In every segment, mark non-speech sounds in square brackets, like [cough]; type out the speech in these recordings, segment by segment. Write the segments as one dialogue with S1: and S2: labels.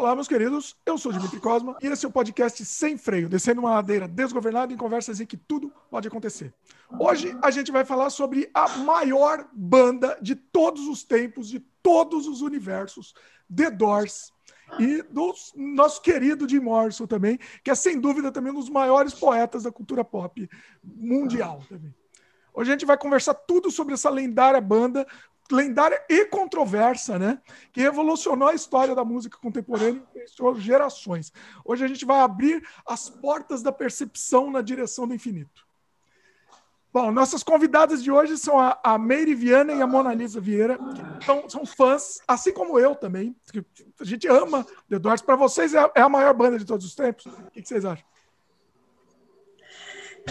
S1: Olá, meus queridos. Eu sou Dimitri Cosma e esse é o podcast Sem Freio, descendo uma ladeira desgovernada em conversas em que tudo pode acontecer. Hoje a gente vai falar sobre a maior banda de todos os tempos, de todos os universos, The Doors. E do nosso querido Jim Morrison também, que é sem dúvida também um dos maiores poetas da cultura pop mundial também. Hoje a gente vai conversar tudo sobre essa lendária banda, lendária e controversa, né? Que revolucionou a história da música contemporânea e influenciou gerações. Hoje a gente vai abrir as portas da percepção na direção do infinito. Bom, nossas convidadas de hoje são a, a Meire Viana e a Mona Lisa Vieira, que são, são fãs, assim como eu também. A gente ama The Doors. Para vocês é a, é a, maior banda de todos os tempos. O que, que vocês acham?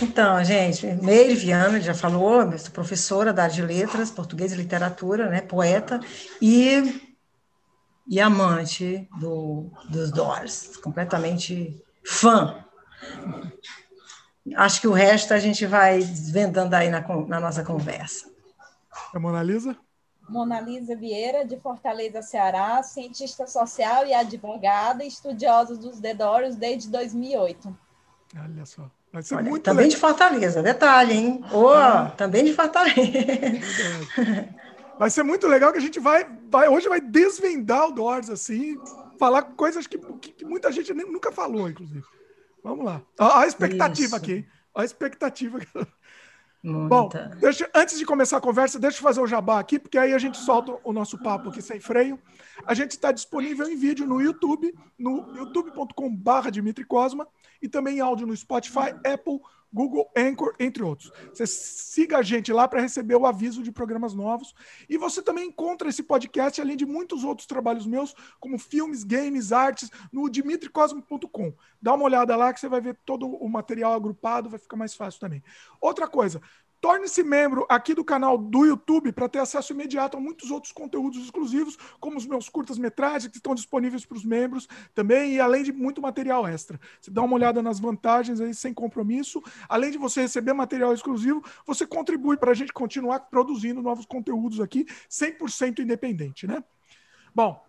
S2: Então, gente, Meire Viana já falou, eu sou professora da área de letras, português e literatura, né, poeta, e, e amante do, dos Doors, completamente fã. Acho que o resto a gente vai desvendando aí na, na nossa conversa.
S1: A Mona Lisa?
S3: Mona Lisa Vieira, de Fortaleza, Ceará, cientista social e advogada, estudiosa dos The Doors desde 2008.
S1: Olha só.
S2: Vai ser Olha, muito também legal. de Fortaleza, detalhe, hein? Oh, ah. Também de Fortaleza.
S1: Vai ser muito legal que a gente vai, vai hoje vai desvendar o Doors, assim, falar coisas que, que, que muita gente nem, nunca falou, inclusive. Vamos lá. A, a expectativa Isso. aqui. A expectativa. Muita. Bom, deixa, antes de começar a conversa, deixa eu fazer o jabá aqui, porque aí a gente solta o nosso papo aqui sem freio. A gente está disponível em vídeo no YouTube, no youtube.com.br Dimitri Cosma, e também em áudio no Spotify, Apple, Google Anchor, entre outros. Você siga a gente lá para receber o aviso de programas novos. E você também encontra esse podcast, além de muitos outros trabalhos meus, como filmes, games, artes, no dimitricosmo.com. Dá uma olhada lá que você vai ver todo o material agrupado, vai ficar mais fácil também. Outra coisa, Torne-se membro aqui do canal do YouTube para ter acesso imediato a muitos outros conteúdos exclusivos, como os meus curtas-metragens que estão disponíveis para os membros também, e além de muito material extra. Você dá uma olhada nas vantagens aí sem compromisso. Além de você receber material exclusivo, você contribui para a gente continuar produzindo novos conteúdos aqui, 100% independente, né? Bom,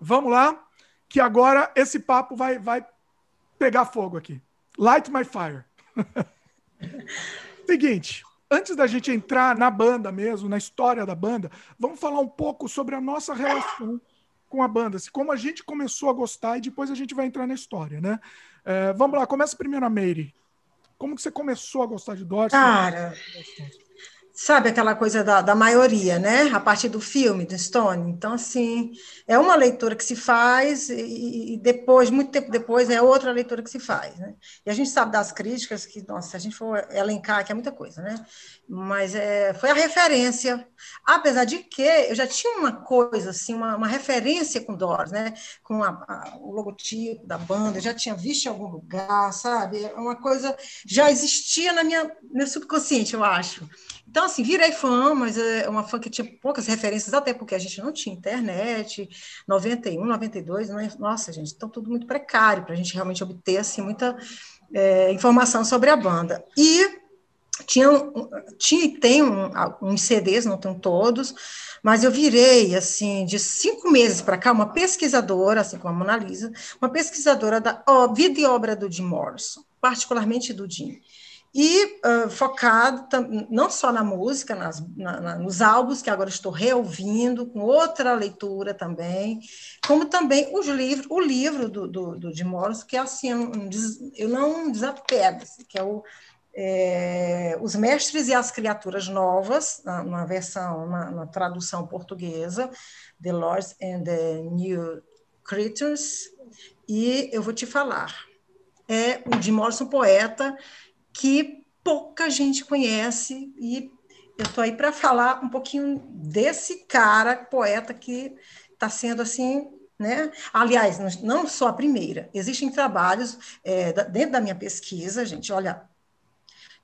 S1: vamos lá, que agora esse papo vai, vai pegar fogo aqui. Light my fire. [laughs] Seguinte, antes da gente entrar na banda mesmo, na história da banda, vamos falar um pouco sobre a nossa relação com a banda, assim, como a gente começou a gostar e depois a gente vai entrar na história, né? É, vamos lá, começa primeiro a Meire. Como que você começou a gostar de Dorsey?
S2: Cara, sabe aquela coisa da, da maioria, né? A partir do filme, do Stone. Então, assim, é uma leitura que se faz e, e, depois, muito tempo depois, é outra leitura que se faz, né? E a gente sabe das críticas que, nossa, se a gente for elencar aqui é muita coisa, né? Mas é, foi a referência, apesar de que eu já tinha uma coisa, assim, uma, uma referência com Doors, né? Com a, a, o logotipo da banda, eu já tinha visto em algum lugar, sabe? É uma coisa já existia na minha meu subconsciente, eu acho. Então, assim, virei fã, mas é uma fã que tinha poucas referências, até porque a gente não tinha internet, 91, 92, não, nossa, gente, então tudo muito precário para a gente realmente obter, assim, muita é, informação sobre a banda. E tinha, tinha e tem um, uns CDs, não estão todos, mas eu virei, assim, de cinco meses para cá, uma pesquisadora, assim como a Mona Lisa, uma pesquisadora da ó, vida e obra do Jim Morrison, particularmente do Jim. E uh, focado não só na música, nas, na, na, nos álbuns que agora estou reouvindo, com outra leitura também, como também os livros, o livro do, do, do de Morris, que é assim, um, eu não desapego, assim, que é o é, Os Mestres e as Criaturas Novas, na, na versão, na, na, tradução portuguesa, The Lords and the New Creatures, e eu vou te falar, é o de Morrison poeta que pouca gente conhece e eu estou aí para falar um pouquinho desse cara, poeta que está sendo assim, né? Aliás, não só a primeira, existem trabalhos é, dentro da minha pesquisa, gente, olha,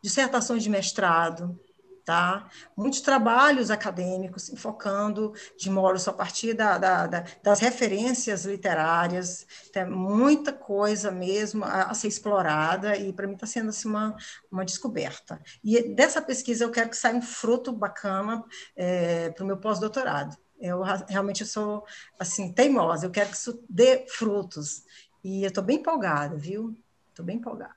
S2: dissertações de mestrado, tá? Muitos trabalhos acadêmicos enfocando de Morris a partir da, da, da, das referências literárias, tem muita coisa mesmo a, a ser explorada e para mim está sendo assim, uma, uma descoberta. E dessa pesquisa eu quero que saia um fruto bacana é, para o meu pós-doutorado. Eu realmente eu sou assim teimosa, eu quero que isso dê frutos. E eu estou bem empolgada, viu? Estou bem empolgada.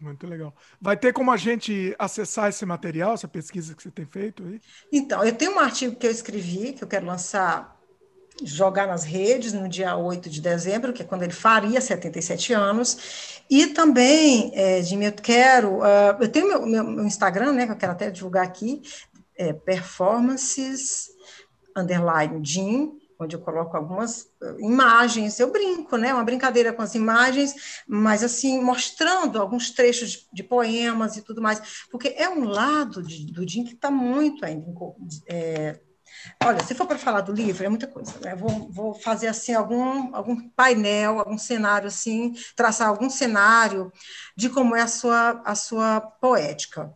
S1: Muito legal. Vai ter como a gente acessar esse material, essa pesquisa que você tem feito aí?
S2: Então, eu tenho um artigo que eu escrevi, que eu quero lançar, jogar nas redes no dia 8 de dezembro, que é quando ele faria 77 anos. E também, é, Jimmy, eu quero. Uh, eu tenho meu, meu, meu, Instagram, né, que eu quero até divulgar aqui, é performances underline Jim, onde eu coloco algumas eh, imagens, eu brinco, né? Uma brincadeira com as imagens, mas assim, mostrando alguns trechos de poemas e tudo mais, porque é um lado de, do Jim que está muito ainda. É, olha, se for para falar do livro, é muita coisa, né? Vou, vou fazer assim algum, algum painel, algum cenário assim, traçar algum cenário de como é a sua, a sua poética.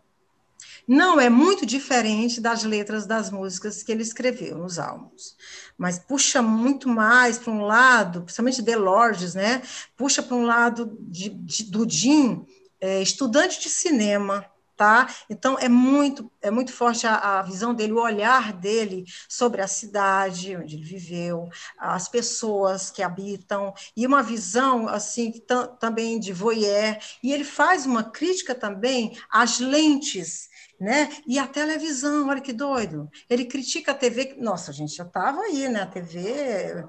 S2: Não é muito diferente das letras das músicas que ele escreveu nos álbuns, mas puxa muito mais para um lado, principalmente Delorges, né? Puxa para um lado de, de, do Jim, é, estudante de cinema, tá? Então é muito é muito forte a, a, visão dele, o olhar dele sobre a cidade onde ele viveu, as pessoas que habitam e uma visão assim também de voyeur. E ele faz uma crítica também às lentes né? E a televisão, olha que doido. Ele critica a TV, nossa, gente já estava aí, né? A TV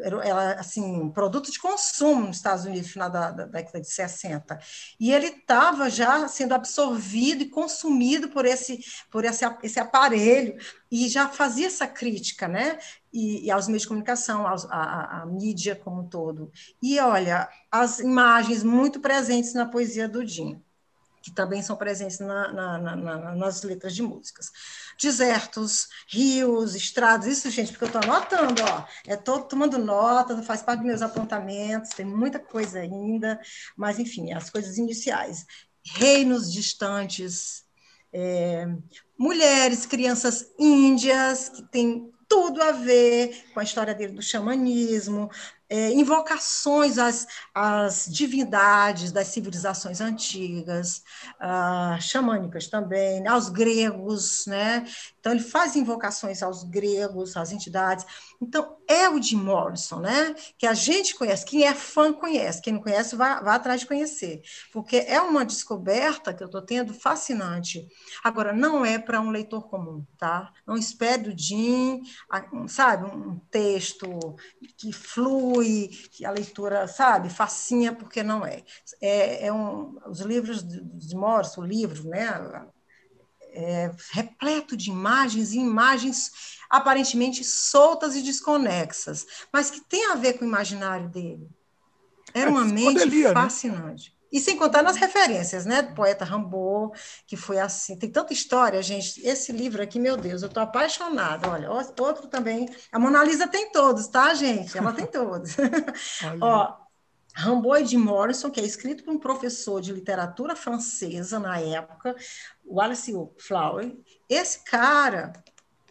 S2: era assim, produto de consumo nos Estados Unidos no final da, da, década de 60. E ele estava já sendo absorvido e consumido por esse por esse, esse aparelho e já fazia essa crítica, né? E, e aos meios de comunicação, aos, a, a, mídia como um todo. E olha, as imagens muito presentes na poesia do Jim que também são presentes na, na, na, nas letras de músicas. Desertos, rios, estradas, isso, gente, porque eu estou anotando, ó, estou tomando nota, faz parte dos meus apontamentos, tem muita coisa ainda, mas, enfim, as coisas iniciais. Reinos distantes, é, mulheres, crianças índias, que tem tudo a ver com a história dele do xamanismo, é, invocações às, às divindades das civilizações antigas, uh, xamânicas também, aos gregos, né? Então, ele faz invocações aos gregos, às entidades. Então, é o Jim Morrison, né? Que a gente conhece, quem é fã conhece, quem não conhece, vá, vá atrás de conhecer, porque é uma descoberta que eu estou tendo fascinante. Agora, não é para um leitor comum, tá? Não espere do Jim, sabe, um texto que flui, que a leitura, sabe, facinha, porque não é. É, é um, os livros de, de Morrison, o livro, né? é, repleto de imagens e imagens aparentemente soltas e desconexas, mas que tem a ver com o imaginário dele. Era é, uma mente né? fascinante. E sem contar nas referências, né? Do poeta Rambaud, que foi assim. Tem tanta história, gente. Esse livro aqui, meu Deus, eu estou apaixonada. Olha, outro também. A Mona Lisa tem todos, tá, gente? Ela tem todos. [laughs] Ó, Rambaud de Morrison, que é escrito por um professor de literatura francesa na época, Wallace Flower. Esse cara,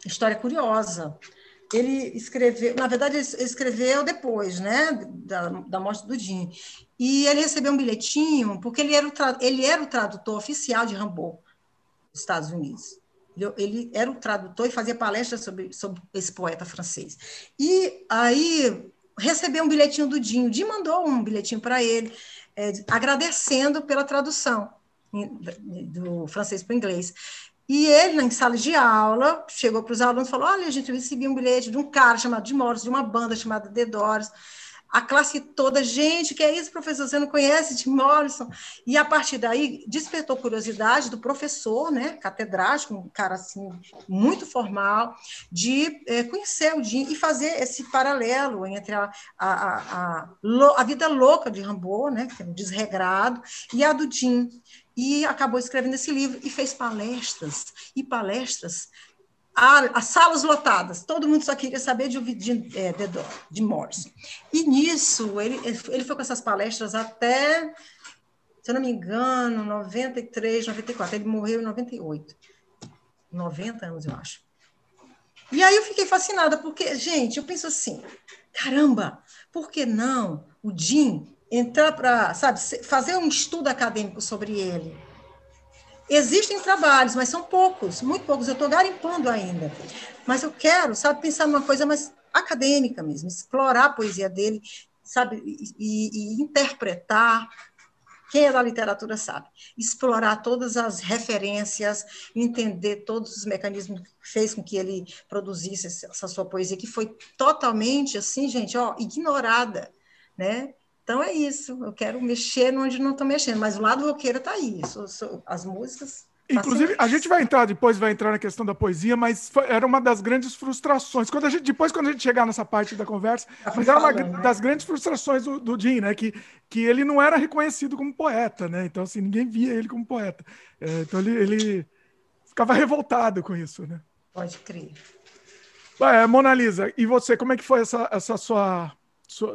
S2: história curiosa, ele escreveu, na verdade, ele escreveu depois, né, da, da morte do Jim. E ele recebeu um bilhetinho, porque ele era o, ele era o tradutor oficial de Rambaud, dos Estados Unidos. Ele, ele era o tradutor e fazia palestras sobre, sobre esse poeta francês. E aí recebeu um bilhetinho do Dinho. O Dinho mandou um bilhetinho para ele, é, agradecendo pela tradução do francês para o inglês. E ele, em sala de aula, chegou para os alunos e falou: Olha, a gente recebeu um bilhete de um cara chamado de Morris, de uma banda chamada The Doors a classe toda, gente, que é isso, professor? Você não conhece Tim Morrison? E a partir daí despertou curiosidade do professor, né, catedrático, um cara assim muito formal, de é, conhecer o Jim e fazer esse paralelo entre a, a, a, a, a vida louca de Rambaud, né, que é um desregrado, e a do Jim. E acabou escrevendo esse livro e fez palestras, e palestras as salas lotadas, todo mundo só queria saber de, de, é, de, de Morrison. E nisso, ele, ele foi com essas palestras até, se eu não me engano, 93, 94. Ele morreu em 98. 90 anos, eu acho. E aí eu fiquei fascinada, porque, gente, eu penso assim, caramba, por que não o Jim entrar para, sabe, fazer um estudo acadêmico sobre ele? Existem trabalhos, mas são poucos, muito poucos. Eu estou garimpando ainda. Mas eu quero, sabe, pensar numa coisa mais acadêmica mesmo, explorar a poesia dele, sabe, e, e, interpretar. Quem é da literatura sabe. Explorar todas as referências, entender todos os mecanismos que fez com que ele produzisse essa sua poesia, que foi totalmente, assim, gente, ó, ignorada, né? Então é isso, eu quero mexer onde não estou mexendo, mas o lado roqueiro está aí, sou, sou, as músicas.
S1: Inclusive, a gente vai entrar depois, vai entrar na questão da poesia, mas foi, era uma das grandes frustrações. Quando a gente, depois, quando a gente chegar nessa parte da conversa, tá mas era uma né? das grandes frustrações do, do Jim, né? Que, que ele não era reconhecido como poeta, né? Então, assim, ninguém via ele como poeta. É, então, ele, ele ficava revoltado com isso, né?
S2: Pode crer.
S1: É, Mona Lisa, e você, como é que foi essa, essa sua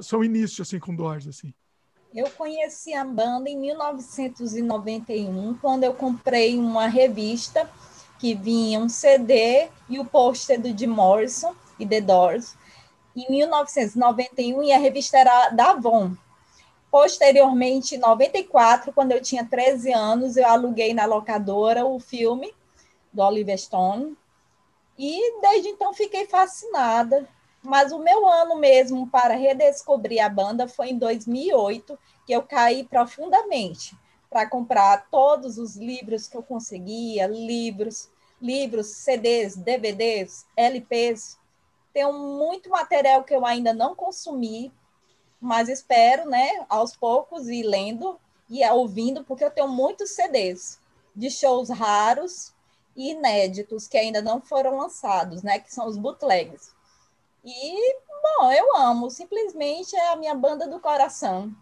S1: seu, início assim com Doors assim?
S3: Eu conheci a banda em 1991, quando eu comprei uma revista que vinha um CD e o pôster do Jim Morrison e The Doors. Em 1991, e a revista era da Avon. Posteriormente, em 94, quando eu tinha 13 anos, eu aluguei na locadora o filme do Oliver Stone. E desde então fiquei fascinada mas o meu ano mesmo para redescobrir a banda foi em 2008, que eu caí profundamente para comprar todos os livros que eu conseguia, livros, livros, CDs, DVDs, LPs. Tenho muito material que eu ainda não consumi, mas espero, né, aos poucos ir lendo e ouvindo, porque eu tenho muitos CDs de shows raros e inéditos que ainda não foram lançados, né, que são os bootlegs. E, bom, eu amo. Simplesmente é a minha banda do coração.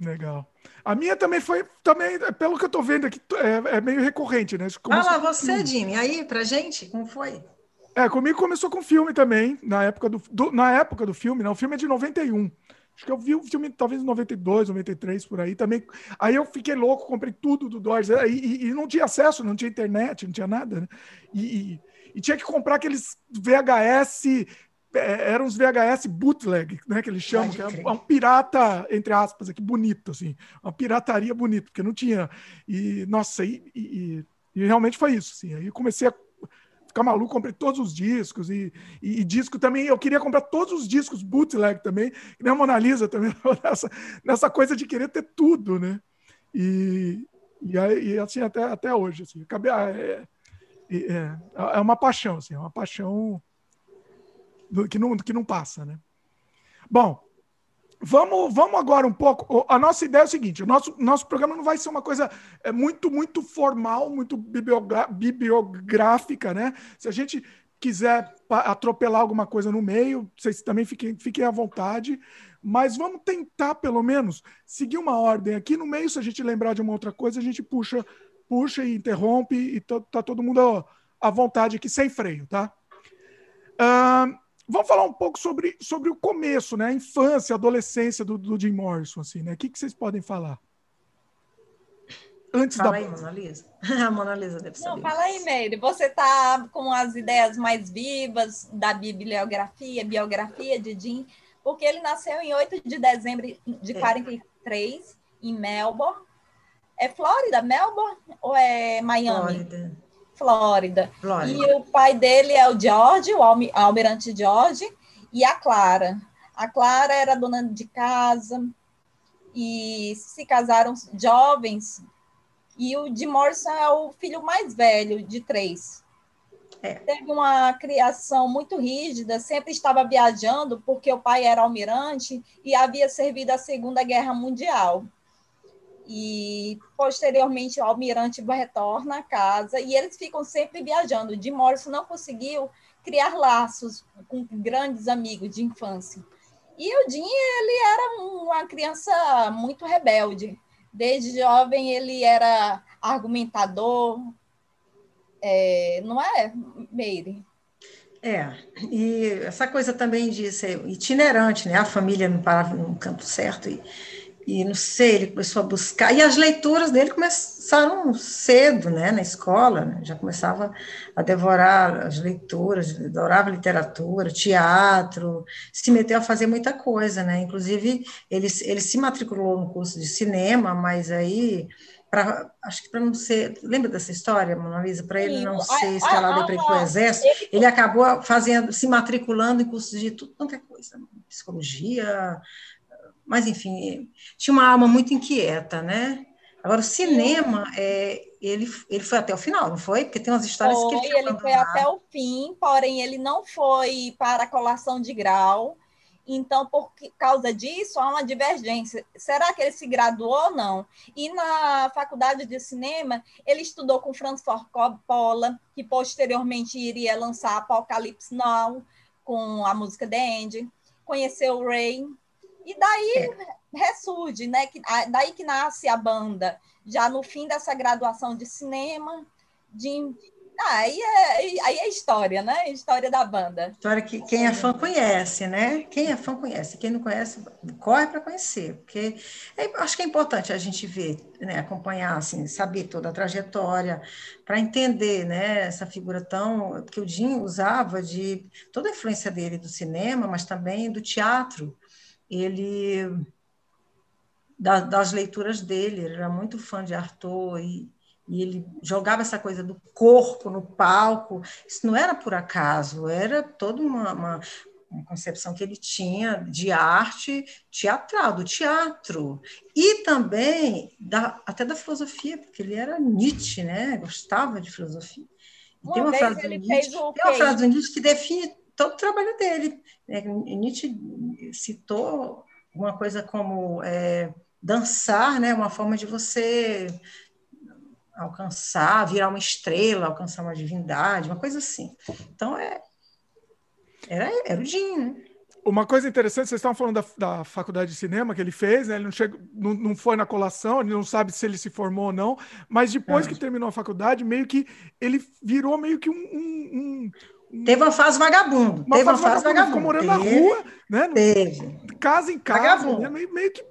S1: Legal. A minha também foi, também, pelo que eu tô vendo aqui, é, é meio recorrente, né?
S2: Começou ah lá, você, Jimmy, aí pra gente, como foi?
S1: É, comigo começou com filme também, na época do, do, na época do filme, não, o filme é de 91. Acho que eu vi o filme talvez em 92, 93, por aí também. Aí eu fiquei louco, comprei tudo do Doors. E, e, e não tinha acesso, não tinha internet, não tinha nada, né? E, e tinha que comprar aqueles VHS é, eram os VHS bootleg, né, que eles chamam, que é um, pirata, entre aspas, aqui, bonito, assim, uma pirataria bonita, porque não tinha. E, nossa, e, e, e realmente foi isso, assim. Aí eu comecei a ficar maluco, comprei todos os discos, e, e, e, disco também, eu queria comprar todos os discos bootleg também, e nem a Mona Lisa também, [laughs] nessa, nessa coisa de querer ter tudo, né? E, e, e assim, até, até hoje, assim, acabei, ah, é, é, é uma paixão, assim, é uma paixão que não, que não passa, né? Bom, vamos, vamos agora um pouco. A nossa ideia é o seguinte: o nosso, nosso programa não vai ser uma coisa é, muito, muito formal, muito bibliográfica, né? Se a gente quiser atropelar alguma coisa no meio, vocês também fiquem, fiquem à vontade. Mas vamos tentar, pelo menos, seguir uma ordem aqui. No meio, se a gente lembrar de uma outra coisa, a gente puxa puxa e interrompe e tá, tá todo mundo à vontade aqui, sem freio, tá? Uh, vamos falar um pouco sobre, sobre o começo, né? A infância, a adolescência do, do Jim Morrison, assim, né? O que, que vocês podem falar?
S2: Antes fala da... aí, Mona Lisa. [laughs] A Mona Lisa deve saber.
S3: Não, fala aí, Meire. Você tá com as ideias mais vivas da bibliografia, biografia de Jim, porque ele nasceu em 8 de dezembro de 43, é. em Melbourne, é Flórida, Melbourne ou é Miami? Flórida. Flórida. Flórida. E o pai dele é o George, o almirante George, e a Clara. A Clara era dona de casa e se casaram jovens. E o de Morrison é o filho mais velho de três. É. Teve uma criação muito rígida, sempre estava viajando, porque o pai era almirante e havia servido a Segunda Guerra Mundial e posteriormente o almirante retorna à casa e eles ficam sempre viajando. De Morrison não conseguiu criar laços com grandes amigos de infância. E o Jim, ele era uma criança muito rebelde. Desde jovem ele era argumentador, é, não é, Meire?
S2: É, e essa coisa também de ser itinerante, né? A família não parava num canto certo e e não sei, ele começou a buscar, e as leituras dele começaram cedo, né, na escola, né, já começava a devorar as leituras, adorava literatura, teatro, se meteu a fazer muita coisa, né, inclusive ele, ele se matriculou no curso de cinema, mas aí Pra, acho que para não ser. Lembra dessa história, Mona Lisa? Para ele não ser escalado para o exército, ele... ele acabou fazendo, se matriculando em cursos de tudo quanto é coisa, psicologia, mas enfim, tinha uma alma muito inquieta, né? Agora, o cinema, é, ele, ele foi até o final, não foi? Porque tem umas histórias
S3: foi,
S2: que
S3: ele Ele foi até o fim, porém, ele não foi para a colação de grau. Então, por causa disso, há uma divergência. Será que ele se graduou ou não? E na faculdade de cinema, ele estudou com Ford Coppola, que posteriormente iria lançar Apocalipse Now, com a música The End. Conheceu o Ray. E daí é. ressurge, né? daí que nasce a banda. Já no fim dessa graduação de cinema, de ah, aí é, aí é história, né? História da banda.
S2: História que quem é fã conhece, né? Quem é fã conhece. Quem não conhece, corre para conhecer. Porque é, acho que é importante a gente ver, né? acompanhar, assim, saber toda a trajetória, para entender né? essa figura tão. que o Jim usava de toda a influência dele do cinema, mas também do teatro. Ele. das leituras dele, ele era muito fã de Arthur e e ele jogava essa coisa do corpo no palco. Isso não era por acaso, era toda uma, uma, uma concepção que ele tinha de arte teatral, do teatro. E também da, até da filosofia, porque ele era Nietzsche, né? gostava de filosofia.
S3: Uma tem uma frase do Nietzsche, tem
S2: uma frase do Nietzsche que define todo o trabalho dele. Né? Nietzsche citou uma coisa como é, dançar, né? uma forma de você alcançar, virar uma estrela, alcançar uma divindade, uma coisa assim. Então, é, era, era o Jim, né?
S1: Uma coisa interessante, vocês estavam falando da, da faculdade de cinema que ele fez, né? Ele não, chegou, não, não foi na colação, ele não sabe se ele se formou ou não, mas depois é. que terminou a faculdade, meio que ele virou meio que um. um,
S2: um Teve uma fase vagabundo. Uma Teve fase uma fase vagabundo.
S1: Ficou morando Teve. na rua, né?
S2: Teve.
S1: Casa em casa, né? meio, meio que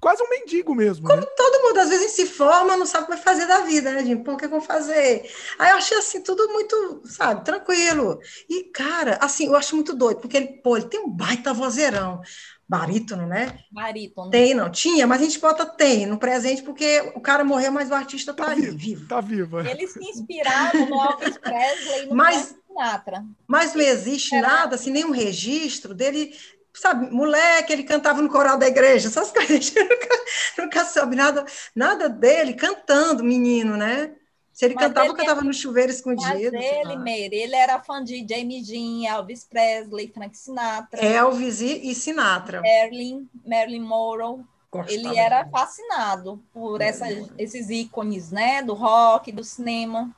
S1: quase um mendigo mesmo.
S2: Como
S1: né?
S2: todo mundo, às vezes se forma, não sabe o que vai fazer da vida, né, Jim? Pô, o que eu vou fazer? Aí eu achei assim, tudo muito, sabe, tranquilo. E, cara, assim, eu acho muito doido, porque ele, pô, ele tem um baita vozeirão. Barítono, né?
S3: Barítono.
S2: Tem, não. Tinha, mas a gente bota tem no presente, porque o cara morreu, mas o artista tá, tá ali, vivo, vivo.
S1: Tá vivo.
S3: É. Ele se inspirava no Elvis [laughs] Presley no
S2: mas, Sinatra. Mas não existe nada, assim, nenhum registro dele sabe, moleque, ele cantava no coral da igreja, essas [laughs] coisas, nunca, nunca soube nada, nada dele cantando, menino, né? Se ele mas cantava, ele cantava no chuveiro escondido.
S3: Mas ele, Meire, ele era fã de James Dean, Elvis Presley, Frank Sinatra.
S2: Elvis e, e Sinatra.
S3: Merlin, Marilyn Monroe. Gostava ele era fascinado por essas, esses ícones, né? Do rock, do cinema.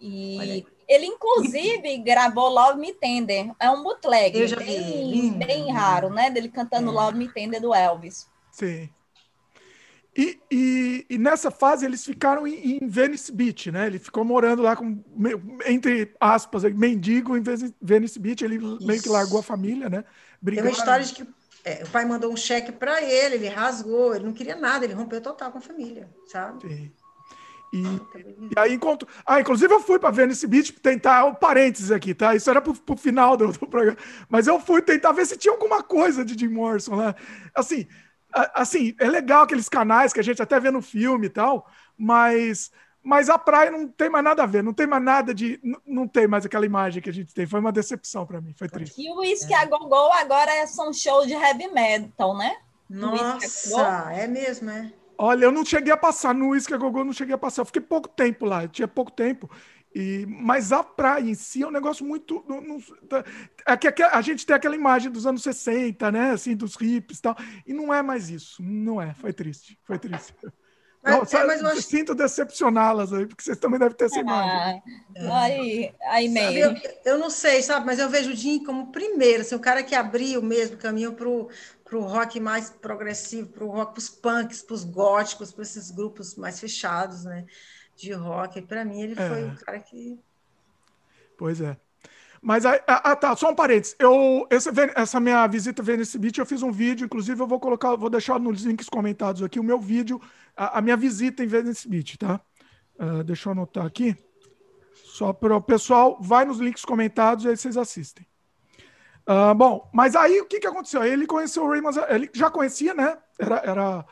S3: E ele, inclusive, gravou Love Me Tender. É um bootleg.
S2: Eu já bem,
S3: bem raro, né? Dele cantando é. Love Me Tender do Elvis.
S1: Sim. E, e, e, nessa fase eles ficaram em, em, Venice Beach, né? Ele ficou morando lá com, entre aspas, mendigo em Venice Beach. Ele Isso. meio que largou a família, né?
S2: Brigaram. Tem uma história de que é, o pai mandou um cheque para ele, ele rasgou, ele não queria nada, ele rompeu total com a família, sabe? Sim.
S1: E, e aí encontro. Ah, inclusive eu fui para Venice Beach tentar. Um parênteses aqui, tá? Isso era pro, pro final do, do, programa. Mas eu fui tentar ver se tinha alguma coisa de Jim Morrison lá. Assim, assim, é legal aqueles canais que a gente até vê no filme e tal, mas. Mas a praia não tem mais nada a ver, não tem mais nada de. Não, tem mais aquela imagem que a gente tem. Foi uma decepção para mim, foi triste.
S3: E o Whisky é. a Gogol agora é só um show de heavy metal, né?
S2: Nossa, é mesmo, é?
S1: Olha, eu não cheguei a passar no Isca Gogô, não cheguei a passar. Eu fiquei pouco tempo lá, eu tinha pouco tempo. E, mas a praia em si é um negócio muito. Não, não, tá, é que a gente tem aquela imagem dos anos 60, né? Assim, dos hips e tal. E não é mais isso. Não é. Foi triste. Foi triste. Não, é, mas eu acho... Sinto decepcioná-las aí, porque vocês também devem ter essa imagem.
S3: Ah, aí, aí meio.
S2: Eu, eu, não sei, sabe? Mas eu vejo o Jim como primeiro, assim, o cara que abriu mesmo o caminho para para o rock mais progressivo, para o rock, para os punks, para os góticos, para esses grupos mais fechados, né, de rock. Para mim ele é. foi o cara que.
S1: Pois é. Mas ah, ah, tá, só um parênteses. Eu, essa, essa minha visita a Venice Beach, eu fiz um vídeo, inclusive eu vou colocar, vou deixar nos links comentados aqui o meu vídeo, a, a minha visita em Venice Beach, tá? Uh, deixa eu anotar aqui. Só para o pessoal, vai nos links comentados e aí vocês assistem. Uh, bom, mas aí o que, que aconteceu? Ele conheceu o Ray ele já conhecia, né? Era, era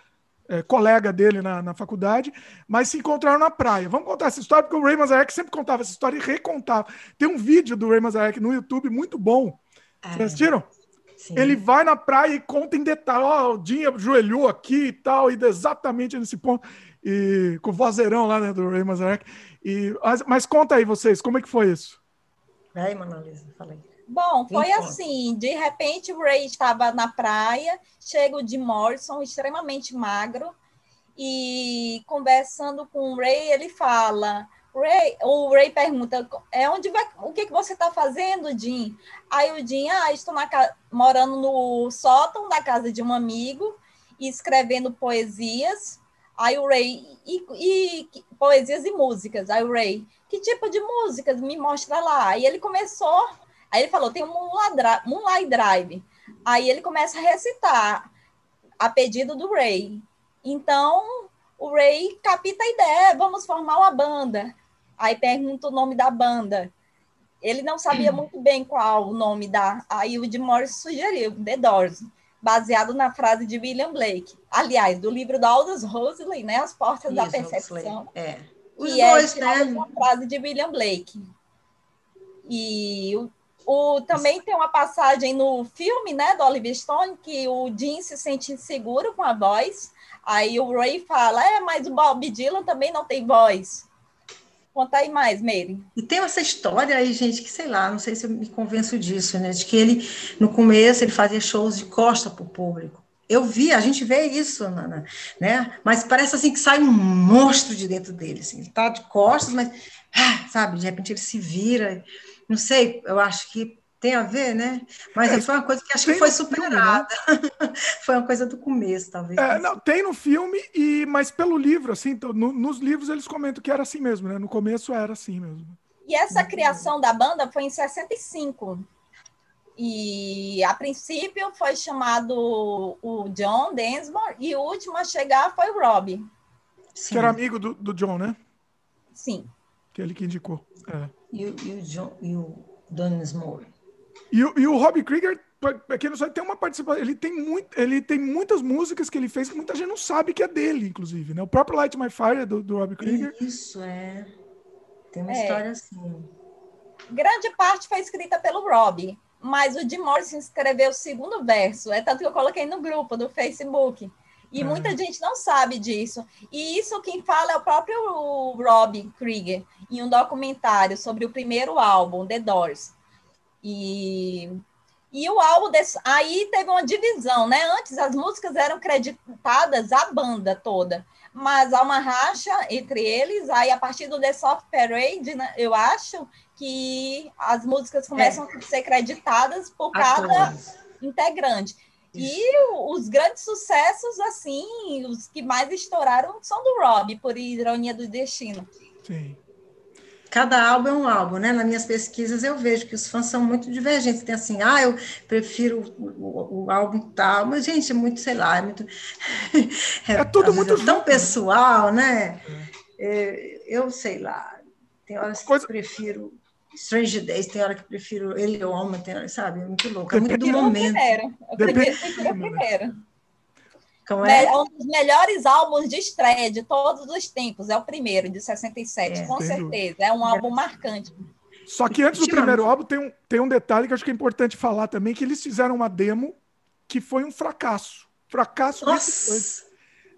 S1: é, colega dele na, na faculdade, mas se encontraram na praia. Vamos contar essa história, porque o Ray Manzarek sempre contava essa história e recontava. Tem um vídeo do Ray Manzarek no YouTube muito bom. Vocês
S2: É,
S1: assistiram?
S2: sim.
S1: Ele vai na praia e conta em detalhe. Ó, o Dinho ajoelhou aqui e tal, e exatamente nesse ponto. E com o vozeirão lá né, do Ray Manzarek. E, mas, mas conta aí vocês, como é que foi isso?
S2: Aí, Mona Lisa, falei.
S3: Bom, foi assim, de repente o Ray estava na praia, chega o Jim Morrison, extremamente magro, e conversando com o Ray, ele fala, Ray, o Ray pergunta, é onde vai, o que, que você está fazendo, Jim? Aí o Jim, ah, estou na, morando no sótão da casa de um amigo, e escrevendo poesias. Aí o Ray, e, e- poesias e músicas. Aí o Ray, que tipo de músicas? Me mostra lá. Aí ele começou Aí ele falou, tem um Moonlight Dri- Moonlight Drive. Aí ele começa a recitar a pedido do Ray. Então, o Ray capta a ideia, vamos formar uma banda. Aí pergunta o nome da banda. Ele não sabia [clears throat] muito bem qual o nome da. Aí o Jim Morrison sugeriu, The Doors, baseado na frase de William Blake. Aliás, do livro da Aldous Huxley, né? As Portas da
S2: Isso,
S3: Percepção
S2: Huxley. É. Os
S3: é
S2: dois,
S3: tirada
S2: né?
S3: de uma frase de William Blake. E o, o- também tem uma passagem no filme, né, do Oliver Stone, que o Jim se sente inseguro com a voz. Aí o Ray fala, é, mas o Bob Dylan também não tem voz. Conta aí mais, Mary.
S2: E tem essa história aí, gente, que sei lá, não sei se eu me convenço disso, né? De que ele, no começo, ele fazia shows de costa para o público. Eu vi, a gente vê isso, Nana, né? Mas parece assim que sai um monstro de dentro dele, assim. Ele tá de costas, mas, ah, sabe, de repente ele se vira. Não sei, eu acho que tem a ver, né? Mas
S1: É,
S2: foi uma coisa que acho que foi
S1: no filme, né?
S2: superada. [laughs] foi uma coisa do começo, talvez.
S1: É, não, tem no filme, e, mas pelo livro, assim, então, no- nos livros eles comentam que era assim mesmo, né? No começo era assim mesmo.
S3: E essa criação da banda foi em 65. E a princípio foi chamado o John Densmore e o último a chegar foi o Rob.
S2: Sim.
S1: Que era amigo do, do John, né?
S3: Sim.
S1: Que ele que indicou. É.
S2: E, o- e o John, e o Dennis Moore.
S1: E, o- e o Robbie Krieger, pra quem não sabe, tem uma participação. Ele tem, muito, ele tem muitas músicas que ele fez que muita gente não sabe que é dele, inclusive. Né? O próprio Light My Fire é do, do Robbie Krieger.
S2: Isso, é. Tem uma
S3: É.
S2: história assim.
S3: Grande parte foi escrita pelo Rob, mas o Jim Morrison escreveu o segundo verso. É tanto que eu coloquei no grupo do Facebook. E
S1: É.
S3: muita gente não sabe disso. E isso quem fala é o próprio Rob Krieger, em um documentário sobre o primeiro álbum, The Doors. E, e o álbum desse, aí teve uma divisão, né? Antes as músicas eram creditadas à banda toda, mas há uma racha entre eles. Aí a partir do The Soft Parade, né, eu acho que as músicas começam a ser creditadas por cada
S2: Atores.
S3: integrante. E os grandes sucessos, assim, os que mais estouraram são do Rob, por ironia do destino.
S1: Sim.
S2: Cada álbum é um álbum, né? Nas minhas pesquisas eu vejo que os fãs são muito divergentes. Tem assim, ah, eu prefiro o, o- o álbum tal, mas, gente, é muito, sei lá, é muito. [laughs]
S1: É tudo
S2: às vezes
S1: muito
S2: é tão
S1: junto, né?
S2: pessoal, né? É, eu sei lá. Tem horas que
S1: Coisa-
S2: eu prefiro Strange Days, tem hora que prefiro Ele é Homem, tem hora, sabe? É muito louco. É muito do momento.
S3: primeiro. Eu
S1: Depende
S3: prefiro-.
S2: Como
S3: É
S2: é?
S3: um dos melhores álbuns de estreia de todos os tempos. É o primeiro, de 67,
S2: É,
S3: com certeza. É um álbum marcante.
S1: Só que antes do primeiro álbum tem um, tem um detalhe que acho que é importante falar também, que eles fizeram uma demo que foi um fracasso. Fracasso!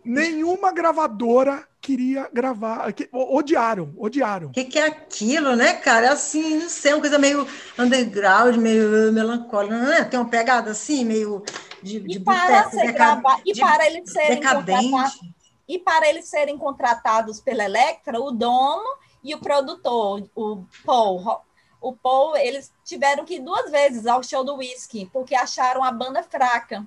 S1: Nenhuma gravadora queria gravar. que- odiaram, odiaram.
S2: O que, que é aquilo, né, cara? É assim, não sei, uma coisa meio underground, meio melancólica, não é? Tem uma pegada assim, meio de, de
S3: E para,
S2: boteco,
S3: ser
S2: deca-
S3: grava- e
S2: de-
S3: para eles serem contratados,
S2: decadente.
S3: e para eles serem contratados pela Electra, o dono e o produtor, o Paul, o Paul, eles tiveram que ir duas vezes ao show do Whisky, porque acharam a banda fraca.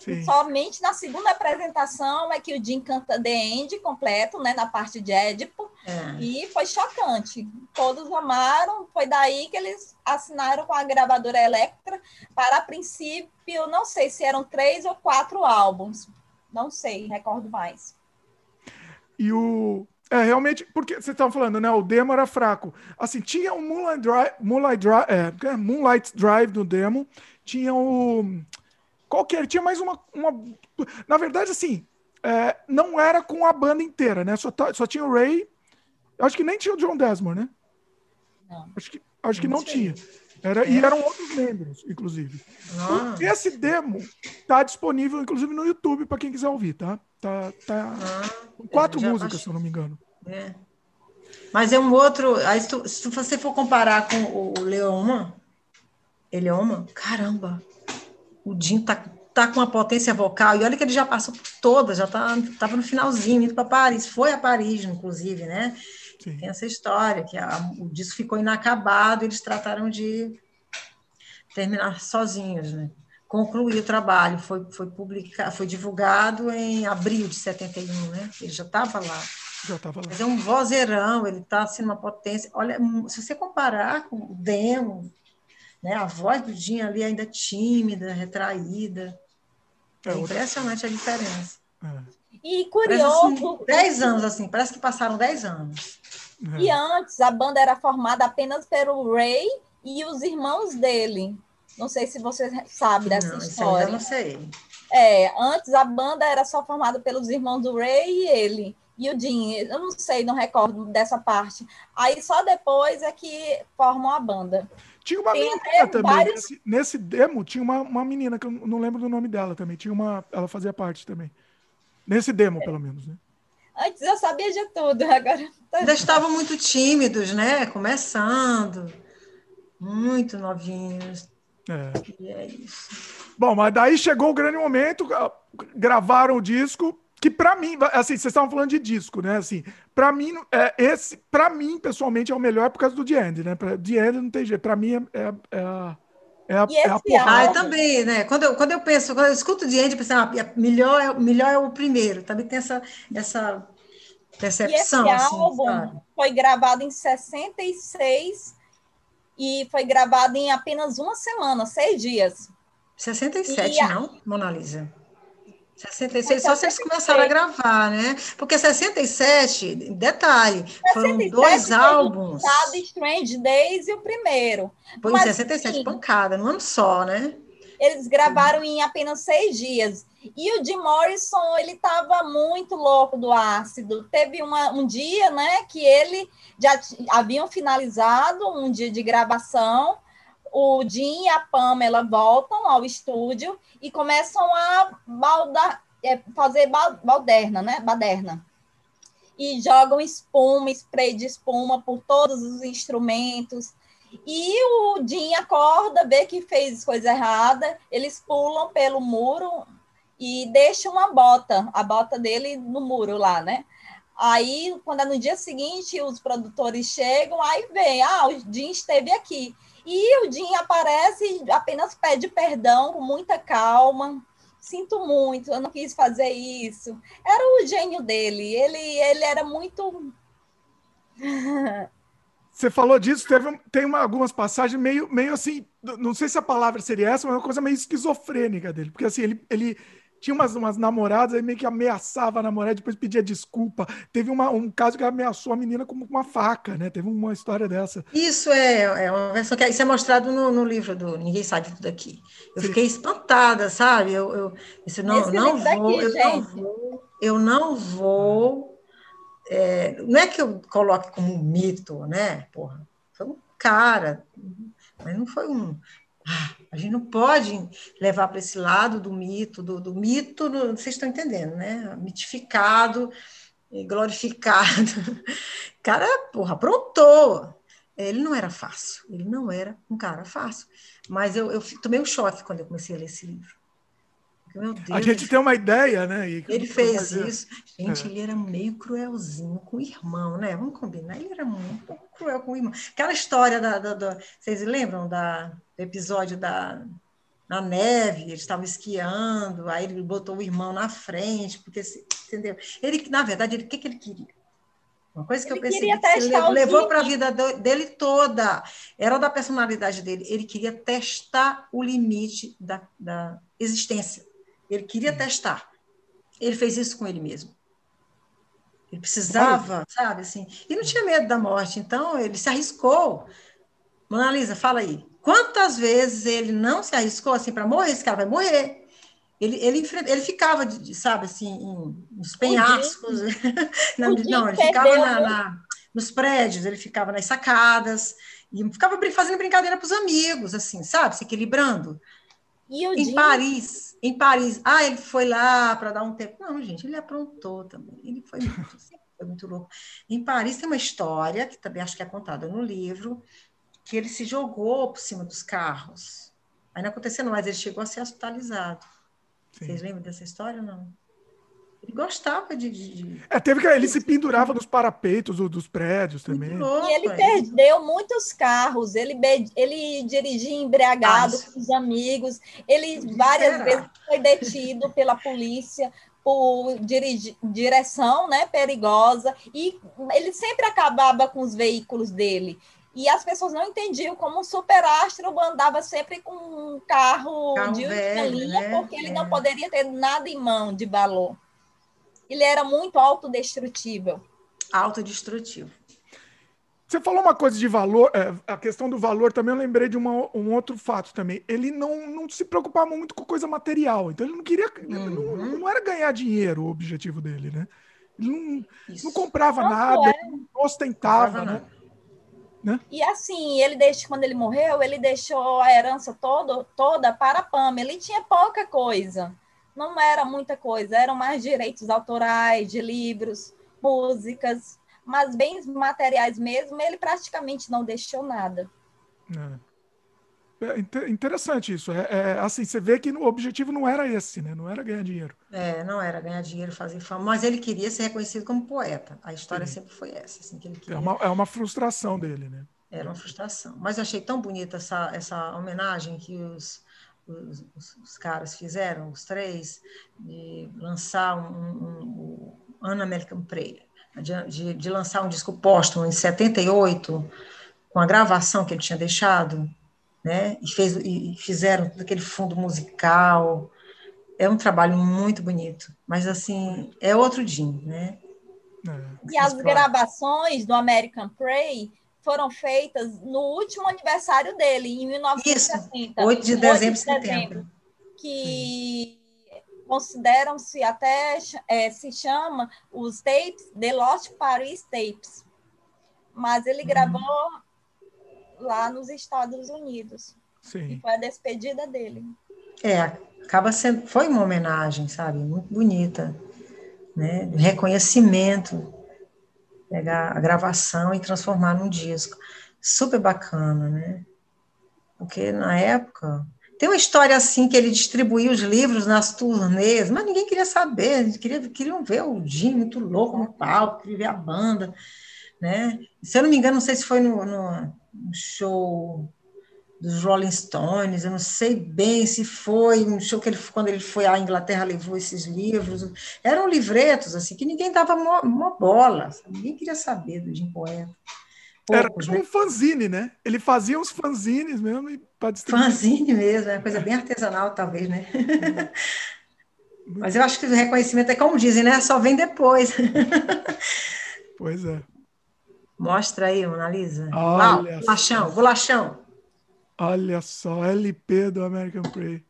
S1: Sim.
S3: Somente na segunda apresentação é que o Jim canta The End completo, né, na parte de Édipo,
S2: É.
S3: e foi chocante. Todos amaram, foi daí que eles assinaram com a gravadora Electra para, a princípio, não sei se eram três ou quatro álbuns, não sei, recordo mais.
S1: E o. É, realmente, porque vocês estavam falando, né? O demo era fraco. Assim, tinha o Moonlight Drive, Moonlight Drive, é, é, Moonlight Drive no demo, tinha o. Qual que era? Tinha mais uma, uma. Na verdade, assim, é, não era com a banda inteira, né? Só, só tinha o Ray. Acho que nem tinha o John Desmond, né? Não. Acho que, acho que não, não tinha. Era, E eram outros membros, inclusive. Ah. Esse demo tá disponível, inclusive, no YouTube, para quem quiser ouvir, tá? Tá, tá ah, quatro músicas, se eu não me engano.
S2: É. Mas é um outro. Aí, se, se você for comparar com o, o Leoma, Eleoma, caramba, o Jim tá, tá com uma potência vocal, e olha que ele já passou por todas, já tá, tava no finalzinho, indo para Paris, foi a Paris, inclusive, né? Sim. Tem essa história, que a, o disco ficou inacabado, eles trataram de terminar sozinhos, né? Concluir o trabalho, foi, foi, publicado, foi divulgado em abril de 71, né? Ele já estava lá.
S1: Já estava lá.
S2: Mas é um vozeirão, ele está assim, uma potência. Olha, se você comparar com o demo, né? a voz do Dinho ali ainda tímida, retraída. É, é impressionante a diferença.
S3: É. E curioso.
S2: Assim, dez anos, assim, parece que passaram dez anos.
S3: É. E antes a banda era formada apenas pelo Ray e os irmãos dele. Não sei se você sabe dessa não, história.
S2: Eu não sei.
S3: É, antes a banda era só formada pelos irmãos do Ray e ele. E o Jim, eu não sei, não recordo dessa parte. Aí só depois é que formam a banda.
S1: Tinha uma Tem menina também. Vários... Nesse, nesse, demo tinha uma, uma menina, que eu não lembro do nome dela também. Tinha uma. Ela fazia parte também. Nesse demo, pelo menos, né?
S3: Antes eu sabia de tudo, agora.
S2: Ainda estavam muito tímidos, né? Começando. Muito novinhos.
S1: É. E é isso. Bom, mas daí chegou o grande momento, gravaram o disco, que para mim, assim, vocês estavam falando de disco, né? Assim, para mim, é, esse, para mim, pessoalmente, é o melhor por causa do The End, né? Pra, The End não tem jeito. Para mim, é, é, é a é a, é a
S2: porrada. Ah, também, né? Quando eu, quando eu penso, quando eu escuto de Andy, eu penso, ah, melhor, é, melhor é o primeiro. Também tem essa, essa percepção.
S3: E esse assim, álbum sabe? foi gravado em 66 e foi gravado em apenas uma semana, seis dias.
S2: 67, e não, Mona Lisa? 66, só se eles começaram a gravar, né? Porque 67, detalhe, 67 foram dois álbuns.
S3: O Strange Days e o primeiro.
S2: Foi em 67, sim, pancada, num ano só, né?
S3: Eles gravaram em apenas seis dias. E o Jim Morrison, ele estava muito louco do ácido. Teve uma, um dia, né, que ele já haviam finalizado um dia de gravação. O Jim e a Pamela voltam ao estúdio e começam a baldar, é, fazer balderna, né? Baderna. E jogam espuma, spray de espuma por todos os instrumentos. E o Jim acorda, vê que fez coisa errada, eles pulam pelo muro e deixam a bota, a bota dele no muro lá, né? Aí, quando é no dia seguinte, os produtores chegam, aí vem, ah, o Jim esteve aqui. E o Jim aparece e apenas pede perdão com muita calma. Sinto muito, eu não quis fazer isso. Era o gênio dele. Ele, ele era muito. [laughs]
S1: Você falou disso, teve, tem uma, algumas passagens meio, meio assim, não sei se a palavra seria essa, mas uma coisa meio esquizofrênica dele, porque assim, ele, ele tinha umas, umas namoradas, aí meio que ameaçava a namorada, depois pedia desculpa. Teve uma, um caso que ameaçou a menina com uma faca, né? Teve uma história dessa.
S2: Isso é, é uma versão que isso é mostrado no, no livro do Ninguém Sabe Tudo Aqui. Eu Sim. fiquei espantada, sabe? Eu, eu disse, não, não vou, daqui, eu não vou, eu não vou. É, não é que eu coloque como um mito, né? Porra, foi um cara, mas não foi um a gente não pode levar para esse lado do mito, do, do mito, vocês estão entendendo, né? Mitificado, glorificado. [laughs] Cara, porra, aprontou. Ele não era fácil, ele não era um cara fácil. Mas eu, eu tomei um choque quando eu comecei a ler esse livro.
S1: Deus, a gente tem uma ideia, né?
S2: ele fez isso. Gente, é. ele era meio cruelzinho com o irmão, né? Vamos combinar. Ele era muito cruel com o irmão. Aquela história da. da, da vocês lembram da, do episódio da na neve, eles estavam esquiando, aí ele botou o irmão na frente, porque, entendeu? Ele, na verdade, ele, o que, que ele queria? Uma coisa que ele eu percebi que ele levou para a vida dele toda, era da personalidade dele, ele queria testar o limite da, da existência. Ele queria testar. Ele fez isso com ele mesmo. Ele precisava, sabe, assim. E não tinha medo da morte, então ele se arriscou. Mona Lisa, fala aí. Quantas vezes ele não se arriscou assim para morrer? Esse cara vai morrer. Ele, ele, ele ficava, sabe, assim, em, nos penhascos. [laughs] não, não, ele ficava na, na, nos prédios, ele ficava nas sacadas, e ficava fazendo brincadeira para os amigos, assim, sabe, se equilibrando. E em Jim... Paris, em Paris. Ah, ele foi lá para dar um tempo. Não, gente, ele aprontou também. Ele foi muito, [laughs] foi muito louco. Em Paris tem uma história, que também acho que é contada no livro, que ele se jogou por cima dos carros. Aí não aconteceu, não, mas ele chegou a ser hospitalizado. Sim. Vocês lembram dessa história ou não? Ele gostava de. de...
S1: É, teve que ele se pendurava nos parapeitos dos prédios também.
S3: Louco, e ele perdeu muitos carros. Ele, ele dirigia embriagado Nossa. com os amigos. Ele várias Será? vezes foi detido pela polícia por dirigi, direção né, perigosa. E ele sempre acabava com os veículos dele. E as pessoas não entendiam como o superastro andava sempre com um carro, carro de última linha, né? porque ele é. não poderia ter nada em mão de valor. Ele era muito autodestrutível.
S2: Autodestrutivo.
S1: Você falou uma coisa de valor, é, a questão do valor também, eu lembrei de uma, um outro fato também. Ele não, não se preocupava muito com coisa material, então ele não queria, uhum. não, não, era ganhar dinheiro o objetivo dele, né? Ele não, não comprava não nada, é. não ostentava, né?
S3: Né? E assim, ele deixou, quando ele morreu, ele deixou a herança todo, toda para a Pama. Ele tinha pouca coisa. Não era muita coisa, eram mais direitos autorais, de livros, músicas, mas bens materiais mesmo, ele praticamente não deixou nada.
S1: É. É interessante isso. É, é, assim, você vê que o objetivo não era esse, né? Não era ganhar dinheiro.
S2: É, não era ganhar dinheiro, fazer fama. Mas ele queria ser reconhecido como poeta. A história Sim. sempre foi essa. Assim, que ele queria...
S1: é, uma, é uma frustração dele, né?
S2: Era uma frustração. Mas eu achei tão bonita essa, essa homenagem que os, os, os caras fizeram, os três, de lançar um, um, um An American Prayer, de, de, de lançar um disco póstumo em 78, com a gravação que ele tinha deixado né? E, fez, e fizeram todo aquele fundo musical. É um trabalho muito bonito, mas assim, é outro Jim, né?
S3: É. E as gravações do American Pray foram feitas no último aniversário dele, em 1970. Isso,
S2: 8 de dezembro, 8 de setembro.
S3: Que consideram-se até, é, se chama os tapes, The Lost Paris Tapes. Mas ele uhum. gravou lá nos Estados Unidos. Sim. E foi a despedida dele.
S2: É, acaba sendo, foi uma homenagem, sabe, muito bonita, né? Reconhecimento, pegar a gravação e transformar num disco, super bacana, né? Porque na época tem uma história assim que ele distribuiu os livros nas turnês, mas ninguém queria saber, queria, queriam ver o Jim muito louco no palco, queria ver a banda, né? Se eu não me engano, não sei se foi no, no show dos Rolling Stones, eu não sei bem se foi um show que ele, quando ele foi à Inglaterra, levou esses livros. Eram livretos, assim, que ninguém dava uma, bola, sabe? ninguém queria saber do Jim Poeta.
S1: Era tipo né? um fanzine, né? Ele fazia uns fanzines mesmo para
S2: distribuir. Fanzine mesmo, é uma coisa bem artesanal, talvez, né? [laughs] Mas eu acho que o reconhecimento é como dizem, né? Só vem depois.
S1: pois é.
S2: Mostra aí, Mona Lisa. Olha Lá, bolachão, bolachão.
S1: Olha só, LP do American Prey.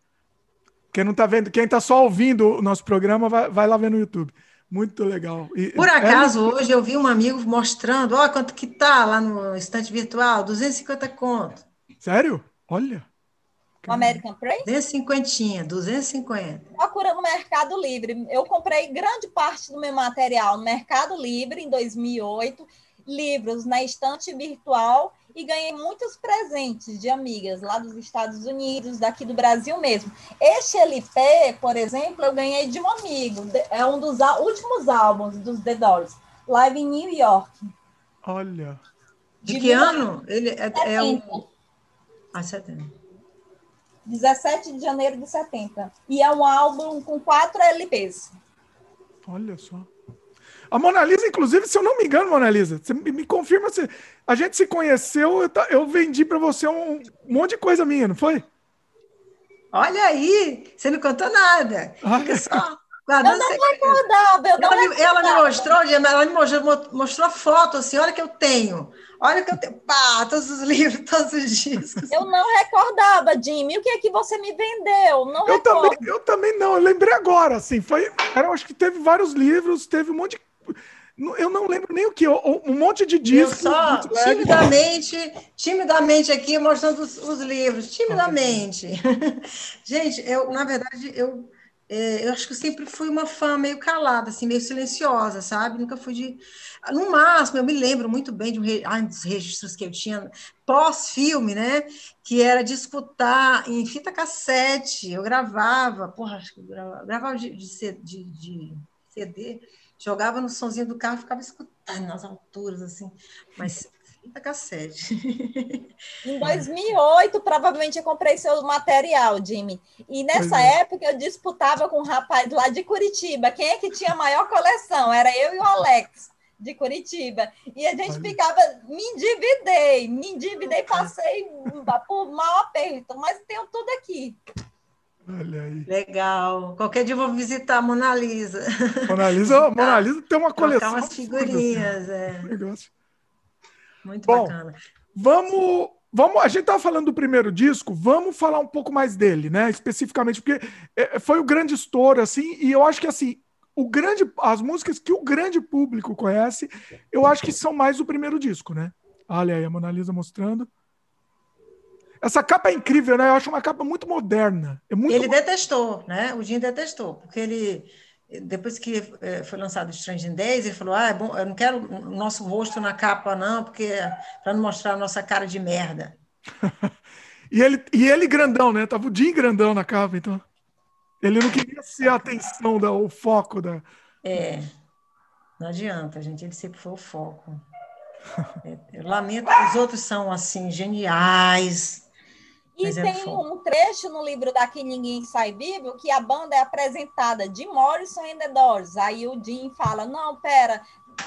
S1: Quem não tá vendo, quem tá só ouvindo o nosso programa, vai, vai lá ver no YouTube. Muito legal.
S2: E, Por acaso, LP... hoje eu vi um amigo mostrando, ó, quanto que tá lá no estante virtual, 250 conto.
S1: Sério? Olha.
S3: O American Prey?
S2: 250, 250.
S3: Procura no Mercado Livre. Eu comprei grande parte do meu material no Mercado Livre em 2008 livros na estante virtual e ganhei muitos presentes de amigas lá dos Estados Unidos, daqui do Brasil mesmo. Este LP, por exemplo, eu ganhei de um amigo. É um dos últimos álbuns dos The Doors, Live em New York.
S1: Olha.
S2: De, de que ano? Ele é, é um... Ah, 70.
S3: 17 de janeiro de 70. E é um álbum com quatro LPs.
S1: Olha só. A Mona Lisa, inclusive, se eu não me engano, Mona Lisa, você me confirma se a gente se conheceu, eu, eu vendi para você um, monte de coisa minha, não foi?
S2: Olha aí, você não contou nada. Fica só [laughs]
S3: eu não recordava, eu não
S2: ela, me, ela me mostrou, ela me mostrou, mostrou foto assim, olha que eu tenho. Olha que eu tenho, pá, todos os livros, [laughs] todos os discos.
S3: Eu não recordava, Jimmy. O que é que você me vendeu? Não
S1: eu também, eu também não. Eu lembrei agora, assim. Foi, eu acho que teve vários livros, teve um monte de eu não lembro nem o que, um monte de discos.
S2: Eu só, timidamente, timidamente aqui, mostrando os, os livros, timidamente. [laughs] Gente, eu, na verdade, eu, é, eu acho que eu sempre fui uma fã meio calada, assim, meio silenciosa, sabe? Nunca fui de. No máximo, eu me lembro muito bem de um, ai, dos registros que eu tinha pós-filme, né? Que era de escutar em fita cassete. Eu gravava, porra, acho que eu gravava, gravava de, de, de, de CD jogava no sonzinho do carro, ficava escutando nas alturas, assim, mas fita cassete. [laughs]
S3: Em 2008, provavelmente eu comprei seu material, Jimmy. E nessa é. época eu disputava com um rapaz lá de Curitiba. Quem é que tinha a maior coleção? Era eu e o Alex de Curitiba. E a gente ficava, me endividei, me endividei, passei por mal aperto, mas tenho tudo aqui.
S2: Olha aí. Legal. Qualquer dia eu vou visitar a Mona Lisa.
S1: Mona Lisa, [laughs] Mona Lisa tem uma coleção.
S2: umas figurinhas, é. Negócio. Muito
S1: Bom,
S2: bacana.
S1: Vamos, vamos. A gente estava falando do primeiro disco, vamos falar um pouco mais dele, né? Especificamente, porque é, foi o grande estouro, assim, e eu acho que assim. O grande, as músicas que o grande público conhece, eu acho que são mais o primeiro disco, né? Olha aí a Mona Lisa mostrando. Essa capa é incrível, né? Eu acho uma capa muito moderna. É muito
S2: ele detestou, né? O Jim detestou, porque ele, depois que eh, foi lançado o Strange Days, ele falou: Ah, é bom, eu não quero o nosso rosto na capa, não, porque para não mostrar a nossa cara de merda. [laughs]
S1: e, ele, e ele grandão, né? Tava o Jim grandão na capa, então. Ele não queria ser a atenção, da, o foco da.
S2: É. Não adianta, gente. Ele sempre foi o foco. [laughs] É, eu lamento, os outros são assim geniais,
S3: e Mas é tem é um trecho no livro Daqui Ninguém Sai Vivo que a banda é apresentada de Morrison e The Doors. Aí o Jim fala, não, pera,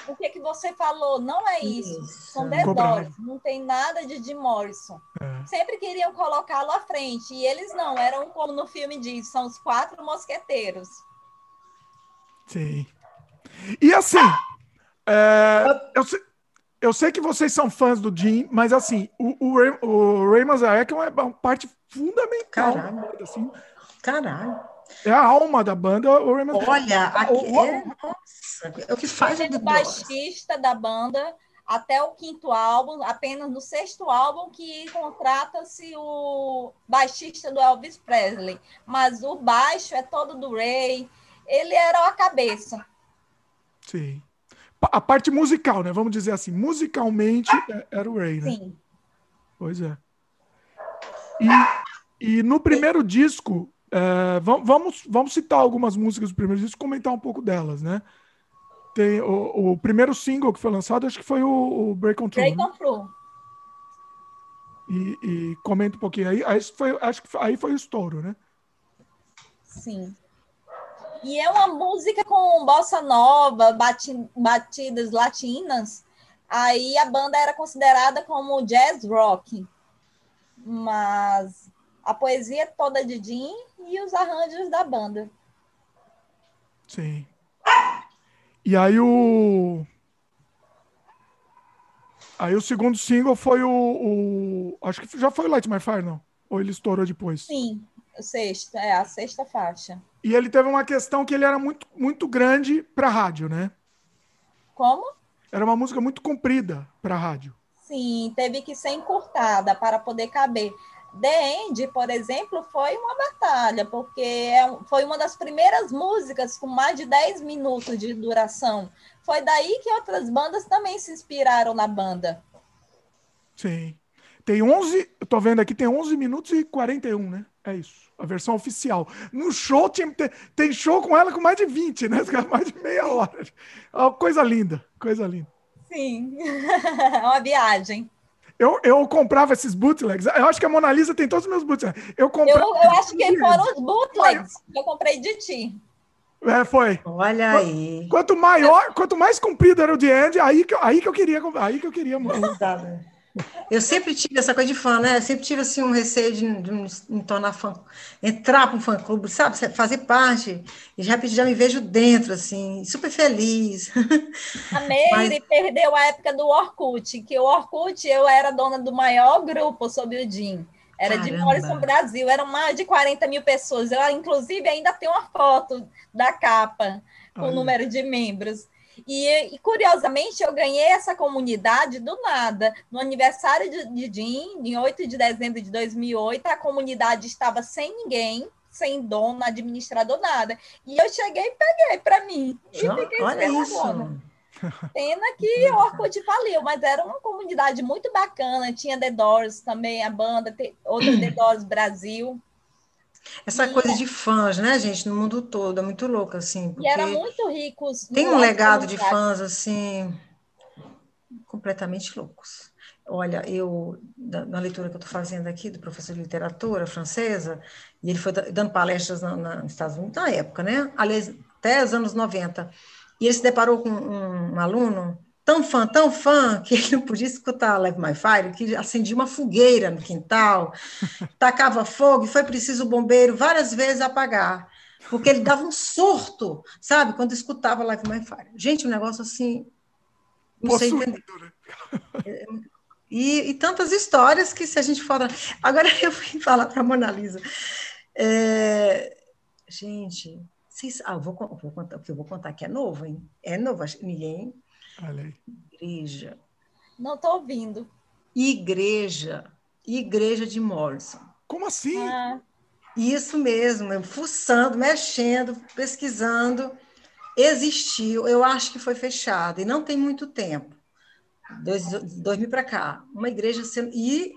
S3: o que que você falou? Não é isso. isso. São The Doors, não tem nada de Jim Morrison. É. Sempre queriam colocá-lo à frente. E eles não, eram como no filme diz, são os quatro mosqueteiros.
S1: Sim. E assim, é, eu sei eu sei que vocês são fãs do Jim, mas assim, o, o, Ray, o Ray Manzarek é uma parte fundamental
S2: Caralho. da banda, assim. Caralho.
S1: É a alma da banda, o Ray
S2: Olha, aqui, o, é, nossa, é o que faz
S3: Ele é o baixista da banda até o quinto álbum, apenas no sexto álbum que contrata-se o baixista do Elvis Presley, mas o baixo é todo do Ray, ele era a cabeça.
S1: Sim a parte musical, né? Vamos dizer assim, musicalmente é, era o Ray, né? Sim. Pois é. E, e no primeiro disco, é, vamos, vamos citar algumas músicas do primeiro disco, comentar um pouco delas, né? Tem o, o primeiro single que foi lançado, acho que foi o, o Break On Through.
S3: Break né? On Through.
S1: E, e, comenta um pouquinho aí. aí foi, acho que aí foi o estouro, né?
S3: Sim. E é uma música com bossa nova, batidas latinas. Aí a banda era considerada como jazz rock. Mas a poesia toda de Jim e os arranjos da banda.
S1: Sim. E aí o. Aí o segundo single foi o, o, Acho que já foi o Light My Fire, não? Ou ele estourou depois?
S3: Sim, sexta, é a sexta faixa.
S1: E ele teve uma questão que ele era muito, muito grande para rádio, né?
S3: Como?
S1: Era uma música muito comprida para rádio.
S3: Sim, teve que ser encurtada para poder caber. The End, por exemplo, foi uma batalha, porque é foi uma das primeiras músicas com mais de 10 minutos de duração. Foi daí que outras bandas também se inspiraram na banda.
S1: Sim. Tem 11, eu tô vendo aqui, tem 11 minutos e 41, né? É isso, a versão oficial. No show tem, tem show com ela com mais de 20, né? [laughs] Mais de meia hora. É coisa linda, coisa linda.
S3: Sim, é [laughs] uma viagem.
S1: Eu, eu comprava esses bootlegs. Eu acho que a Mona Lisa tem todos os meus bootlegs. Eu,
S3: comprava eu, eu acho que foram os bootlegs que eu comprei de ti.
S1: É, foi.
S2: Olha aí.
S1: Quanto maior, quanto mais comprido era o The End, aí que, aí que eu queria, aí que eu queria.
S2: Eu sempre tive essa coisa de fã, né? Eu sempre tive assim um receio de, de me tornar fã, entrar para um fã clube, sabe? Fazer parte. E de repente já me vejo dentro, assim, super feliz.
S3: A [laughs] Meire Mas... perdeu a época do Orkut, que o Orkut eu era dona do maior grupo sobre o Jim. Era Caramba. de Morrison Brasil, eram mais de 40 mil pessoas. Eu, inclusive, ainda tenho uma foto da capa com o número de membros. E, e, curiosamente, eu ganhei essa comunidade do nada. No aniversário de, de Jim, em 8 de dezembro de 2008, a comunidade estava sem ninguém, sem dono, administrador, nada. E eu cheguei e peguei para mim. E [laughs]
S2: Não, fiquei olha isso.
S3: Pena que o Orkut faliu, mas era uma comunidade muito bacana. Tinha The Doors também, a banda, outra The Doors Brasil.
S2: Essa e coisa de fãs, né, gente, no mundo todo, é muito louco, assim.
S3: E era muito ricos.
S2: Tem um legado de fãs, assim, completamente loucos. Olha, eu, na leitura que eu estou fazendo aqui, do professor de literatura francesa, e ele foi dando palestras na, na, nos Estados Unidos, na época, né? Aliás, até os anos 90. E ele se deparou com um, um aluno tão fã, tão fã, que ele não podia escutar Live My Fire, que acendia uma fogueira no quintal, [laughs] tacava fogo, e foi preciso o bombeiro várias vezes apagar, porque ele dava um surto, sabe, quando escutava Live My Fire. Gente, um negócio assim, não sei entender. Né? [laughs] E, e, tantas histórias que se a gente for... Agora [laughs] eu fui falar para a Mona Lisa. É... Gente, vocês... ah, vou, vou contar, o que eu vou contar que é novo, hein? É novo, ninguém Igreja.
S3: Não estou ouvindo.
S2: Igreja. Igreja de Morrison.
S1: Como assim? Ah.
S2: Isso mesmo, fuçando, mexendo, pesquisando. Existiu, eu acho que foi fechada, e não tem muito tempo. Dois, dois mil para cá. Uma igreja sendo. E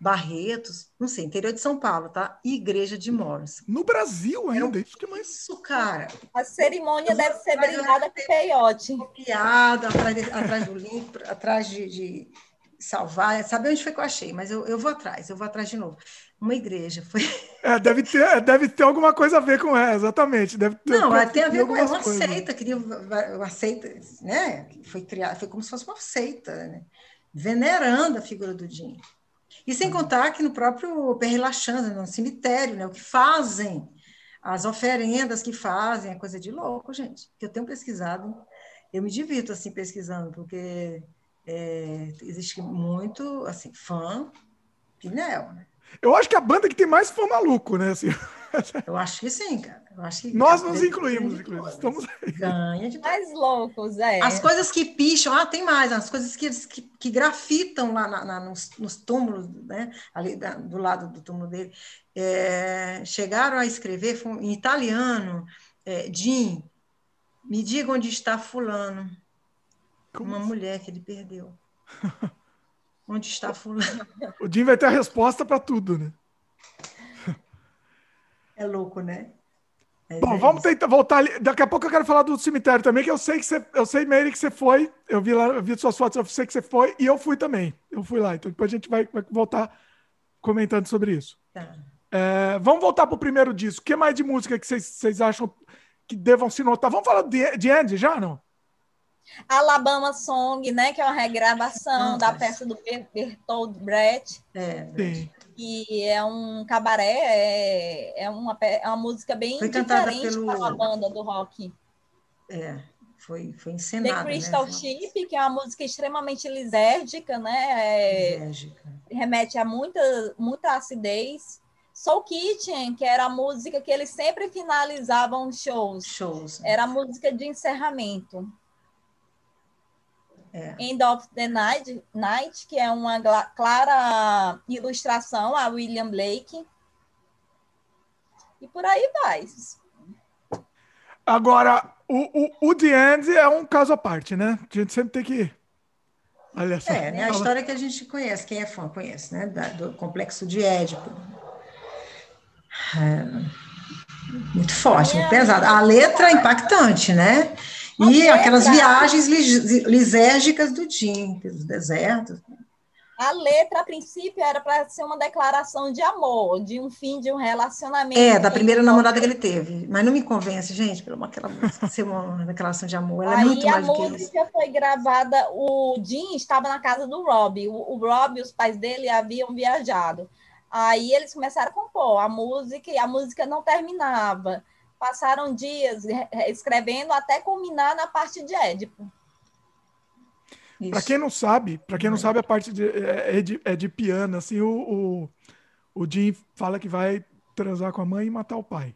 S2: Barretos, não sei, interior de São Paulo, tá? Igreja de Morris.
S1: No Brasil ainda,
S2: isso que é mais. Isso, cara.
S3: A cerimônia deve ser brindada com peiote.
S2: Copiado, atrás, atrás do link, atrás de, de, salvar. Sabe onde foi que eu achei? Mas eu, eu vou atrás, eu vou atrás de novo. Uma igreja. Foi... [laughs]
S1: É, deve ter, deve ter alguma coisa a ver com ela, exatamente. Deve ter,
S2: não, tem a ver com uma coisas. seita, queria uma seita, né? Foi criada, foi como se fosse uma seita, né? Venerando a figura do Jim. E sem contar que no próprio Lachaise, no cemitério, né, o que fazem, as oferendas que fazem, é coisa de louco, gente. Que eu tenho pesquisado, eu me divirto assim pesquisando, porque é, existe muito assim, fã de Neo, né?
S1: Eu acho que é a banda que tem mais fã maluco, né? Assim.
S2: Eu acho que sim, cara. Eu acho que
S1: Nós nos incluímos, inclusive. Estamos aí.
S2: Ganha
S3: de mais loucos, é.
S2: As coisas que picham, ah, tem mais, as coisas que, que, que grafitam lá na, na, nos, nos, túmulos, né? Ali da, do lado do túmulo dele, é, chegaram a escrever em italiano, é, Jim, me diga onde está fulano. Como Uma assim? mulher que ele perdeu. [laughs] onde está fulano?
S1: O Jim vai ter a resposta para tudo, né?
S2: É louco, né?
S1: É Bom, vamos tentar voltar ali. Daqui a pouco eu quero falar do cemitério também, que eu sei que você, eu sei, Meire, que você foi. Eu vi lá, eu vi suas fotos, eu sei que você foi, e eu fui também. Eu fui lá. Então depois a gente vai, vai voltar comentando sobre isso. Tá. É, vamos voltar para o primeiro disco. O que mais de música que vocês acham que devam se notar? Vamos falar de, de Andy já, não?
S3: Alabama Song, né? Que é uma regravação da peça do Bertold Brecht.
S2: É,
S3: Sim que é um cabaré, é, é, uma, é uma música bem foi diferente pelo... para uma banda do rock.
S2: É, foi, foi encenada.
S3: The Crystal né? Ship, que é uma música extremamente lisérgica, né? É, lisérgica. Remete a muita, muita acidez. Soul Kitchen, que era a música que eles sempre finalizavam shows.
S2: Shows.
S3: Era a música de encerramento.
S2: É.
S3: End of the Night, Night, que é uma clara ilustração a William Blake. E por aí vai.
S1: Agora, o, o, o The End é um caso à parte, né? A gente sempre tem que.
S2: Olha só. É, né? a história que a gente conhece, quem é fã conhece, né? Da, do complexo de Édipo. É, muito forte, muito pesado. A letra é impactante, né? E aquelas viagens lisérgicas do Jim, dos desertos.
S3: A letra, a princípio, era para ser uma declaração de amor, de um fim de um relacionamento.
S2: É, da primeira namorada que ele teve. Mas não me convence, gente, pela aquela música [laughs] ser uma declaração de amor. Ela é
S3: Aí
S2: muito
S3: a
S2: mais do que isso.
S3: música foi gravada, o Jim estava na casa do Rob. O, o Rob e os pais dele haviam viajado. Aí eles começaram a compor a música e a música não terminava. Passaram dias re- re- escrevendo até culminar na parte de Édipo.
S1: Para quem não sabe, para quem não
S2: Vai.
S1: sabe, a parte de, é, é de, é de piano, assim, o, o, o Jim fala que vai transar com a mãe e matar o pai.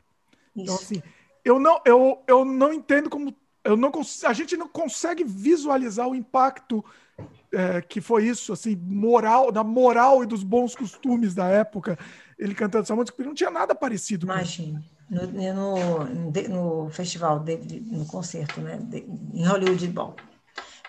S1: Então,
S2: Isso.
S1: assim, eu não, eu, eu não entendo como. Eu não a gente não consegue visualizar o impacto é, que foi isso, assim, moral, da moral e dos bons costumes da época, ele cantando essa música, porque não tinha nada parecido.
S2: Imagine. No, no, no festival, de- no concerto, né? de- em Hollywood Bowl.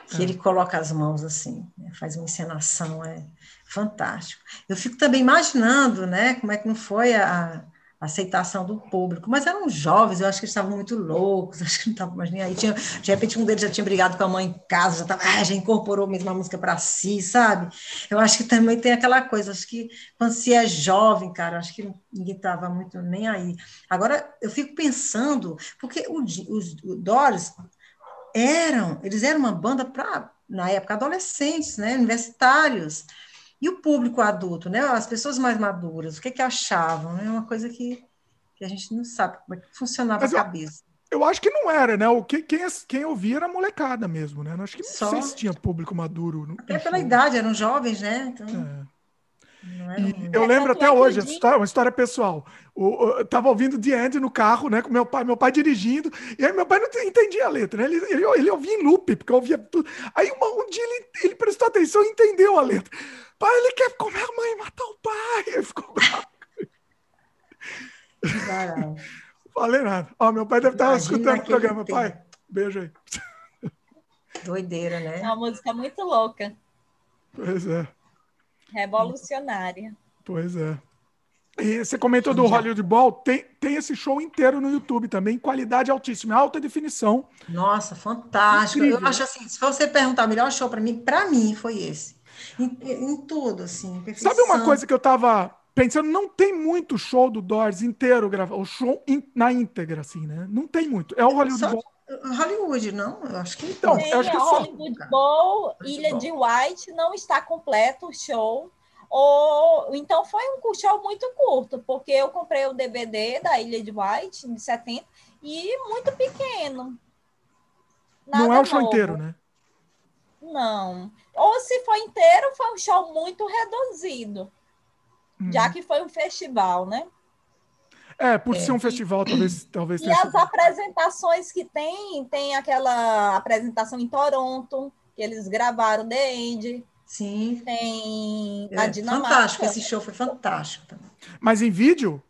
S2: Que ele coloca as mãos assim, né, faz uma encenação, é fantástico. Eu fico também imaginando, né, como é que não foi a aceitação do público, mas eram jovens, eu acho que eles estavam muito loucos, [laughs] acho que não estavam mais nem aí. Tinha, de repente, um deles já tinha brigado com a mãe em casa, já, tava, ah, já incorporou mesmo a música para si, sabe? Eu acho que também tem aquela coisa, acho que quando se é jovem, cara, acho que ninguém estava muito nem aí. Agora, eu fico pensando, porque o, os, o Doris eram, eles eram uma banda para, na época, adolescentes, né, universitários. E o público adulto, né, as pessoas mais maduras, o que que achavam? É uma coisa que, que a gente não sabe como é que funcionava
S1: Mas
S2: a
S1: eu-
S2: cabeça.
S1: Eu acho que não era, né? O que, quem, quem ouvia era a molecada mesmo, né? Acho que não
S2: Só-
S1: sei se tinha público maduro.
S2: Até pela
S1: show.
S2: idade, eram jovens, né? Então,
S1: É. E
S2: um-
S1: eu
S3: É,
S1: lembro até
S3: é
S1: hoje, uma história pessoal. O, o- eu tava ouvindo The End no carro, né, com meu pai, meu pai dirigindo, e aí meu pai não te- entendia a letra, né? Ele, ele, ele ouvia em loop, porque eu ouvia tudo. Aí uma- um dia ele, ele prestou atenção e entendeu a letra. Pai, ele quer comer a mãe e matar o pai. Ele ficou bravo.
S2: Caralho.
S1: Falei nada. Ó, meu pai deve estar
S2: Imagina
S1: escutando o programa.
S2: tempo.
S1: Pai, beijo aí.
S2: Doideira,
S3: É
S2: né?
S3: uma música muito louca,
S1: Pois é,
S3: revolucionária.
S1: pois é. E você comentou do. Hollywood Ball, tem, tem esse show inteiro no YouTube também, qualidade altíssima, alta definição.
S2: Nossa, fantástico.
S1: Incrível.
S2: Eu acho assim, se você perguntar o melhor show para mim, para mim foi esse. Em, em tudo, assim, perfeição.
S1: Sabe uma coisa que eu tava pensando? Não tem muito show do Doors inteiro gravado, o show in- na íntegra, assim, né? Não tem muito. É o Hollywood
S2: Só-
S1: Bowl.
S2: Hollywood, não? Eu acho que
S1: Então,
S3: Tem
S1: eu acho que
S3: a
S1: só-
S3: Hollywood Bowl, Ilha
S2: bom.
S3: de White, não está completo o show. Ou, então foi um show muito curto, porque eu comprei o DVD da Ilha de White, de 70, e muito pequeno.
S1: Não é
S3: Nada
S1: o show
S3: novo.
S1: inteiro, né?
S3: Não. Ou se foi inteiro, foi um show muito reduzido,
S1: Hum.
S3: já que foi um festival, né?
S1: É, por
S2: É.
S1: ser um festival, talvez, talvez
S3: E
S1: tenha
S3: as
S1: sido.
S3: apresentações que tem, tem aquela apresentação em Toronto, que eles gravaram The End,
S2: Sim.
S3: tem na
S2: É,
S3: Dinamarca.
S2: fantástico, esse show foi fantástico também.
S1: Mas em vídeo?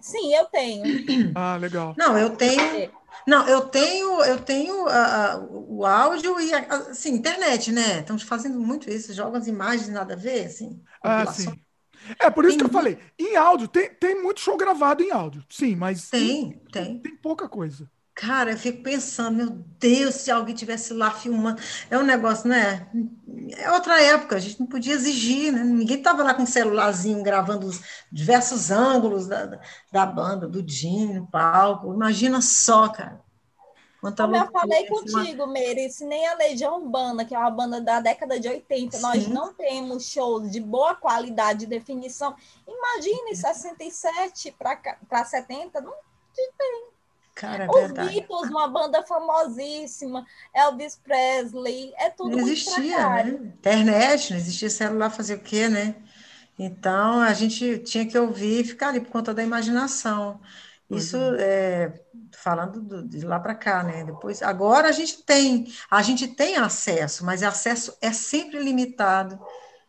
S3: Sim, eu tenho. [clears throat]
S1: Ah, legal.
S2: Não, eu tenho. Não, eu tenho, eu tenho ah, ah, o áudio e a- assim, internet, né? Estamos fazendo muito isso, jogam as imagens nada a ver, assim.
S1: Ah, sim. É, por isso
S2: Tem
S1: que eu falei. Em áudio, tem, tem muito show gravado em áudio. Sim, mas
S2: Tem, tem.
S1: tem pouca coisa.
S2: Cara, eu fico pensando, meu Deus, se alguém tivesse lá filmando. É um negócio, né? É outra época, a gente não podia exigir, né? Ninguém estava lá com um celularzinho gravando os diversos ângulos da, da, da banda, do Jim no palco. Imagina só, cara. Quanta
S3: Como eu falei
S2: assim, uma-
S3: contigo, Meire, se nem a Legião Urbana, que é uma banda da década de 80, nós
S2: Sim.
S3: não temos shows de boa qualidade de definição. Imagine 67 para 70, não
S2: Cara, é
S3: Os
S2: verdade.
S3: Beatles, uma banda famosíssima, Elvis Presley, é tudo
S2: Não existia, né? Internet, não existia celular, fazer o quê, né? Então, a gente tinha que ouvir e ficar ali por conta da imaginação. Isso é, falando do- de lá para cá, né? Depois, agora a gente tem, a gente tem acesso, mas acesso é sempre limitado.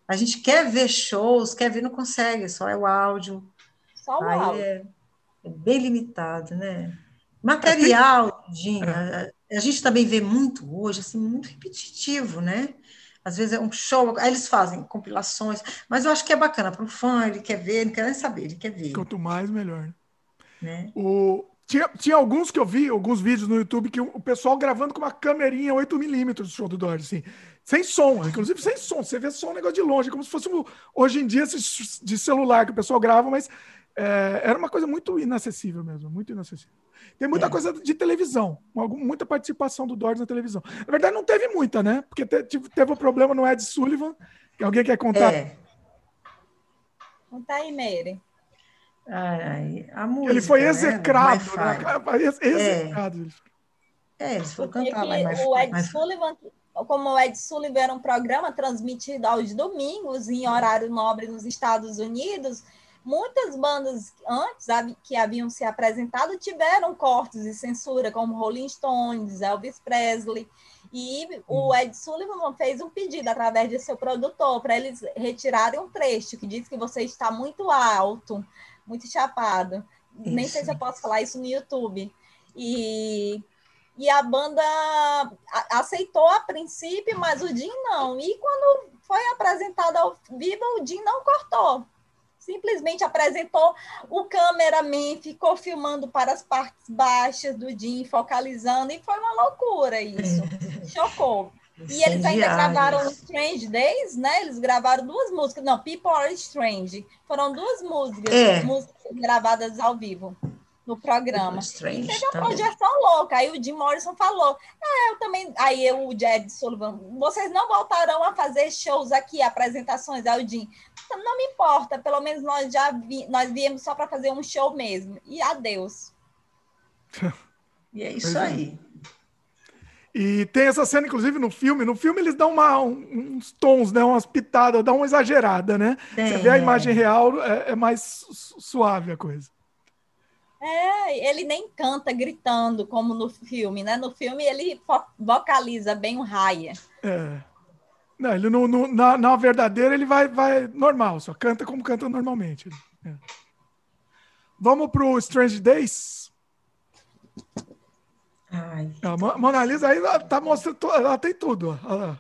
S2: A gente quer ver shows, quer ver, não consegue, só é o áudio.
S3: Só o
S2: Aí
S3: áudio.
S2: é, é bem limitado, né? Material, [laughs] Dinho,
S1: É.
S2: a, a gente também vê muito hoje, assim, muito repetitivo, né? Às vezes é um show, aí eles fazem compilações, mas eu acho que é bacana para o fã, ele quer ver, não quer nem saber, ele quer ver,
S1: Quanto mais, melhor. Né? O... Tinha, tinha alguns que eu vi, alguns vídeos no YouTube, que o o pessoal gravando com uma câmerinha 8mm do show do Doors, assim. sem som, inclusive sem som. Você vê só um negócio de longe, como se fosse um, hoje em dia de celular que o pessoal grava, mas é, era uma coisa muito inacessível mesmo, muito inacessível. Tem muita é. coisa de televisão, muita participação do Doors na televisão. Na verdade, não teve muita, né? Porque teve, teve um problema no Ed Sullivan, alguém quer contar. É.
S3: Conta aí, Meire.
S2: Ai, a música,
S1: ele foi né? execrado, né? Execrado.
S2: É, eles foram cantar lá
S3: O Ed Sullivan, como o Ed Sullivan era um programa transmitido aos domingos em horário nobre nos Estados Unidos, muitas bandas antes que haviam se apresentado tiveram cortes de censura, como Rolling Stones, Elvis Presley. E o Ed Sullivan fez um pedido através de seu produtor para eles retirarem um trecho que diz que você está muito alto, muito chapado. Isso. Nem sei se eu posso falar isso no YouTube. E e a banda aceitou a princípio, mas o Jim não. E quando foi apresentado ao vivo, o Jim não cortou. Simplesmente apresentou o cameraman, ficou filmando para as partes baixas do Jim, focalizando, e foi uma loucura isso. [laughs] Chocou. E eles ainda gravaram Strange Days, né? Eles gravaram duas músicas. Não, People Are Strange. Foram duas músicas, é. músicas gravadas ao vivo no programa. Strange, e teve uma também. projeção louca. Aí o Jim Morrison falou: É, eu também. Aí eu, o Jed Sullivan, vocês não voltarão a fazer shows aqui, apresentações. Aí o Jim, não me importa, pelo menos nós já vi, nós viemos só para fazer um show mesmo. E adeus. [laughs]
S2: e é isso é. aí.
S1: E tem essa cena, inclusive, no filme. No filme eles dão uma, uns tons, né? umas pitadas, dão uma exagerada, né? Você vê a imagem real, é, é mais suave a coisa.
S3: É, ele nem canta gritando como no filme, né? No filme ele vocaliza bem o Raya.
S1: É. Não, ele no, no, na, na verdadeira ele vai, vai normal, só canta como canta normalmente. É. Vamos pro Strange Days?
S2: Ai.
S1: A Mona Lisa aí tá mostrando, ela tem tudo, ó.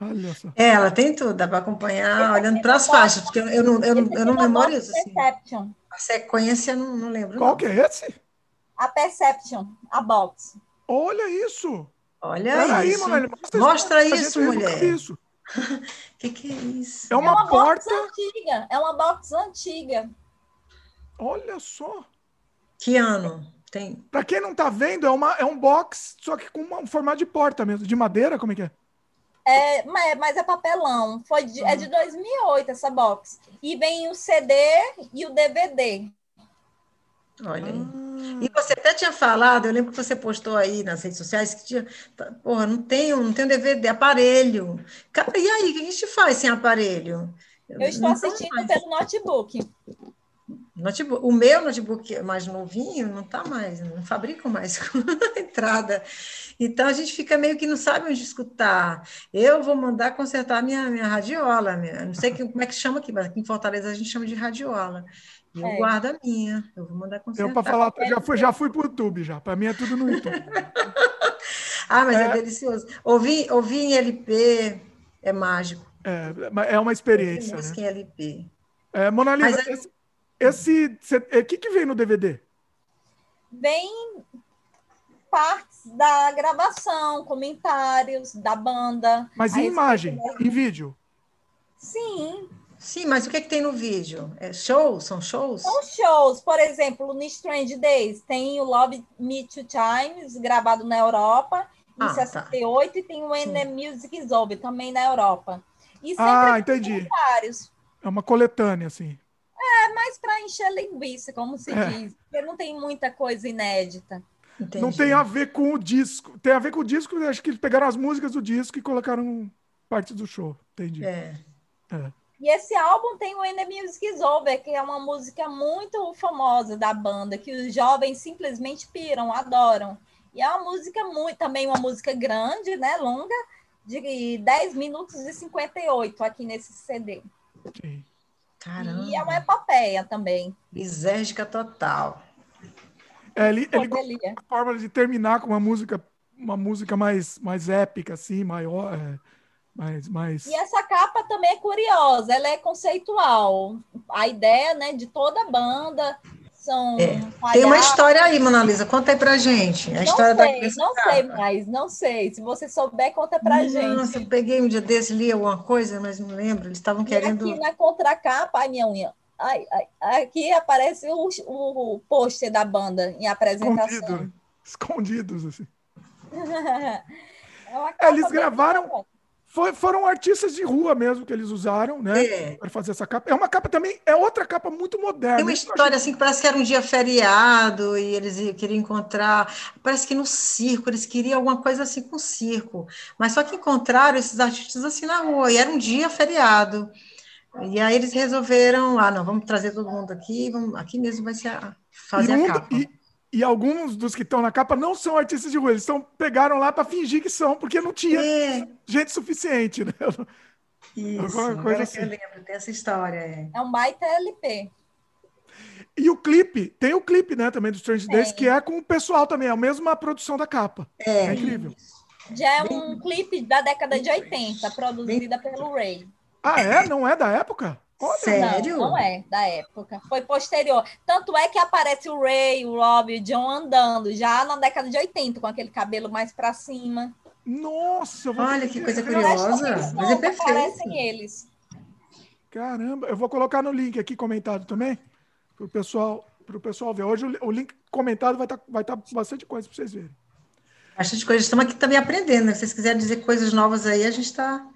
S1: Olha só.
S2: É, ela tem tudo, dá para acompanhar olhando para as faixas, porque eu não, eu, eu não memorizo. Assim. Perception. A sequência não, não lembro.
S1: Qual
S2: não.
S1: que é esse?
S3: A Perception, a box.
S1: Olha isso!
S2: Olha Pera isso. Aí, mostra, mostra isso, isso mulher. Isso. [laughs] que que é isso?
S1: É uma, é uma porta.
S3: Box antiga. É uma box antiga.
S1: Olha só.
S2: Que ano? Tem.
S1: Para quem não tá vendo, é, uma, é um box, só que com um formato de porta mesmo, de madeira, como é que é?
S3: É, mas é papelão. Foi de, uhum. É de 2008 essa box. E vem o CD e o DVD.
S2: Olha aí. Ah. E você até tinha falado, eu lembro que você postou aí nas redes sociais que tinha. Porra, não tenho, não tenho DVD, aparelho. E aí, o que a gente faz sem aparelho?
S3: Eu estou não assistindo pelo notebook.
S2: Notebook, o meu notebook mais novinho não está mais, não fabricam mais [laughs] entrada. Então a gente fica meio que não sabe onde escutar. Eu vou mandar consertar minha, minha radiola, minha, não sei que, como é que chama aqui, mas aqui em Fortaleza a gente chama de radiola. E eu é. guardo a minha, eu vou mandar consertar.
S1: Eu, para falar, já fui, já fui para o YouTube, já. Para mim é tudo no YouTube. [laughs]
S2: ah, mas é. é, delicioso. Ouvir, ouvir em LP é mágico.
S1: É, é uma experiência.
S2: Música né? em LP.
S1: É, Mona Lisa, mas, esse, esse, o é, que, que vem no DVD?
S3: Vem partes da gravação, comentários da banda.
S1: Mas em imagem, em vídeo?
S3: Sim.
S2: Sim, mas o que, é que tem no vídeo? É shows? São shows?
S3: São shows. Por exemplo, no Strange Days tem o Love Me Two Times, gravado na Europa, em ah, 68, tá. e tem o When the Music is Over, também na Europa.
S1: E ah, entendi. É uma coletânea, assim.
S3: É mais para encher linguiça, como se é. diz, porque não tem muita coisa inédita.
S1: Entendi. Não tem a ver com o disco. Tem a ver com o disco, acho que eles pegaram as músicas do disco e colocaram parte do show. Entendi.
S2: É.
S3: é. E esse álbum tem o End Music is Over, que é uma música muito famosa da banda, que os jovens simplesmente piram, adoram. E é uma música muito, também uma música grande, né, longa, de 10 minutos e 58 aqui nesse CD.
S1: Sim.
S2: Caramba.
S3: E é uma epopeia também.
S2: Lisérgica total.
S1: É, ele, ele a forma de terminar com uma música, uma música mais, mais épica, assim, maior. É, mais, mais...
S3: E essa capa também é curiosa, ela é conceitual. A ideia né, de toda a banda são
S2: é. Tem uma história aí, Mona Lisa, conta aí pra gente. A
S3: não
S2: história
S3: sei,
S2: da
S3: não sei mais, não sei. Se você souber, conta pra
S2: Nossa,
S3: gente.
S2: Nossa, eu peguei um dia desse, li alguma coisa, mas não lembro. Eles estavam querendo.
S3: E aqui na contracapa, ai, minha unha. Ai, ai, aqui aparece o, o, o pôster da banda em apresentação.
S1: Escondido, escondidos, assim. [laughs]
S3: é
S1: eles gravaram. Foi, foram artistas de rua mesmo que eles usaram, né?
S2: É.
S1: Para fazer essa capa. É uma capa também, é outra capa muito moderna.
S2: Tem uma história assim que parece que era um dia feriado e eles queriam encontrar. Parece que no circo, eles queriam alguma coisa assim com circo. Mas só que encontraram esses artistas assim na rua, e era um dia feriado. E aí eles resolveram, ah, não, vamos trazer todo mundo aqui, vamos, aqui mesmo vai ser a, fazer um, a capa.
S1: E, e, alguns dos que estão na capa não são artistas de rua, eles estão, pegaram lá para fingir que são, porque não tinha é. gente suficiente, né? [laughs]
S2: Isso, coisa assim. eu lembro dessa história. É,
S3: é um baita LP.
S1: E o clipe, tem o clipe, né, também do Strange Days, que é com o pessoal também, é a mesma produção da capa.
S2: É,
S1: é incrível.
S3: Já é um clipe da década de 80, produzida pelo Ray.
S1: Ah, é? Não é da época?
S2: Olha. Sério?
S3: Não, não é da época. Foi posterior. Tanto é que aparece o Ray, o Rob e o John andando já na década de 80, com aquele cabelo mais para cima.
S1: Nossa,
S2: olha que coisa curiosa. Mas é perfeito.
S3: Aparecem eles.
S1: Caramba, eu vou colocar no link aqui comentado também para o pessoal, pro pessoal ver. Hoje o, link comentado vai estar tá, vai tá bastante coisa para vocês verem.
S2: Bastante coisa. Estamos aqui também aprendendo. Né? Se vocês quiserem dizer coisas novas aí, a gente está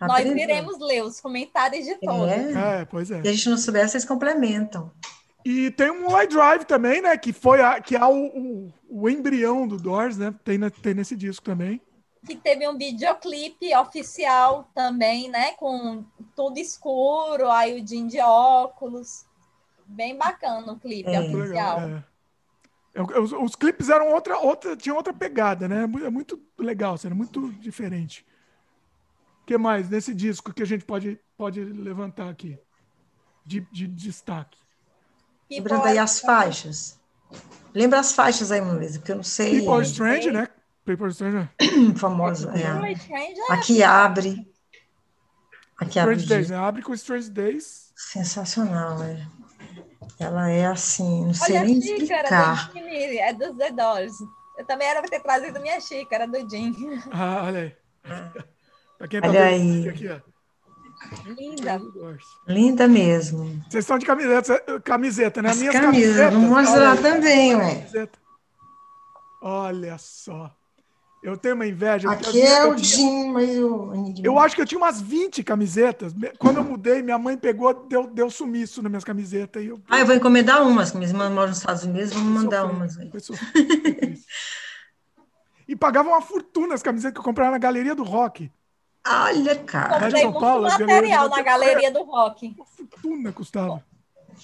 S3: nós iremos ler os comentários de todos.
S1: É, é pois é.
S2: Se a gente não souber, vocês complementam.
S1: E tem um iDrive também, né? Que foi a, que é o, o, o embrião do Doors, né? Tem, tem nesse disco também.
S3: Que teve um videoclipe oficial também, né? Com tudo escuro, aí o Jim de óculos. Bem bacana o clipe é. oficial. Legal, é.
S1: Os, os, clipes eram outra, outra, tinha outra pegada, né? É muito legal, era muito diferente que mais nesse disco que a gente pode, pode levantar aqui de, de destaque?
S2: Lembrando aí as faixas. Lembra as faixas aí, Melissa, porque eu não sei.
S1: People Strange, né? People Strange. [coughs]
S2: Famosa, é. Aqui abre. Aqui
S1: abre. Strange Days, né? Abre com Strange Days.
S2: Sensacional, é. Ela é assim, não sei Olha nem explicar.
S3: é dos The Doors. Eu também era para ter trazido minha xícara do Jim.
S1: Ah, olha aí. Ah.
S2: Pra quem tá Olha aí. Aqui, ó. Linda. Linda mesmo.
S1: Vocês estão de camiseta, camiseta né?
S2: As Minhas camisetas. Vamos mostrar também, ué.
S1: Camiseta. Olha só. Eu tenho uma inveja.
S2: Aqui é o Jim, mas
S1: eu... eu acho que eu tinha umas 20 camisetas. Quando eu mudei, minha mãe pegou, deu, deu sumiço nas minhas camisetas. E eu...
S2: Ah, eu vou encomendar umas. Minha irmã mora nos Estados Unidos, vamos mandar umas. [laughs]
S1: e pagava uma fortuna as camisetas que eu comprava na Galeria do Rock.
S2: Olha, cara.
S3: Comprei São muito Paulo, material na Galeria do Rock.
S1: Uma fortuna custava.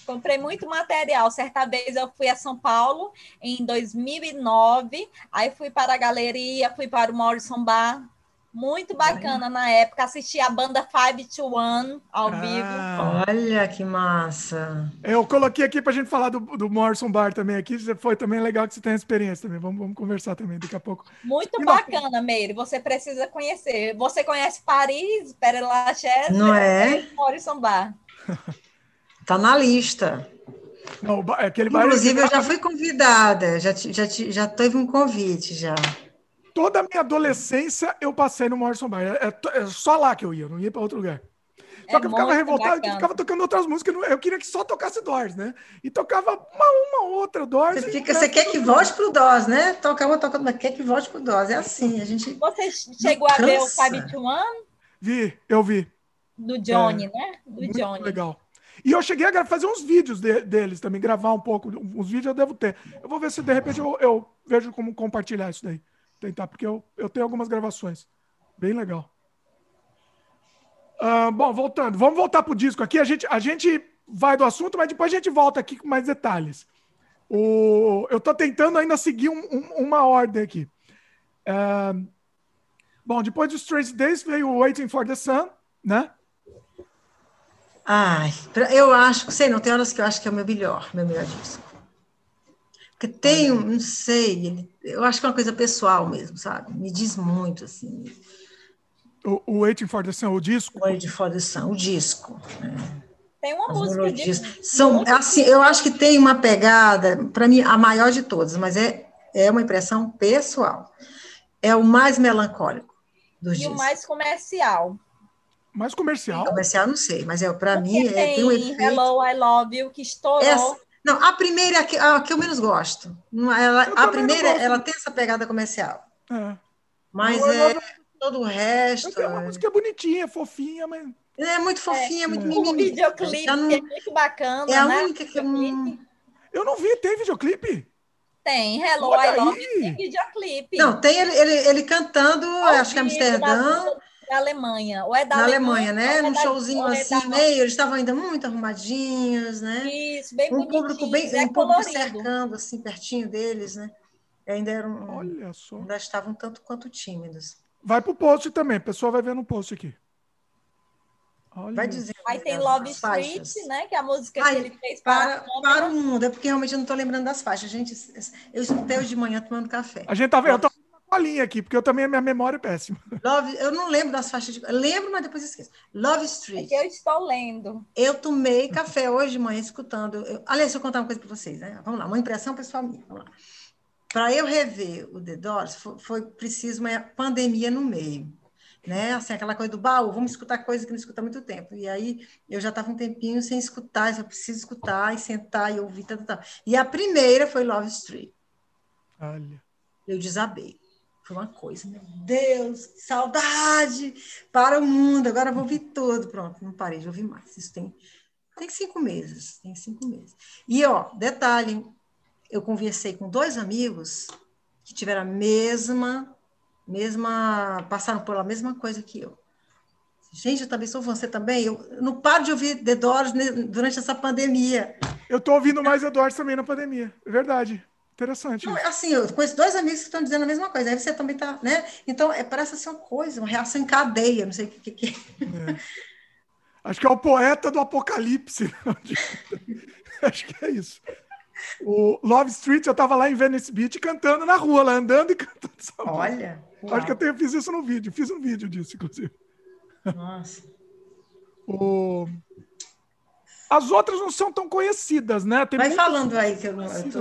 S3: Comprei muito material. Certa vez eu fui a São Paulo em 2009, aí fui para a galeria, fui para o Morrison Bar, muito bacana na época, assisti a banda Five to One ao ah, vivo.
S2: Olha que massa!
S1: Eu coloquei aqui para a gente falar do, do Morrison Bar também aqui. Foi também legal que você tenha experiência também. Vamos, vamos conversar também daqui a pouco.
S3: Muito e bacana, Meire. Você precisa conhecer. Você conhece Paris, Père Lachaise?
S2: Não é?
S3: Morrison Bar. [laughs]
S2: tá na lista.
S1: Não, aquele
S2: Inclusive, bar... eu já fui convidada, já, já, já teve um convite já
S1: toda a minha adolescência eu passei no Morrison Bar. É, é, é só lá que eu ia, não ia para outro lugar. Só é que eu ficava revoltado que ficava tocando outras músicas. Eu queria que só tocasse Doors, né? E tocava uma, uma outra Doors.
S2: Você, fica, você quer que volte pro Doors, né? Toca uma, toca mas quer que volte pro Doors. É assim, a gente.
S3: Você chegou a ver o Five to One?
S1: Vi, eu vi.
S3: Do Johnny, é, né?
S1: Do Johnny. Legal. E eu cheguei a fazer uns vídeos de, deles também, gravar um pouco. Uns vídeos eu devo ter. Eu vou ver se de repente eu, eu vejo como compartilhar isso daí tentar, porque eu, eu tenho algumas gravações. Bem legal. Uh, bom, voltando. Vamos voltar para o disco aqui. A gente, a gente vai do assunto, mas depois a gente volta aqui com mais detalhes. O, eu estou tentando ainda seguir um, um, uma ordem aqui. Uh, bom, depois do Strange Days veio o Waiting for the Sun, né?
S2: Ai, eu acho, sei, não tem horas que eu acho que é o meu melhor, meu melhor disco. Porque tem, não sei, ele, eu acho que é uma coisa pessoal mesmo, sabe? Me diz muito, assim.
S1: O, o Waiting for the Sun, o disco?
S2: Waiting for the Sun, o disco. Né?
S3: Tem uma
S2: As
S3: música
S2: melodias.
S3: de.
S2: São, assim, eu acho que tem uma pegada, para mim, a maior de todas, mas é, é uma impressão pessoal. É o mais melancólico dos
S3: E
S2: dias.
S3: o mais comercial.
S1: Mais comercial.
S2: Comercial, não sei, mas é, para mim é,
S3: tem
S2: tem um efeito.
S3: Hello, I Love You, que estourou.
S2: Essa- não, a primeira é a que, a que eu menos gosto. Não, Ela,
S1: Eu
S2: a primeira, ela tem essa pegada comercial.
S1: É.
S2: Mas
S1: Eu- eu-
S2: é todo o resto.
S1: É uma música bonitinha, fofinha, mas.
S2: É muito fofinha, muito
S1: É.
S3: O
S2: mimimi.
S3: videoclipe,
S2: Já não-
S3: que é muito bacana,
S2: É a
S3: né?
S2: única que eu não-
S3: Videoclipe.
S1: Eu não vi, tem videoclipe?
S3: Tem, Hello,
S1: Olha
S3: I Love tem videoclipe.
S2: Não, tem ele, ele, ele cantando,
S3: Ao
S2: acho que é Amsterdã,
S3: Da Alemanha. Ou é da
S2: na
S3: Alemanha,
S2: Alemanha, né?
S3: é
S2: Num
S3: da-
S2: showzinho
S3: é
S2: assim,
S3: da-
S2: meio, eles estavam ainda muito arrumadinhos, né?
S3: Isso, bem
S2: Um público bem,
S3: é
S2: um público cercando, assim, pertinho deles, né? Ainda eram,
S1: Olha só.
S2: ainda estavam tanto quanto tímidos.
S1: Vai pro post também, o pessoal vai ver no post aqui. Olha.
S2: Vai dizer.
S3: Aí tem Love Street,
S2: faixas.
S3: né? Que é a música
S2: Ai,
S3: que ele fez para,
S2: Para, para o mundo, é porque realmente eu não estou lembrando das faixas. Gente, eu escutei hoje de manhã tomando café.
S1: A gente tá vendo, eu tô colinha aqui, porque eu também, a minha memória é péssima.
S2: Love, eu não lembro das faixas de. eu Lembro, mas depois esqueço. Love
S3: É
S2: Street.
S3: que eu estou lendo.
S2: Eu tomei café hoje de manhã escutando. Eu, aliás, deixa eu contar uma coisa para vocês, né? Vamos lá, uma impressão pessoal minha. Vamos lá. Para eu rever o The Doors, foi, foi preciso uma pandemia no meio. Né? Assim, aquela coisa do baú, vamos escutar coisa que não escuta há muito tempo. E aí eu já estava um tempinho sem escutar, eu preciso escutar e sentar e ouvir. Tal, tal, tal. E a primeira foi Love Street.
S1: Olha.
S2: Eu desabei. Foi uma coisa, meu Deus, que saudade para o mundo. Agora eu vou ouvir tudo. Pronto, não parei de ouvir mais. Isso tem, tem cinco meses. Tem cinco meses. E, ó, detalhe, eu conversei com dois amigos que tiveram a mesma, mesma, passaram pela mesma coisa que eu. Gente, eu também sou você também. Eu não paro de ouvir The Doors durante essa pandemia.
S1: Eu tô ouvindo mais Eduardo também na pandemia. É verdade. Interessante.
S2: Não, assim, eu conheço dois amigos que estão dizendo a mesma coisa. Aí você também está, né? Então, é, parece ser uma coisa, uma reação em cadeia, não sei o que, que, que.
S1: Acho que é o poeta do apocalipse. [laughs] Acho que é isso. O Love Street, eu tava lá em Venice Beach cantando na rua, lá andando e cantando essa.
S2: Olha.
S1: Acho que eu tenho- fiz isso no vídeo. Fiz um vídeo disso, inclusive.
S2: Nossa.
S1: O- As outras não são tão conhecidas, né? Tem
S2: Vai falando aí que eu não. Eu tô...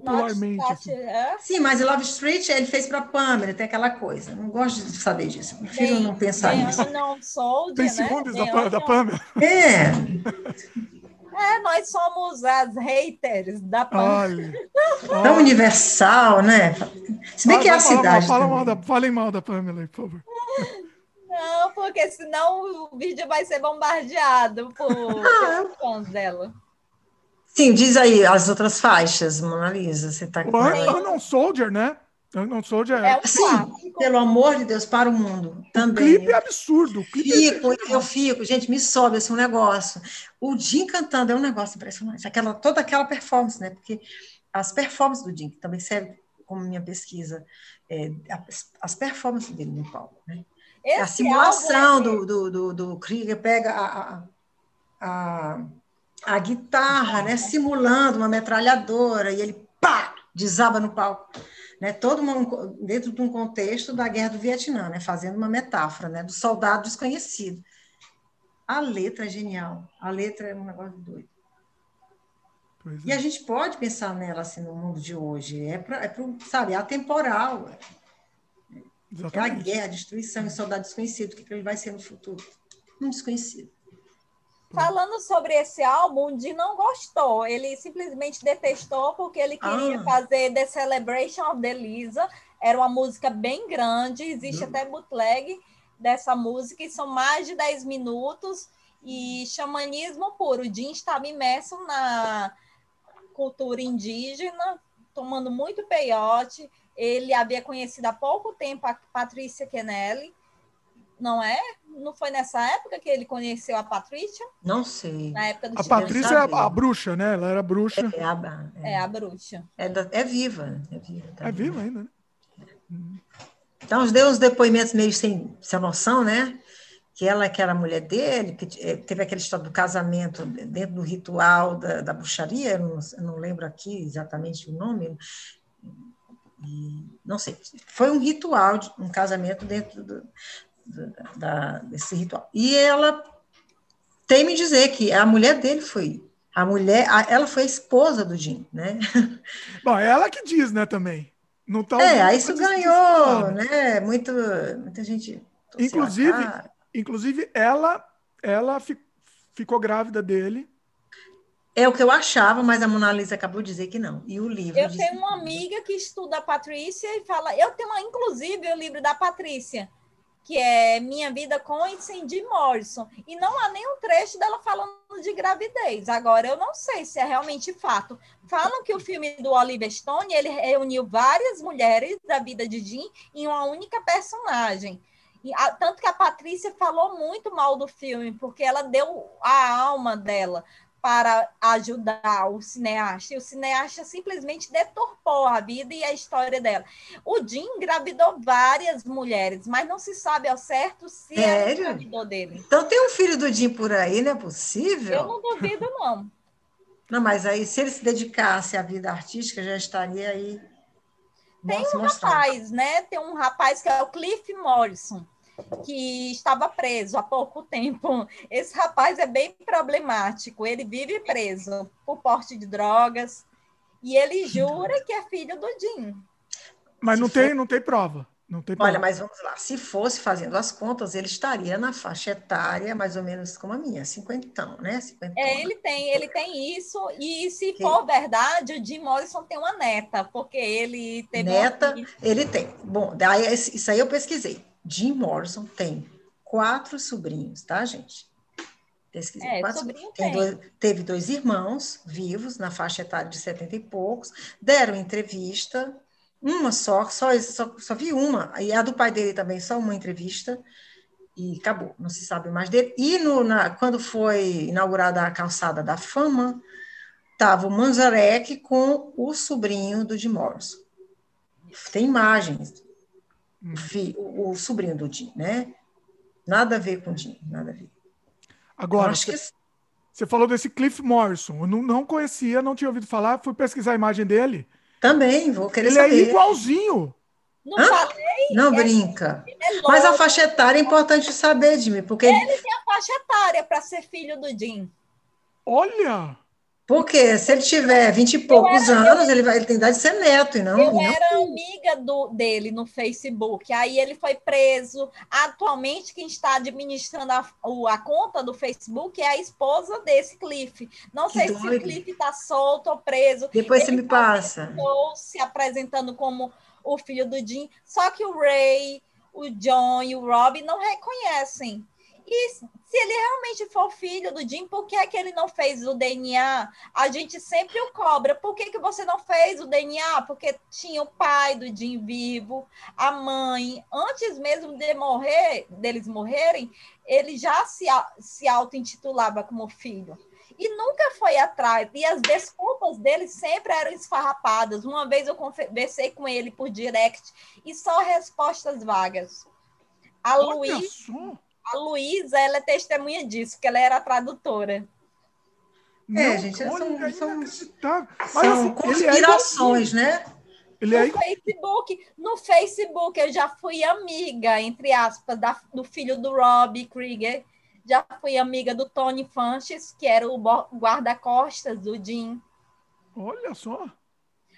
S1: popularmente. Assim.
S3: É?
S2: Sim, mas Love Street ele fez para Pamela, tem aquela coisa. Não gosto de saber disso. Prefiro não pensar
S3: tem
S2: nisso.
S3: Soldier,
S1: Tem
S3: né?
S1: segundos da,
S3: Tem
S1: Pa- da
S3: Unknown-
S1: Pamela?
S2: É,
S3: É, nós somos as haters da Pamela.
S1: Olha.
S2: tão universal, né? Se bem que é a
S1: Fala-
S2: cidade.
S1: Fala mal da, falem mal da Pamela aí, por favor.
S3: Não, porque senão o vídeo vai ser bombardeado por
S2: Ah.
S3: pelos fãs dela.
S2: Sim, diz aí as outras faixas, Mona Lisa. Você tá
S1: O
S2: com.
S1: Unknown Soldier, né? Unknown Soldier
S3: É
S1: é.
S2: Sim,
S3: clássico.
S2: pelo amor de Deus, para o mundo.
S1: O
S2: Também.
S1: clipe é absurdo. O clipe é
S2: Fico, eu fico, gente, me sobe assim um negócio. O Jim cantando é um negócio impressionante. Aquela, toda aquela performance, né? Porque as performances do Jim, que também serve como minha pesquisa, é, as, as performances dele no palco, né?
S3: Esse
S2: a simulação
S3: álbum é-
S2: do, do, do, do Krieger pega a, a, a, a guitarra, né? Simulando uma metralhadora e ele pá, desaba no palco. Né, todo uma, dentro de um contexto da guerra do Vietnã, né, fazendo uma metáfora né, do soldado desconhecido. A letra é genial, a letra é um negócio doido.
S1: Pois
S2: E
S1: é.
S2: a gente pode pensar nela assim no mundo de hoje, é para, é pro, sabe, é atemporal, é a
S1: Exatamente.
S2: guerra, a destruição, e soldado desconhecido, o que ele vai ser no futuro? Um desconhecido.
S3: Falando sobre esse álbum, o Di não gostou. Ele simplesmente detestou porque ele queria
S2: Ah.
S3: fazer The Celebration of the Lisa. Era uma música bem grande, existe
S2: Hum.
S3: até bootleg dessa música, e são mais de 10 minutos. E xamanismo puro. O Jim estava imerso na cultura indígena, tomando muito peiote. Ele havia conhecido há pouco tempo a Patrícia Kennelly, não é? Não foi nessa época que ele conheceu a Patrícia?
S2: Não sei.
S3: Na época do
S1: A? Patrícia é a, a bruxa, né? Ela era bruxa.
S2: É, a,
S3: É, a bruxa.
S2: é, da- é viva. É viva, tá
S1: É viva ainda, né?
S2: Então, deu uns depoimentos meio sem, sem noção, né? Que ela que era a mulher dele, que eh, teve aquela história do casamento dentro do ritual da, da bruxaria, eu não, eu não lembro aqui exatamente o nome, não sei. Foi um ritual, um casamento dentro do- da, desse ritual. E ela tem me dizer que a mulher dele foi. A mulher, a, ela foi a esposa do Jim, né? [laughs]
S1: Bom, é ela que diz, né, também.
S2: Não tá é, aí isso ganhou, né? Muito, muita gente.
S1: Inclusive, inclusive ela, ela fi, ficou grávida dele.
S2: É o que eu achava, mas a Mona Lisa acabou de dizer que não. E o livro.
S3: Eu tenho uma amiga que estuda a Patrícia e fala. Eu tenho, uma, inclusive, o livro da Patrícia que é Minha Vida com Cindy Morrison. E não há nenhum trecho dela falando de gravidez. Agora, eu não sei se é realmente fato. Falam que o filme do Oliver Stone, ele reuniu várias mulheres da vida de Jean em uma única personagem. E, a, tanto que a Patrícia falou muito mal do filme, porque ela deu a alma dela para ajudar o cineasta, e o cineasta simplesmente deturpou a vida e a história dela. O Jim engravidou várias mulheres, mas não se sabe ao certo se Sério? ela engravidou dele.
S2: Então tem um filho do Jim por aí, não é possível?
S3: Eu não duvido, não.
S2: Não, mas aí, se ele se dedicasse à vida artística, já estaria aí.
S3: Tem um rapaz, né? Tem um rapaz que é o Cliff Morrison que estava preso há pouco tempo. Esse rapaz é bem problemático, ele vive preso por porte de drogas e ele jura que é filho do Jim.
S1: Mas não tem, não tem prova. Não tem
S2: Olha, mas vamos lá. Se fosse fazendo as contas, ele estaria na faixa etária mais ou menos como a minha, cinquentão, né? Cinquentão.
S3: É, ele tem, ele tem isso. E se que... for verdade, o Jim Morrison tem uma neta, porque ele teve
S2: neta. Uma... Ele tem. Bom, daí isso aí eu pesquisei. Jim Morrison tem quatro sobrinhos, tá, gente? Pesquisei. É, quatro tem. Dois, teve dois irmãos vivos, na faixa etária de 70 e poucos, deram entrevista, uma só, só, só, só vi uma, e a do pai dele também, só uma entrevista, e acabou, não se sabe mais dele. E no, na, quando foi inaugurada a calçada da fama, estava o Manzarek com o sobrinho do Jim Morrison. Tem imagens, o, o, sobrinho do Jim, né? Nada a ver com o Jim, nada a ver.
S1: Agora, você, que... você falou desse Cliff Morrison. Eu não, não conhecia, não tinha ouvido falar, fui pesquisar a imagem dele.
S2: Também, vou querer
S1: Ele
S2: saber.
S1: Ele é igualzinho.
S2: Não Hã? falei? Não é, brinca. É Mas a faixa etária é importante saber, Jimmy, porque...
S3: Ele tem a faixa etária para ser filho do Jim.
S1: Olha!
S2: Porque se ele tiver vinte e poucos era, anos, eu, ele, vai, ele tem idade de ser neto, e não.
S3: Eu
S2: não...
S3: era amiga do, dele no Facebook, aí ele foi preso. Atualmente, quem está administrando a, a conta do Facebook é a esposa desse Cliff. Não que sei doido. se o Cliff está solto ou preso.
S2: Depois ele você me passa.
S3: Estou se apresentando como o filho do Jim, só que o Ray, o John e o Rob não reconhecem. E se ele realmente for filho do Jim, por que é que ele não fez o DNA? A gente sempre o cobra. Por que, que você não fez o DNA? Porque tinha o pai do Jim vivo, a mãe. Antes mesmo de morrer, deles morrerem, ele já se, se auto-intitulava como filho. E nunca foi atrás. E as desculpas dele sempre eram esfarrapadas. Uma vez eu conversei com ele por direct e só respostas vagas. A Luiz. A Luísa, ela é testemunha disso, que ela era tradutora.
S2: É, Não, gente, olha, são, são, são assim, conspirações, né?
S3: Ele é no é... Facebook, no Facebook eu já fui amiga, entre aspas, da, do filho do Rob Krieger, já fui amiga do Tony Fanches, que era o guarda-costas do Jim.
S1: Olha só.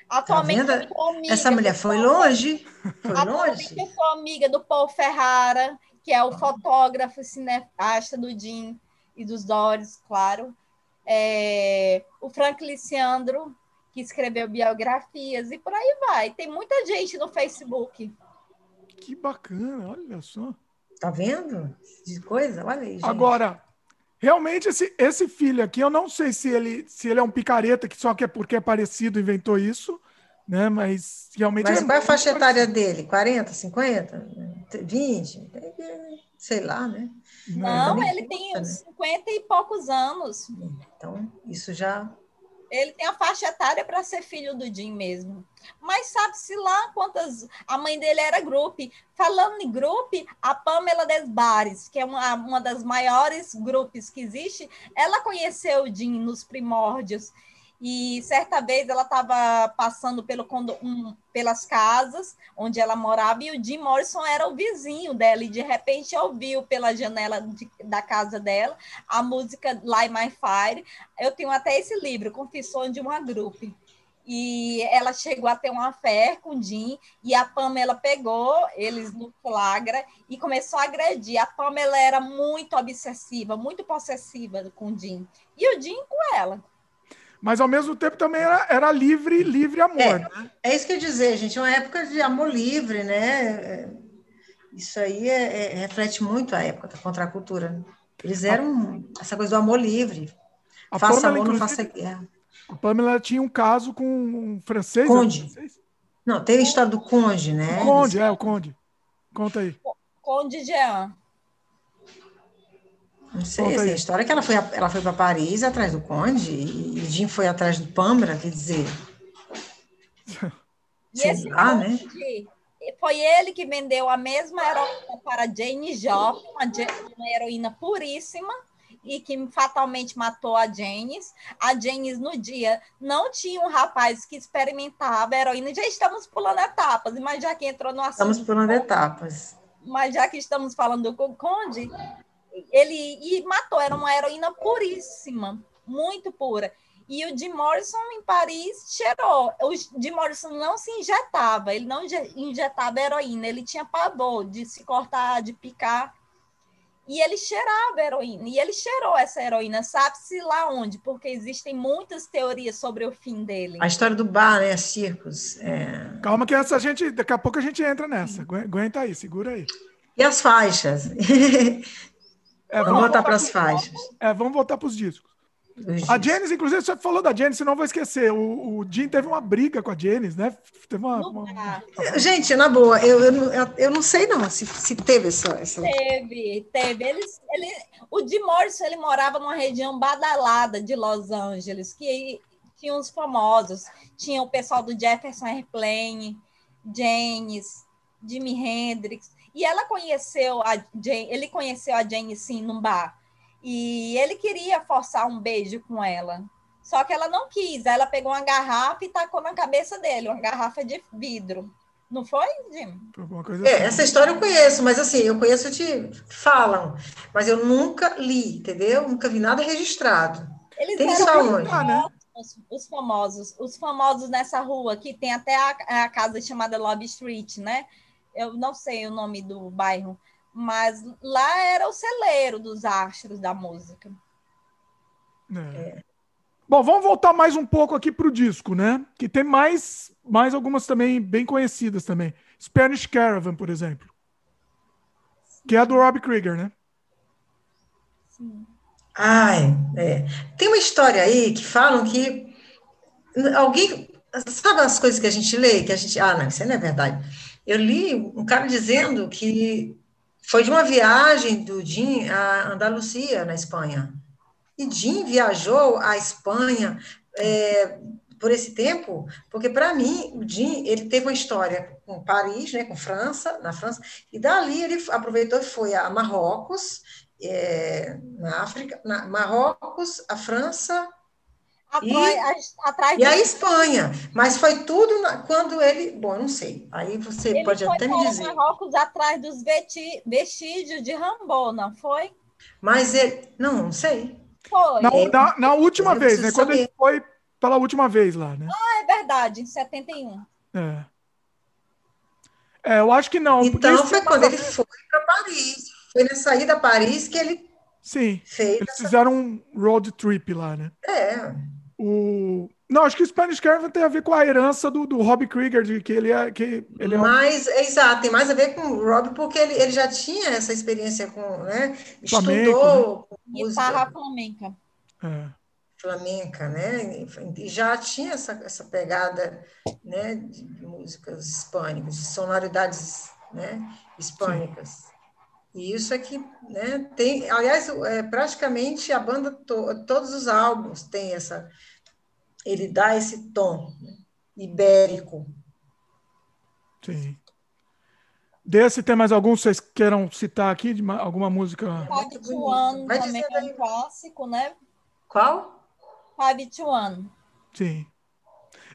S2: Atualmente tá Essa mulher foi longe? Foi
S3: Atualmente longe? eu sou amiga do Paul Ferrara, que é o fotógrafo cineasta do Jim e dos Doris, claro. É, o Frank Liciandro, que escreveu biografias, e por aí vai. Tem muita gente no Facebook.
S1: Que bacana, olha só.
S2: Tá vendo? De coisa? Olha aí, gente.
S1: Agora, realmente, esse, esse filho aqui, eu não sei se ele, se ele é um picareta que só que é porque é parecido inventou isso, né? Mas realmente.
S2: Mas é qual é a faixa etária dele? 40, 50, 20? Sei lá, né?
S3: Não, Não ele tem uns né? 50 e poucos anos.
S2: Então, isso já.
S3: Ele tem a faixa etária para ser filho do Jim mesmo. Mas sabe-se lá quantas. A mãe dele era grupo. Falando em grupo, a Pamela Desbares, que é uma, uma das maiores grupos que existe, ela conheceu o Jim nos primórdios. E certa vez ela estava passando pelo um, pelas casas onde ela morava e o Jim Morrison era o vizinho dela e de repente ouviu pela janela de, da casa dela a música Light My Fire. Eu tenho até esse livro, Confissões de uma Grupo e ela chegou a ter uma fé com o Jim, e a Pamela pegou eles no flagra e começou a agredir. A Pamela era muito obsessiva, muito possessiva com o Jim, e o Jim com ela.
S1: Mas ao mesmo tempo também era, era livre, livre amor.
S2: É,
S1: né?
S2: é isso que eu ia dizer, gente, é uma época de amor livre, né? Isso aí é, é, reflete muito a época da contracultura. Eles eram essa coisa do amor livre. A faça Pamela, amor, não faça guerra.
S1: A Pamela tinha um caso com um francês.
S2: Conde. francês? Não, tem a história do Conde, né?
S1: O Conde, é, o Conde. Conta aí.
S3: Conde Jean.
S2: Não sei, essa é história que ela foi, ela foi para Paris atrás do Conde e Jim foi atrás do Pambra, quer dizer. [laughs]
S3: E esse lá, né? Foi ele que vendeu a mesma heroína para Jane Joplin, uma heroína puríssima, e que fatalmente matou a Janis. A Janis, no dia, não tinha um rapaz que experimentava heroína. Já estamos pulando etapas, mas já que entrou no assunto.
S2: Estamos pulando etapas.
S3: Mas já que estamos falando do Conde, ele e matou, era uma heroína puríssima, muito pura. E o Jim Morrison em Paris cheirou. O Jim Morrison não se injetava, ele não injetava heroína, ele tinha pavor de se cortar, de picar e ele cheirava heroína, e ele cheirou essa heroína, sabe-se lá onde, porque existem muitas teorias sobre o fim dele.
S2: A história do bar, né? Circos. É...
S1: Calma que essa gente, daqui a pouco a gente entra nessa. Aguenta aí, segura aí.
S2: E as faixas? [laughs]
S1: É, vamos, vamos voltar para as faixas. É, vamos voltar para os discos. A Janice, inclusive, você falou da Janice, não vou esquecer. O, o Jim teve uma briga com a Janice, né? Teve uma, uma...
S2: Gente, na boa, eu, eu, eu não sei não se, se teve essa, essa.
S3: Teve, teve. Ele, ele, o Jim Morrison ele morava numa região badalada de Los Angeles, que tinha uns famosos. Tinha o pessoal do Jefferson Airplane, Janis, Jimi Hendrix. E ela conheceu a Jane, ele conheceu a Jane sim num bar. E ele queria forçar um beijo com ela. Só que ela não quis. Ela pegou uma garrafa e tacou na cabeça dele, uma garrafa de vidro. Não foi, Jim?
S2: É, assim. essa história eu conheço, mas assim, eu conheço de falam, mas eu nunca li, entendeu? Nunca vi nada registrado.
S3: Eles tem isso aonde? Né? Os, os, famosos, os famosos nessa rua, que tem até a, a casa chamada Lobby Street, né? Eu não sei o nome do bairro, mas lá era o celeiro dos astros da música.
S1: É. Bom, vamos voltar mais um pouco aqui para o disco, né? Que tem mais, mais algumas também bem conhecidas também. Spanish Caravan, por exemplo. Sim. Que é do Rob Krieger, né?
S2: Sim. Ai, é. Tem uma história aí que falam que alguém. Sabe as coisas que a gente lê? Que a gente. Ah, não, isso não é verdade. Eu li um cara dizendo que foi de uma viagem do Jim a Andalucia, na Espanha. E Jim viajou à Espanha é, por esse tempo, porque para mim o Jim ele teve uma história com Paris, né, com França, na França, e dali ele aproveitou e foi a Marrocos, é, na África, na Marrocos, a França, Atrás, e, atrás e a Espanha, mas foi tudo na, quando ele. Bom, não sei. Aí você
S3: ele
S2: pode até me dizer.
S3: Marrocos atrás dos vestígios de Rambo, não foi?
S2: Mas ele. Não, não sei.
S1: Foi. Na, na, na última vez, né? Quando ele foi pela última vez lá, né?
S3: Ah, é verdade, em 71.
S1: É. É, eu acho que não.
S2: Então foi quando ele foi para Paris. Foi na saída a Paris que ele
S1: Sim. Fez eles essa... fizeram um road trip lá, né?
S2: É.
S1: O... Não, acho que o Spanish Caravan tem a ver com a herança do, do Rob Krieger, de que ele é. Que ele é
S2: mais, um... exato, tem mais a ver com o Rob, porque ele, ele já tinha essa experiência com. Né,
S3: Flamenco, estudou né? guitarra flamenca.
S2: É. Flamenca, né? E já tinha essa, essa pegada né, de músicas hispânicas, de sonoridades né, hispânicas. Sim. E isso é que né, tem, aliás, é, praticamente a banda, to, todos os álbuns têm essa, ele dá esse tom né, ibérico.
S1: Sim. Desse, tem mais algum que vocês queiram citar aqui? De uma, alguma música?
S3: Five to One também é um clássico, né?
S2: Qual?
S3: Five to One.
S1: Sim.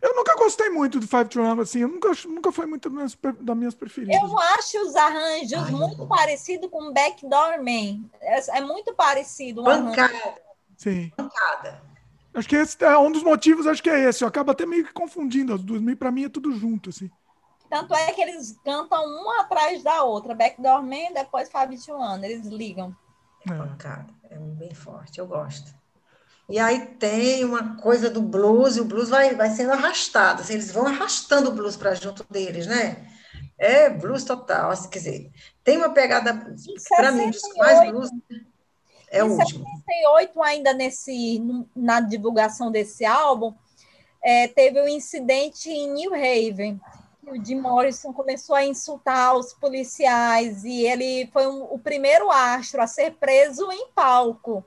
S1: Eu nunca gostei muito do Five to One, assim, eu nunca, nunca foi muito das minhas, das minhas preferidas.
S3: Eu acho os arranjos Ai, muito parecidos com Backdoor Man. É, é muito parecido.
S2: Pancada.
S1: Sim.
S2: Pancada.
S1: Acho que esse é um dos motivos, acho que é esse. Eu acabo até meio que confundindo as duas. Para mim é tudo junto, assim.
S3: Tanto é que eles cantam uma atrás da outra. Backdoor Man, depois Five to One. Eles ligam.
S2: É. Pancada. É bem forte, eu gosto. E aí tem uma coisa do blues, e o blues vai, vai sendo arrastado, assim, eles vão arrastando o blues para junto deles, né? É blues total, assim, quer dizer, tem uma pegada, para mim, mais blues é o último. Em
S3: 68, ainda nesse, na divulgação desse álbum, é, teve um incidente em New Haven, o Jim Morrison começou a insultar os policiais e ele foi um, o primeiro astro a ser preso em palco.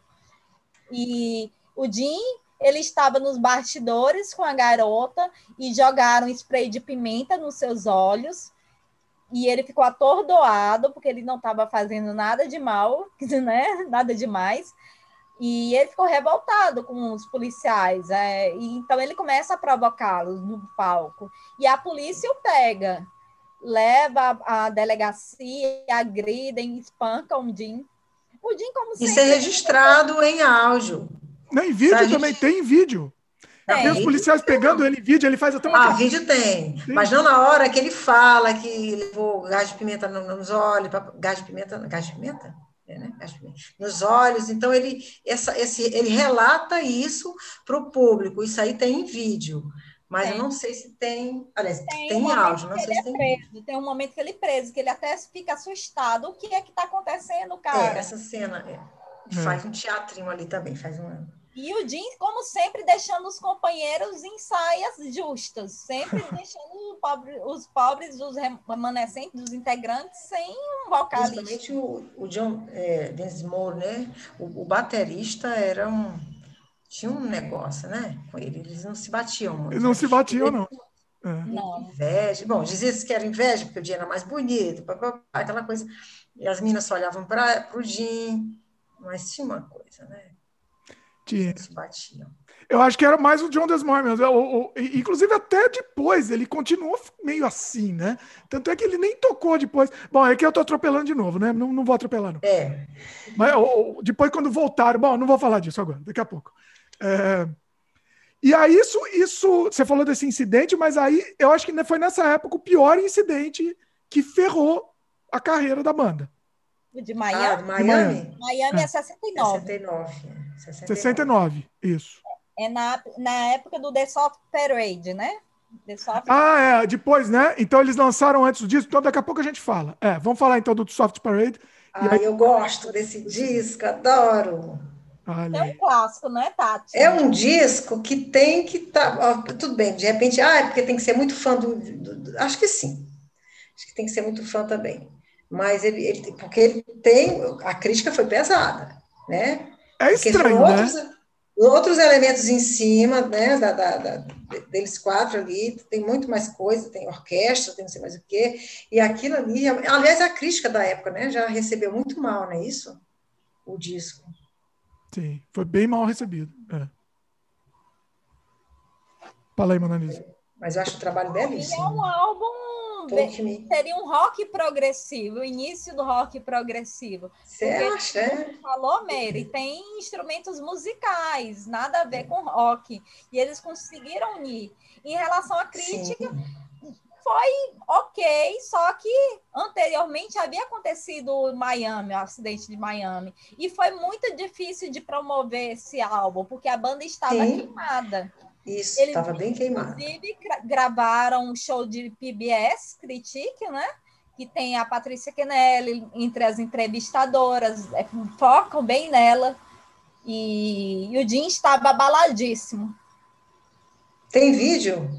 S3: E o Jim, ele estava nos bastidores com a garota e jogaram spray de pimenta nos seus olhos. E ele ficou atordoado, porque ele não estava fazendo nada de mal, [laughs] né? nada demais. E ele ficou revoltado com os policiais. É, e então ele começa a provocá-los no palco. E a polícia o pega, leva a, a delegacia, agridem, espancam o Jim. O Jim, como
S2: Isso é registrado em áudio.
S1: Não, em vídeo gente... também, tem em vídeo. Tem. tem os policiais pegando ele em vídeo, ele faz até uma.
S2: Ah, vídeo tem. Sim. Mas não na hora que ele fala que levou gás de pimenta nos olhos, gás de pimenta, gás de pimenta? É, né? Gás de pimenta. Nos olhos. Então, ele, essa, esse, ele relata isso para o público. Isso aí tem em vídeo. Mas tem. eu não sei se tem. Aliás, tem, tem um áudio, não sei se tem.
S3: É preso. Tem um momento que ele é preso, que ele até fica assustado. O que é que está acontecendo, cara?
S2: É, essa cena. É. Faz um teatrinho ali também, faz um.
S3: E o Jim, como sempre, deixando os companheiros em saias justas, sempre [laughs] deixando pobre, os pobres, os remanescentes, os integrantes, sem um vocalista.
S2: Principalmente o, o John é, Densmore, né? O, o, baterista era um. Tinha um negócio, né? Com ele, eles não se batiam muito.
S1: Eles não se batiam, não.
S2: É. Não. Inveja. Bom, dizia que era inveja, porque o Jim era mais bonito, aquela coisa. E as meninas só olhavam para o Jim, mas tinha uma coisa, né?
S1: Tinha. Eu acho que era mais o John mesmo. O, o, inclusive, até depois, ele continuou meio assim, né? Tanto é que ele nem tocou depois. Bom, é que eu tô atropelando de novo, né? Não, não vou atropelar, não.
S2: É.
S1: Mas o, depois, quando voltaram. Bom, não vou falar disso agora, daqui a pouco. É, e aí, isso, isso. Você falou desse incidente, mas aí eu acho que foi nessa época o pior incidente que ferrou a carreira da banda.
S3: De Miami? Ah,
S2: de Miami?
S3: Miami é, é 69.
S2: 69.
S1: 69. 69, isso.
S3: É na, na época do The Soft Parade, né? The Soft...
S1: Ah, é, depois, né? Então eles lançaram antes disso, então daqui a pouco a gente fala. É, vamos falar então do Soft Parade.
S2: Ah, aí... eu gosto desse disco, adoro.
S3: Olha. É um clássico, não é, Tati?
S2: É um disco que tem que estar. Tá, tudo bem, de repente, ah, é porque tem que ser muito fã do, do, do, Acho que sim. Acho que tem que ser muito fã também. Mas ele, ele porque ele tem. A crítica foi pesada, né?
S1: É estranho, né?
S2: Outros, outros elementos em cima, né, da, da, da, deles quatro ali, tem muito mais coisa, tem orquestra, tem não sei mais o quê, e aquilo ali, aliás, a crítica da época, né, já recebeu muito mal, não é isso? O disco.
S1: Sim, foi bem mal recebido. É. Fala aí, Mananise.
S2: Mas eu acho o trabalho belíssimo.
S3: É um álbum seria um rock progressivo, o início do rock progressivo.
S2: Você acha? É?
S3: Falou, Mary, tem instrumentos musicais, nada a ver com rock. E eles conseguiram unir. Em relação à crítica, Sim. foi ok, só que anteriormente havia acontecido Miami, o acidente de Miami. E foi muito difícil de promover esse álbum, porque a banda estava Sim. queimada.
S2: Isso, estava bem queimado.
S3: Inclusive, gravaram um show de PBS, Critique, né? Que tem a Patrícia Kennelly entre as entrevistadoras, é, focam bem nela. E, e o Jim estava abaladíssimo.
S2: Tem vídeo?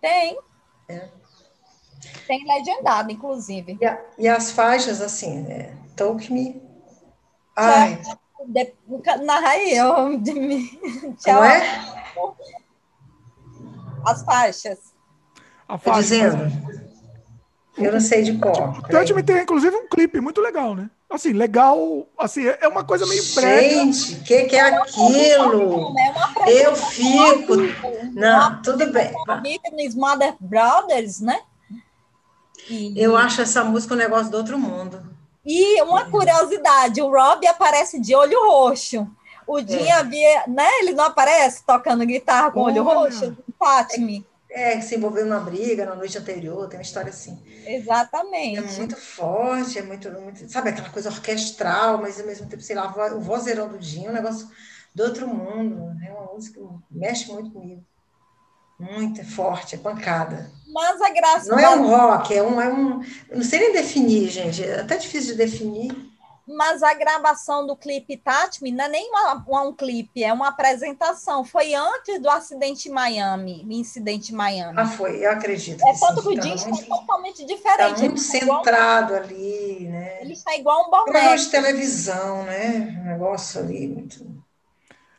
S3: Tem. É. Tem legendado, inclusive.
S2: E, a, e, as faixas, assim, é, Talk Me. Ai.
S3: De, narra eu de mim.
S2: Como é?
S3: As faixas.
S2: A faixa. dizendo. Eu não sei de qual.
S1: O Touch Me tem, inclusive, um clipe muito legal, né? Assim, legal. Assim, é uma coisa meio brega.
S2: Gente, o que, que é aquilo?
S3: É
S2: Eu fico. Não, tudo bem.
S3: Nos Mother Brothers, né?
S2: E... Eu acho essa música um negócio do outro mundo.
S3: E uma curiosidade, o Rob aparece de olho roxo. O Jim é. havia, né? Ele não aparece tocando guitarra com olho roxo? Fatme.
S2: É, se envolveu numa briga na noite anterior, tem uma história assim.
S3: Exatamente.
S2: É muito forte, é muito, muito sabe, aquela coisa orquestral, mas ao mesmo tempo, sei lá, o vozeirão do Jim, um negócio do outro mundo. É uma música que mexe muito comigo. Muito é forte, é pancada.
S3: Mas a graça.
S2: Não é um rock, é um, é um. Não sei nem definir, gente. É até difícil de definir.
S3: Mas a gravação do clipe Tatme não é nem uma, um clipe, é uma apresentação. Foi antes do acidente em Miami, incidente em Miami.
S2: Ah, foi, eu acredito.
S3: É tanto que o disco é totalmente diferente.
S2: Está muito centrado igual, ali, né?
S3: Ele está igual um boneco.
S2: Programa de televisão, né? Um negócio ali muito.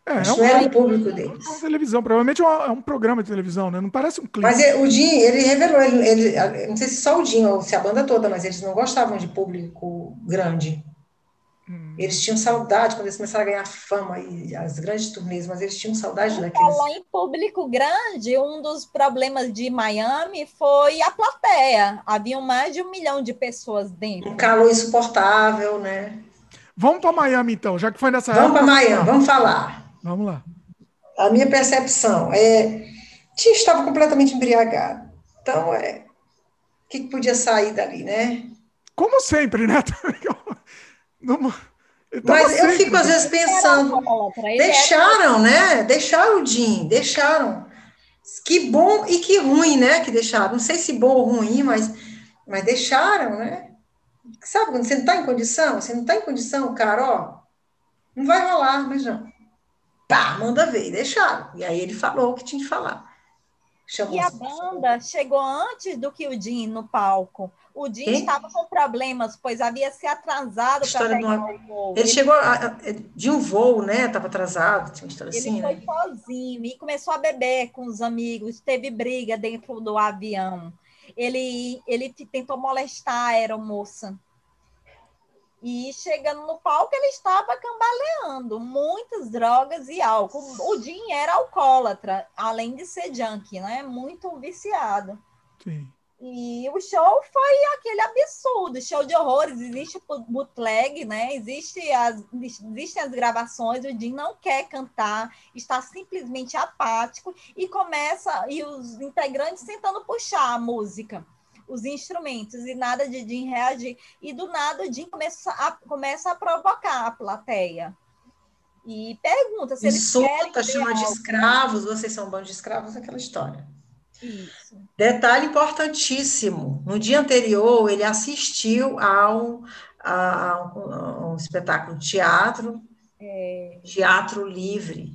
S1: É, é um,
S2: era o público deles.
S1: É uma televisão, provavelmente é, é um programa de televisão, né? Não parece um clipe.
S2: Mas o Jim, ele revelou, ele, ele, não sei se só o Jim ou se a banda toda, mas eles não gostavam de público grande. Hum. Eles tinham saudade quando eles começaram a ganhar fama e as grandes turnês, mas eles tinham saudade daqueles.
S3: Falar em público grande, um dos problemas de Miami foi a plateia. Havia mais de um milhão de pessoas dentro.
S2: Um calor insuportável, né?
S1: Vamos para Miami então, já que foi nessa
S2: Vamos para Miami, vamos falar.
S1: Vamos lá.
S2: A minha percepção é. Tia estava completamente embriagado. Então, é. O que, que podia sair dali, né?
S1: Como sempre, né? [laughs]
S2: Mas sempre. eu fico às vezes pensando, deixaram, né? Deixaram o Jim, deixaram. Que bom e que ruim, né? Que deixaram. Não sei se bom ou ruim, mas, mas deixaram, né? Sabe quando você não está em condição? Você não está em condição, cara, ó, não vai rolar, mas não pá, manda ver, e deixaram. E aí ele falou o que tinha que falar.
S3: Chamou e a banda chegou antes do que o Jim no palco. O Jim estava com problemas, pois havia se atrasado para pegar
S2: uma... o voo. Ele, ele chegou a, de um voo, né? Estava atrasado, tinha história
S3: ele
S2: assim.
S3: Ele
S2: foi
S3: né? sozinho e começou a beber com os amigos, teve briga dentro do avião. Ele, ele tentou molestar a aeromoça. E chegando no palco, ele estava cambaleando, muitas drogas e álcool. O Jim era alcoólatra, além de ser junkie, né? Muito viciado.
S1: Sim.
S3: E o show foi aquele absurdo, show de horrores, existe bootleg, né? Existe as, existem as gravações, o Jim não quer cantar, está simplesmente apático e começa, e os integrantes tentando puxar a música os instrumentos e nada de Jim reagir. E do nada o Jim começa a, começa a provocar a plateia. E pergunta se eles
S2: Insulta, chama de escravos, vocês são um bando de escravos, aquela história. Isso. Detalhe importantíssimo: no dia anterior, ele assistiu a um, a um, a um espetáculo de teatro, é... teatro livre.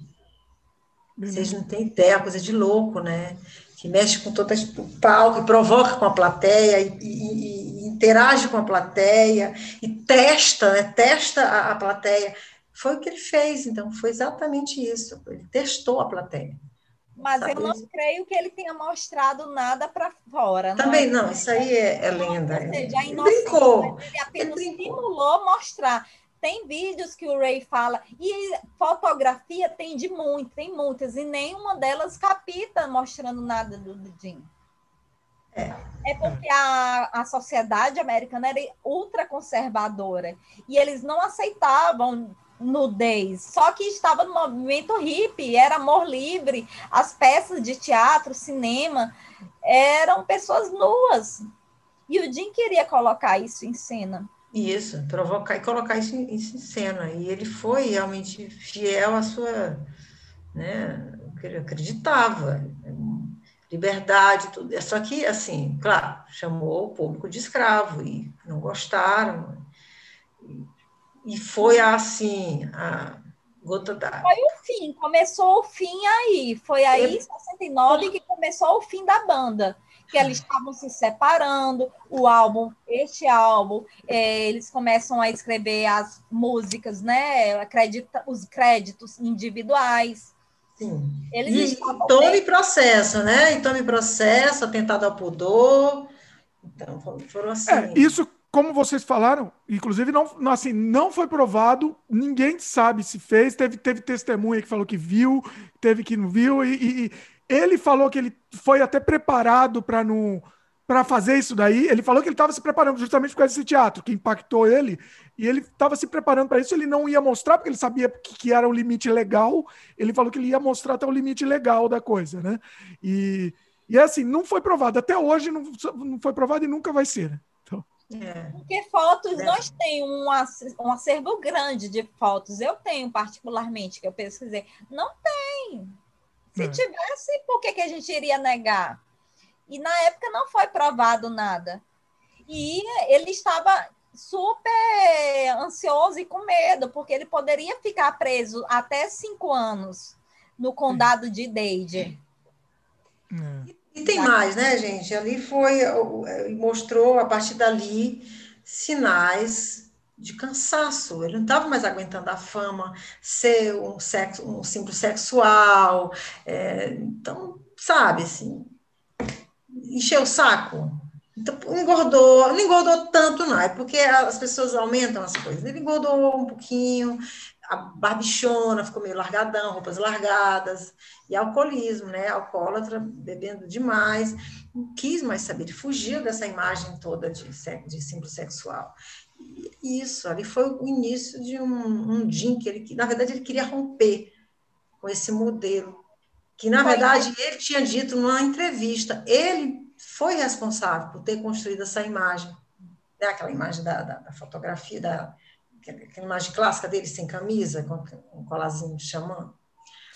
S2: Vocês não têm ideia, coisa de louco, né? que mexe com todo o palco, e provoca com a plateia, e, e, e, interage com a plateia, e testa, né, testa a, a, plateia. Foi o que ele fez, então, foi exatamente isso. Ele testou a plateia.
S3: Mas sabe? eu não creio que ele tenha mostrado nada para fora.
S2: Também não, é? não, isso aí é, é lenda. Ou
S3: seja, a ele apenas ele simulou mostrar. Tem vídeos que o Ray fala, e fotografia tem de muito, tem muitas, e nenhuma delas capita mostrando nada do, do Jim. É. é porque a, a sociedade americana era ultra conservadora e eles não aceitavam nudez, só que estava no movimento hippie, era amor livre, as peças de teatro, cinema, eram pessoas nuas. E o Jim queria colocar isso em cena.
S2: Isso, provocar e colocar isso em, isso em cena. E ele foi realmente fiel à sua, né, ele acreditava, liberdade, tudo. Só que, assim, claro, chamou o público de escravo e não gostaram. E foi assim, a gota d'água.
S3: Foi o fim, começou o fim aí. Foi aí, em 69, que começou o fim da banda que eles estavam se separando, o álbum, este álbum, é, eles começam a escrever as músicas, né? Acredita, os créditos individuais.
S2: Sim. Eles e tome processo, né? E tome processo, atentado ao pudor. Então, foram assim.
S1: É, isso como vocês falaram, inclusive não, assim, não foi provado, ninguém sabe se fez, teve, teve testemunha que falou que viu, teve que não viu, e, e ele falou que ele foi até preparado para não para fazer isso daí. Ele falou que ele estava se preparando justamente por causa desse teatro, que impactou ele, e ele estava se preparando para isso. Ele não ia mostrar, porque ele sabia que, que, era o limite legal. Ele falou que ele ia mostrar até o limite legal da coisa, né? E, e é assim, não foi provado. Até hoje não, não foi provado e nunca vai ser.
S3: É. Porque fotos, é. nós temos um, um acervo grande de fotos. Eu tenho, particularmente, que eu pesquisei. Não tem. Se é. tivesse, por que, que a gente iria negar? E na época não foi provado nada. E ele estava super ansioso e com medo, porque ele poderia ficar preso até cinco anos no condado de Dade.
S2: É. E tem mais, né, gente? Ali foi, mostrou a partir dali sinais de cansaço. Ele não estava mais aguentando a fama, ser um, sexo, um símbolo sexual. É, então, sabe, assim, encheu o saco. Então, engordou, não engordou tanto, não, é porque as pessoas aumentam as coisas. Ele engordou um pouquinho, a barbichona ficou meio largadão, roupas largadas, e alcoolismo, né? Alcoólatra, bebendo demais, não quis mais saber, ele fugiu dessa imagem toda de, de símbolo sexual. E isso, ali foi o início de um, um Jim que ele, na verdade, ele queria romper com esse modelo que na verdade ele tinha dito numa entrevista, ele foi responsável por ter construído essa imagem, né? aquela imagem da, da, da fotografia, da, aquela imagem clássica dele sem camisa, com um colazinho de xamã.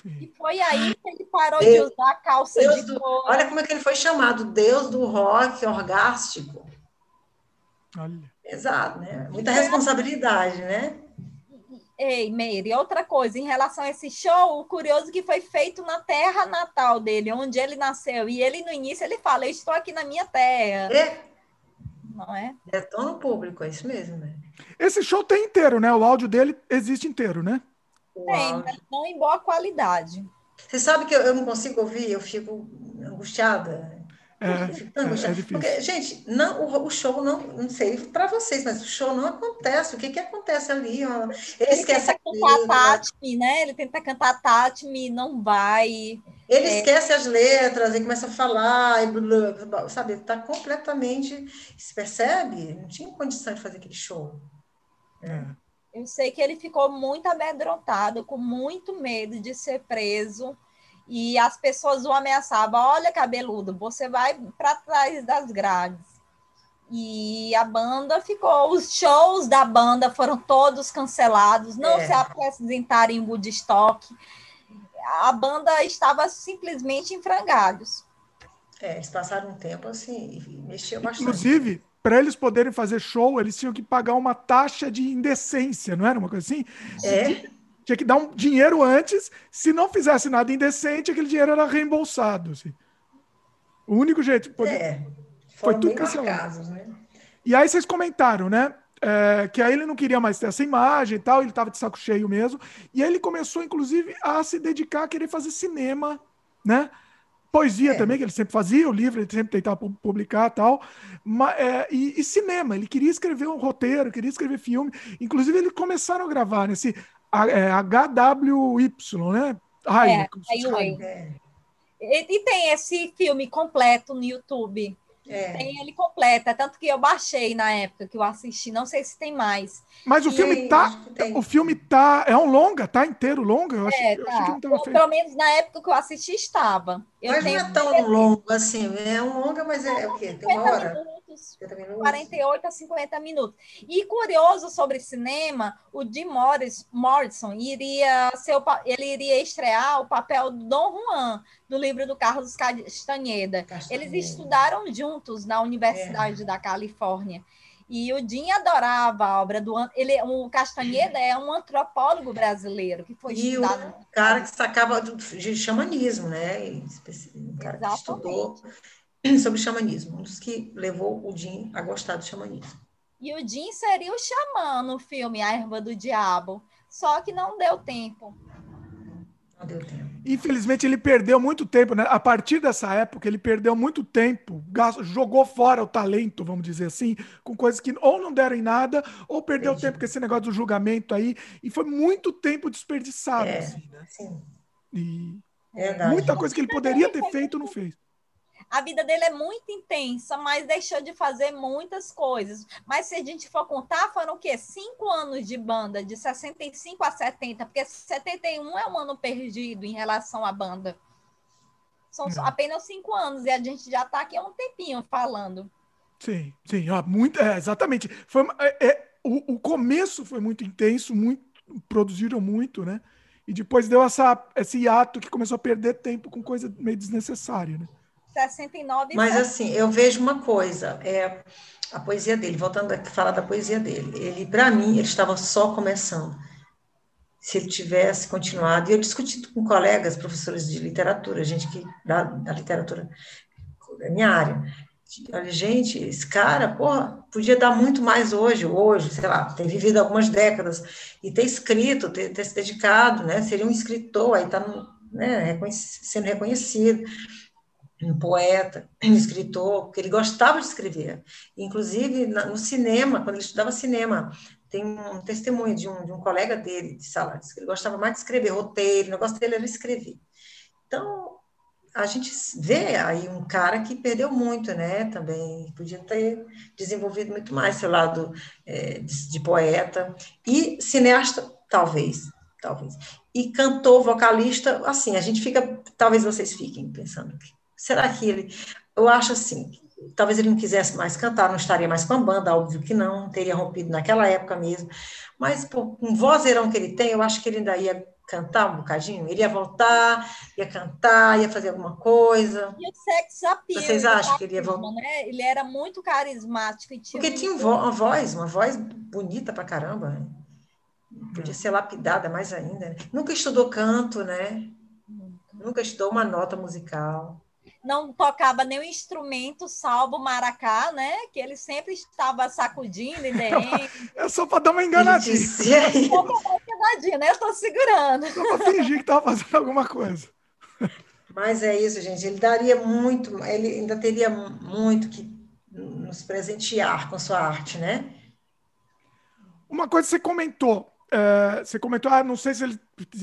S3: E foi aí que ele parou Deus, de usar a calça Deus de
S2: do, Olha como é que ele foi chamado, Deus do rock orgástico. Olha. Exato, né? Muita responsabilidade, né?
S3: Ei, Meire, outra coisa, em relação a esse show, o curioso que foi feito na terra natal dele, onde ele nasceu. E ele, no início, ele fala, eu estou aqui na minha terra. É. Não é?
S2: É tão no público, é isso mesmo, né?
S1: Esse show tem inteiro, né? O áudio dele existe inteiro, né?
S3: Tem, mas não em boa qualidade.
S2: Você sabe que eu, eu não consigo ouvir, eu fico angustiada.
S1: É, é, é, difícil. Porque,
S2: gente, não, o, o, show não, não sei para vocês, mas o show não acontece. O que que acontece ali? Ele,
S3: ele esquece tenta cantar Tatme, né? Ele tenta cantar Tatme, não vai.
S2: Ele é... esquece as letras, ele começa a falar, e blá, blá, sabe? Está completamente. Se percebe? Não tinha condição de fazer aquele show.
S3: É. Eu sei que ele ficou muito amedrontado, com muito medo de ser preso e as pessoas o ameaçavam: olha, cabeludo, você vai para trás das grades. E a banda ficou, os shows da banda foram todos cancelados, não é. se apresentaram em Woodstock. A banda estava simplesmente em frangalhos.
S2: É, eles passaram um tempo assim, e mexeu bastante.
S1: Inclusive, para eles poderem fazer show, eles tinham que pagar uma taxa de indecência, não era uma coisa assim?
S2: É
S1: tinha que dar um dinheiro antes. Se não fizesse nada indecente, aquele dinheiro era reembolsado. Assim. O único jeito.
S2: Poder... É,
S1: foi tudo cancelado. Né? E aí vocês comentaram, né? É, que aí ele não queria mais ter essa imagem e tal, ele estava de saco cheio mesmo. E aí ele começou, inclusive, a se dedicar a querer fazer cinema, né? Poesia é. também, que ele sempre fazia, o livro ele sempre tentava publicar tal, mas, é, e, e, cinema, ele queria escrever um roteiro, queria escrever filme. Inclusive, eles começaram a gravar nesse é, HWY, né?
S3: Highway, é, Highway. E, e tem esse filme completo no YouTube. É. Tem ele completo, é tanto que eu baixei na época que eu assisti, não sei se tem mais.
S1: Mas o e filme tá, o filme tá, é um longa, tá inteiro longa? Eu, é,
S3: tá. eu que não tava feito. Pelo menos na época que eu assisti estava. Eu
S2: mas não é tão longo assim, é um longa, mas é, é o quê? Tem uma hora?
S3: Minutos minutos, 48 a 50 minutos. E curioso sobre cinema, o Jim Morris, Morrison iria ser o, ele iria estrear o papel do Dom Juan do livro do Carlos Castaneda. Castaneda. Eles estudaram juntos na Universidade é. da Califórnia. E o Jim adorava a obra do ele o Castaneda é um antropólogo brasileiro que foi
S2: e estudado. o cara que sacava de xamanismo, né? Um cara Exatamente. que estudou [clears throat] sobre xamanismo, um dos que levou o Jim a gostar do xamanismo.
S3: E o Jim seria o xamã no filme A Erva do Diabo, só que não deu tempo.
S1: Infelizmente, ele perdeu muito tempo, né? A partir dessa época, ele perdeu muito tempo, jogou fora o talento, vamos dizer assim, com coisas que ou não deram em nada, ou perdeu Entendi. tempo com esse negócio do julgamento aí, e foi muito tempo desperdiçado. É, assim, né? Sim. E Verdade. muita coisa que ele poderia ter feito, não fez
S3: a vida dele é muito intensa, mas deixou de fazer muitas coisas. Mas se a gente for contar, foram o quê? Cinco anos de banda, de 65 a 70, porque 71 é um ano perdido em relação à banda. São é. apenas cinco anos, e a gente já está aqui há um tempinho falando.
S1: Sim, sim, ó, muito, é, exatamente. Foi, é, é, o, o começo foi muito intenso, muito, produziram muito, né? E depois deu essa, esse hiato que começou a perder tempo com coisa meio desnecessária, né?
S3: 69.
S2: Mas assim, eu vejo uma coisa, é a poesia dele, voltando a falar da poesia dele. Ele, para mim, ele estava só começando. Se ele tivesse continuado, e eu discuti com colegas, professores de literatura, gente que da, da literatura da minha área. Olha, gente, esse cara, porra, podia dar muito mais hoje, hoje, sei lá, ter vivido algumas décadas e ter escrito, ter, ter se dedicado, né? Seria um escritor, aí está né, sendo reconhecido um poeta, um escritor, porque ele gostava de escrever. Inclusive, no cinema, quando ele estudava cinema, tem um testemunho de um, de um colega dele de sala, que ele gostava mais de escrever roteiro, o negócio dele era escrever. Então, a gente vê aí um cara que perdeu muito, né? Também podia ter desenvolvido muito mais seu lado é, de, de, poeta e cineasta, talvez, talvez. E cantor, vocalista, assim, a gente fica, talvez vocês fiquem pensando Será que ele. Eu acho assim, talvez ele não quisesse mais cantar, não estaria mais com a banda, óbvio que não, teria rompido naquela época mesmo. Mas, por um vozeirão que ele tem, eu acho que ele ainda ia cantar um bocadinho, ele ia voltar, ia cantar, ia fazer alguma coisa.
S3: E o sexo appeal.
S2: Vocês acham que ele ia voltar?
S3: Né? Ele era muito carismático. E
S2: tinha Porque tinha uma voz, uma voz bonita pra caramba. Né? Podia ser lapidada mais ainda. Né? Nunca estudou canto, né? Nunca estudou uma nota musical
S3: não tocava nenhum instrumento, salvo o maracá, né? Que ele sempre estava sacudindo e derrendo. [laughs]
S1: É só para dar uma enganadinha.
S3: É só para dar uma enganadinha, né? Eu estou segurando.
S1: Só para fingir que estava fazendo alguma coisa.
S2: Mas é isso, gente. Ele daria muito, ele ainda teria muito que nos presentear com sua arte, né?
S1: Uma coisa que você comentou, é, você comentou, ah, não sei se ele,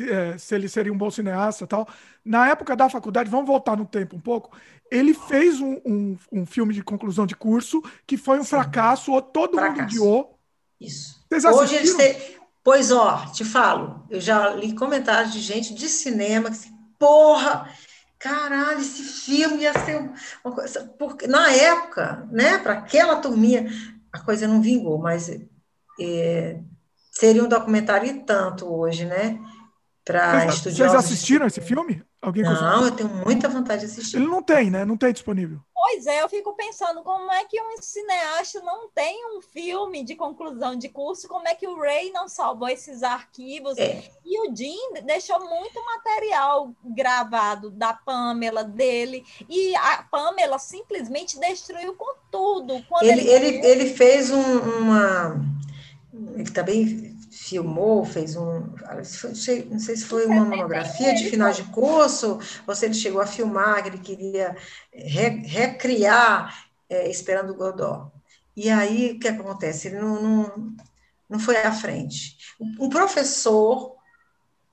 S1: é, se ele seria um bom cineasta tal. Na época da faculdade, vamos voltar no tempo um pouco, ele fez um, um, um filme de conclusão de curso que foi um Sim. fracasso, todo fracasso. mundo odiou.
S2: Isso. Vocês Hoje eles têm... Pois, ó, te falo, eu já li comentários de gente de cinema que assim, porra, caralho, esse filme ia ser uma coisa... Porque, na época, né, para aquela turminha, a coisa não vingou, mas... É, seria um documentário e tanto hoje, né?
S1: Para estudiosos. Vocês assistiram esse filme?
S2: Alguém não, eu tenho muita vontade de assistir.
S1: Ele não tem, né? Não tem disponível.
S3: Pois é, eu fico pensando como é que um cineasta não tem um filme de conclusão de curso, como é que o Ray não salvou esses arquivos. É. E o Jim deixou muito material gravado da Pamela dele, e a Pamela simplesmente destruiu com tudo.
S2: Quando ele, ele, ele, ele fez um, uma ele também filmou, fez um. Não sei se foi uma monografia de final de curso, ou se ele chegou a filmar, que ele queria re, recriar é, Esperando Godó. E aí, o que acontece? Ele não, não, não foi à frente. Um professor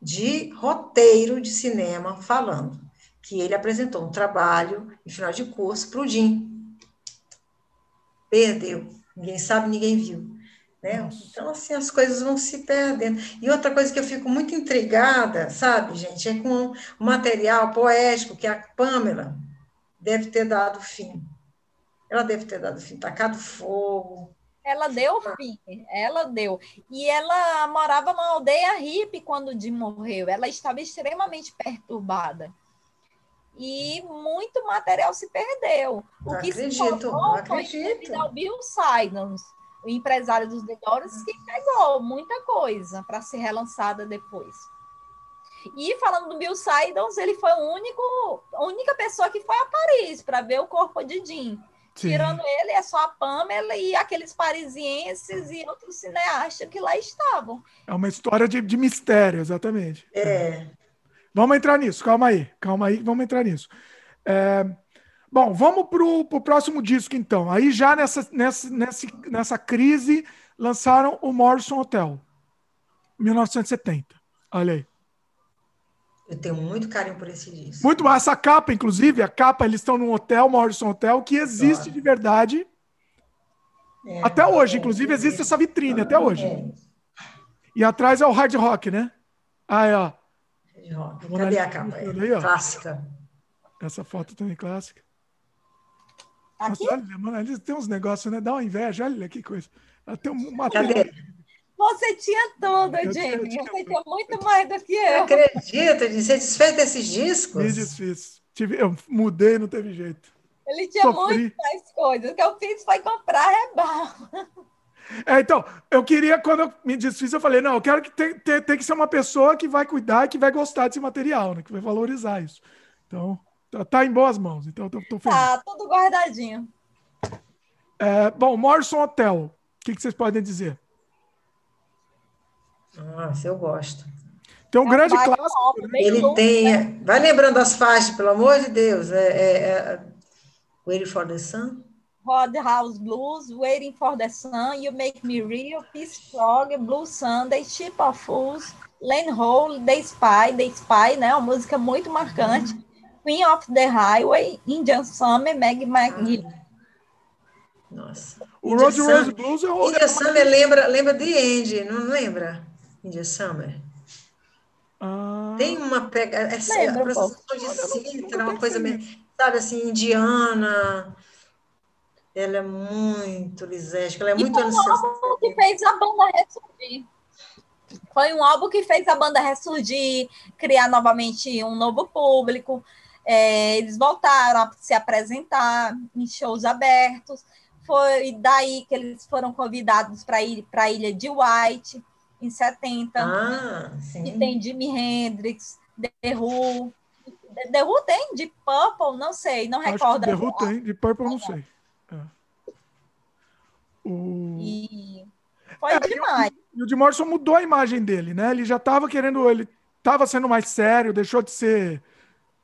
S2: de roteiro de cinema falando que ele apresentou um trabalho em final de curso para o Jim. Perdeu. Ninguém sabe, ninguém viu. Né? Então, assim, as coisas vão se perdendo. E outra coisa que eu fico muito intrigada, sabe, gente, é com o material poético que a Pamela deve ter dado fim. Ela deve ter dado fim, tacado fogo.
S3: Ela deu fim, ela deu. E ela morava numa aldeia hippie quando o Jim morreu. Ela estava extremamente perturbada. E muito material se perdeu. O
S2: não
S3: que
S2: acredito, se acredito.
S3: foi ao Bill Sidons o empresário dos Doors, que pegou muita coisa para ser relançada depois. E falando do Bill Sidons, ele foi o único, a única pessoa que foi a Paris para ver o corpo de Jim. Sim. Tirando ele, é só a Pamela e aqueles parisienses e outros cineastas que lá estavam.
S1: É uma história de, de mistério, exatamente.
S2: É.
S1: Vamos entrar nisso, calma aí, calma aí, vamos entrar nisso. É, bom, vamos para o próximo disco, então. Aí já nessa, nessa, nessa, nessa crise lançaram o Morrison Hotel, 1970. Olha aí.
S2: Eu tenho muito carinho por esse disco.
S1: Muito bom. Essa capa, inclusive, a capa, eles estão num hotel, Morrison Hotel, que existe claro. de verdade. É, até hoje, é, inclusive, existe essa vitrine, até hoje. É. E atrás é o hard rock, né? Aí, ó.
S2: Cadê a capa? Aí, ó. Clássica.
S1: Essa foto também clássica. Aqui? Nossa, olha, mano, eles têm uns negócios, né? Dá uma inveja, olha que coisa. Ela tem uma
S3: Cadê? Você tinha tudo, Jamie. Você tinha muito mais do que eu.
S2: Eu acredito, você desfez desses discos?
S1: Me desfiz. Eu mudei, não teve jeito.
S3: Ele tinha Sofri. muito mais coisas. O que eu fiz foi comprar rebalo.
S1: É, então, eu queria, quando eu me desfiz, eu falei, não, eu quero que tem, tem, tem que ser uma pessoa que vai cuidar e que vai gostar desse material, né? Que vai valorizar isso. Então, tá, tá em boas mãos. Então, eu tô, tô feliz.
S3: Tá, tudo guardadinho.
S1: É, bom, Morrison Hotel. O que, que vocês podem dizer?
S2: Nossa, eu gosto.
S1: Tem um é grande clássico.
S2: Né? Ele tem. Né? Vai lembrando as faixas, pelo amor de Deus. É, é, é Waiting for the Sun.
S3: House Blues, Waiting for the Sun, You Make Me Real, Peace Frog, Blue Sunday, Ship of Fools, Lane Hole, The Spy, The Spy, né? Uma música muito marcante. Uhum. Queen of the Highway, Indian Summer, Meg McGee.
S2: Nossa.
S1: O Road Rose Blues é
S2: o. Indian Summer lembra, lembra de Andy, não lembra? Indian Summer. Ah. Tem uma pegada. Essa Lembra, processão de cítara, uma coisa meio, sabe assim, indiana. Ela é muito lisérgica, ela é e muito
S3: anos um álbum que fez a banda ressurgir. Foi um álbum que fez a banda ressurgir, criar novamente um novo público. É, eles voltaram a se apresentar em shows abertos. Foi daí que eles foram convidados para ir para a ilha de White, em 70.
S2: Ah,
S3: sim. tem Jimi Hendrix, The Who. The Who tem? De Purple? Não sei, não recordo.
S1: The Who tem, de Purple não sei. É.
S3: O... E foi é, demais.
S1: E o, de Morrison mudou a imagem dele, né? Ele já estava querendo, ele estava sendo mais sério, deixou de ser.